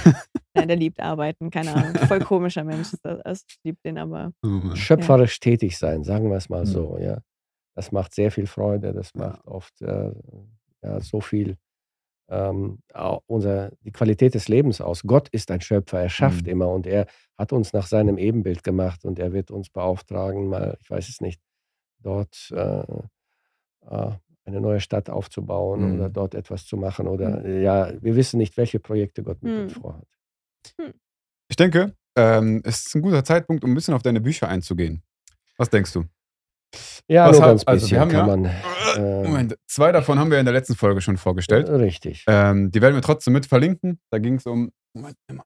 Nein, der liebt arbeiten, keine Ahnung. Voll komischer Mensch. ist Das, das liebt den aber. Oh. Schöpferisch tätig sein, sagen wir es mal Mhm. so. Ja. Das macht sehr viel Freude, das Ja. macht oft äh, ja, so viel ähm, unser, die Qualität des Lebens aus. Gott ist ein Schöpfer, er schafft Mhm. immer und er hat uns nach seinem Ebenbild gemacht und er wird uns beauftragen, mal, ich weiß es nicht, dort äh, äh, eine neue Stadt aufzubauen Mhm. oder dort etwas zu machen oder ja, wir wissen nicht, welche Projekte Gott mit uns Mhm. vorhat. Ich denke, ähm, es ist ein guter Zeitpunkt, um ein bisschen auf deine Bücher einzugehen. Was denkst du? Ja, Was nur hat- ganz also wir bisschen haben kann ja- man. Äh, Moment, zwei davon haben wir in der letzten Folge schon vorgestellt. Richtig. Ähm, die werden wir trotzdem mit verlinken. Da ging es um. Moment, immer.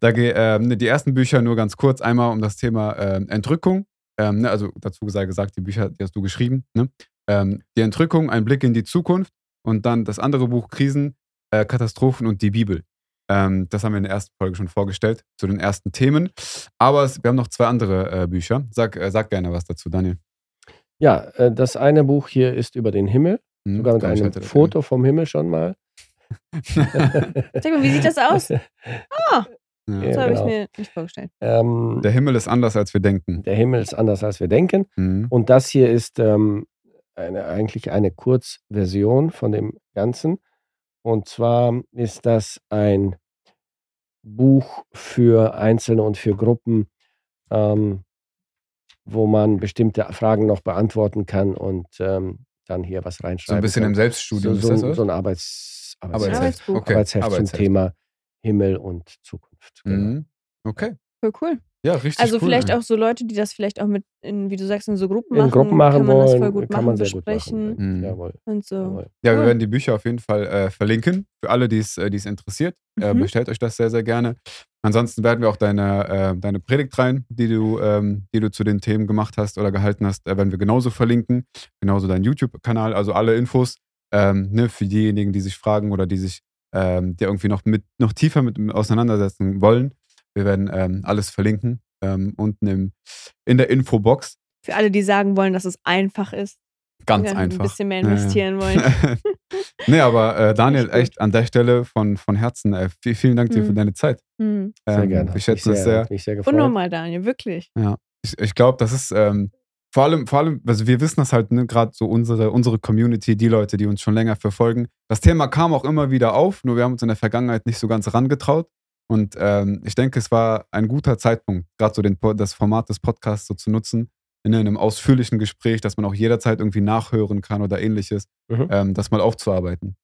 Da geht ähm, ne, die ersten Bücher nur ganz kurz einmal um das Thema ähm, Entrückung. Ähm, ne, also dazu sei gesagt, die Bücher, die hast du geschrieben. Ne? Ähm, die Entrückung, ein Blick in die Zukunft und dann das andere Buch Krisen, äh, Katastrophen und die Bibel. Ähm, das haben wir in der ersten Folge schon vorgestellt, zu den ersten Themen. Aber es, wir haben noch zwei andere äh, Bücher. Sag, äh, sag gerne was dazu, Daniel. Ja, äh, das eine Buch hier ist über den Himmel, Hm, sogar mit einem Foto vom Himmel schon mal. Sag mal, wie sieht das aus? Ah, Ja. so habe ich genau. mir nicht vorgestellt. ähm, Der Himmel ist anders, als wir denken. der Himmel ist anders, als wir denken. Mhm. Und das hier ist ähm, eine, eigentlich eine Kurzversion von dem Ganzen. Und zwar ist das ein Buch für Einzelne und für Gruppen, ähm, wo man bestimmte Fragen noch beantworten kann und ähm, dann hier was So ein reinschreiben bisschen kann. im Selbststudium so, ist so, das ein- was? so ein Arbeits, Arbeitsheft, Arbeitsheft. Arbeitsbuch. Okay. Arbeitsheft zum Arbeitsheft. Thema Himmel und Zukunft. Genau. Mhm. Okay. Voll cool. Ja, richtig Also cool. vielleicht auch so Leute, die das vielleicht auch mit, in, wie du sagst, in so Gruppen In machen, Gruppen machen kann man das wollen, voll gut kann machen, man sehr gut besprechen machen. Mhm. Jawohl. und so. Jawohl. Ja, wir Cool. werden die Bücher auf jeden Fall äh, verlinken. Für alle, die es äh, die es interessiert. Äh, Mhm. bestellt euch das sehr, sehr gerne. Ansonsten werden wir auch deine, äh, deine Predigt rein, die du, ähm, die du zu den Themen gemacht hast oder gehalten hast, äh, werden wir genauso verlinken. Genauso deinen YouTube-Kanal, also alle Infos ähm, ne, für diejenigen, die sich fragen oder die sich ähm, die irgendwie noch, mit, noch tiefer mit auseinandersetzen wollen. Wir werden ähm, alles verlinken ähm, unten im, in der Infobox. Für alle, die sagen wollen, dass es einfach ist, Ganz ja, einfach. ein bisschen mehr Ja, ja. investieren wollen. nee, aber äh, Daniel, Echt an der Stelle von, von Herzen, äh, viel, vielen Dank dir für Mhm. deine Zeit. Hm. Sehr Ähm, gerne. Schätzen mich es sehr. Mich sehr gefreut. Unnormal, Daniel, wirklich. Ich, ich glaube, das ist ähm, vor allem, vor allem, also wir wissen das halt, ne, gerade so unsere, unsere Community, die Leute, die uns schon länger verfolgen. Das Thema kam auch immer wieder auf, nur wir haben uns in der Vergangenheit nicht so ganz rangetraut. Und ähm, ich denke, es war ein guter Zeitpunkt, gerade so den, das Format des Podcasts so zu nutzen, in einem ausführlichen Gespräch, dass man auch jederzeit irgendwie nachhören kann oder ähnliches, Mhm. ähm, das mal aufzuarbeiten.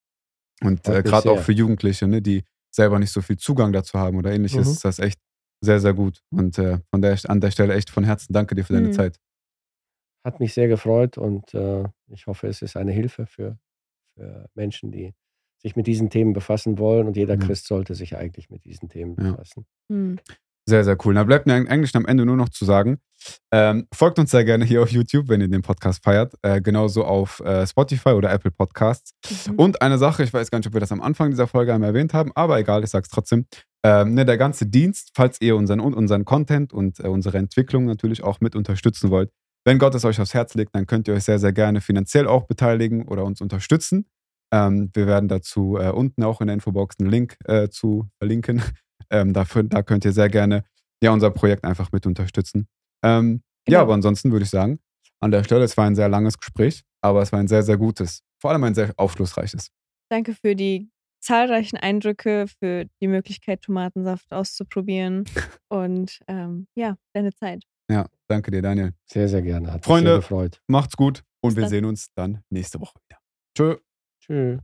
Und äh, gerade auch für Jugendliche, ne, die selber nicht so viel Zugang dazu haben oder ähnliches, Mhm. ist das echt sehr, sehr gut. Und äh, von der, an der Stelle echt von Herzen danke dir für deine Mhm. Zeit. Hat mich sehr gefreut und äh, ich hoffe, es ist eine Hilfe für, für Menschen, die sich mit diesen Themen befassen wollen. Und jeder Ja. Christ sollte sich eigentlich mit diesen Themen Ja. befassen. Hm. Sehr, sehr cool. Da bleibt mir eigentlich am Ende nur noch zu sagen, ähm, folgt uns sehr gerne hier auf YouTube, wenn ihr den Podcast feiert. Äh, genauso auf äh, Spotify oder Apple Podcasts. Mhm. Und eine Sache, ich weiß gar nicht, ob wir das am Anfang dieser Folge einmal erwähnt haben, aber egal, ich sage es trotzdem. Ähm, ne, der ganze Dienst, falls ihr unseren, unseren Content und äh, unsere Entwicklung natürlich auch mit unterstützen wollt, wenn Gott es euch aufs Herz legt, dann könnt ihr euch sehr, sehr gerne finanziell auch beteiligen oder uns unterstützen. Ähm, wir werden dazu äh, unten auch in der Infobox einen Link äh, zu verlinken. Ähm, dafür, da könnt ihr sehr gerne ja, unser Projekt einfach mit unterstützen. Ähm, Ja, Genau. aber ansonsten würde ich sagen, an der Stelle, es war ein sehr langes Gespräch, aber es war ein sehr, sehr gutes, vor allem ein sehr aufschlussreiches. Danke für die zahlreichen Eindrücke, für die Möglichkeit, Tomatensaft auszuprobieren und ähm, ja, deine Zeit. Ja, danke dir, Daniel. Sehr, sehr gerne. Hat Freunde. mich sehr gefreut. Macht's gut und Bis wir dann. sehen uns dann nächste Woche wieder. Tschö. Tschüss.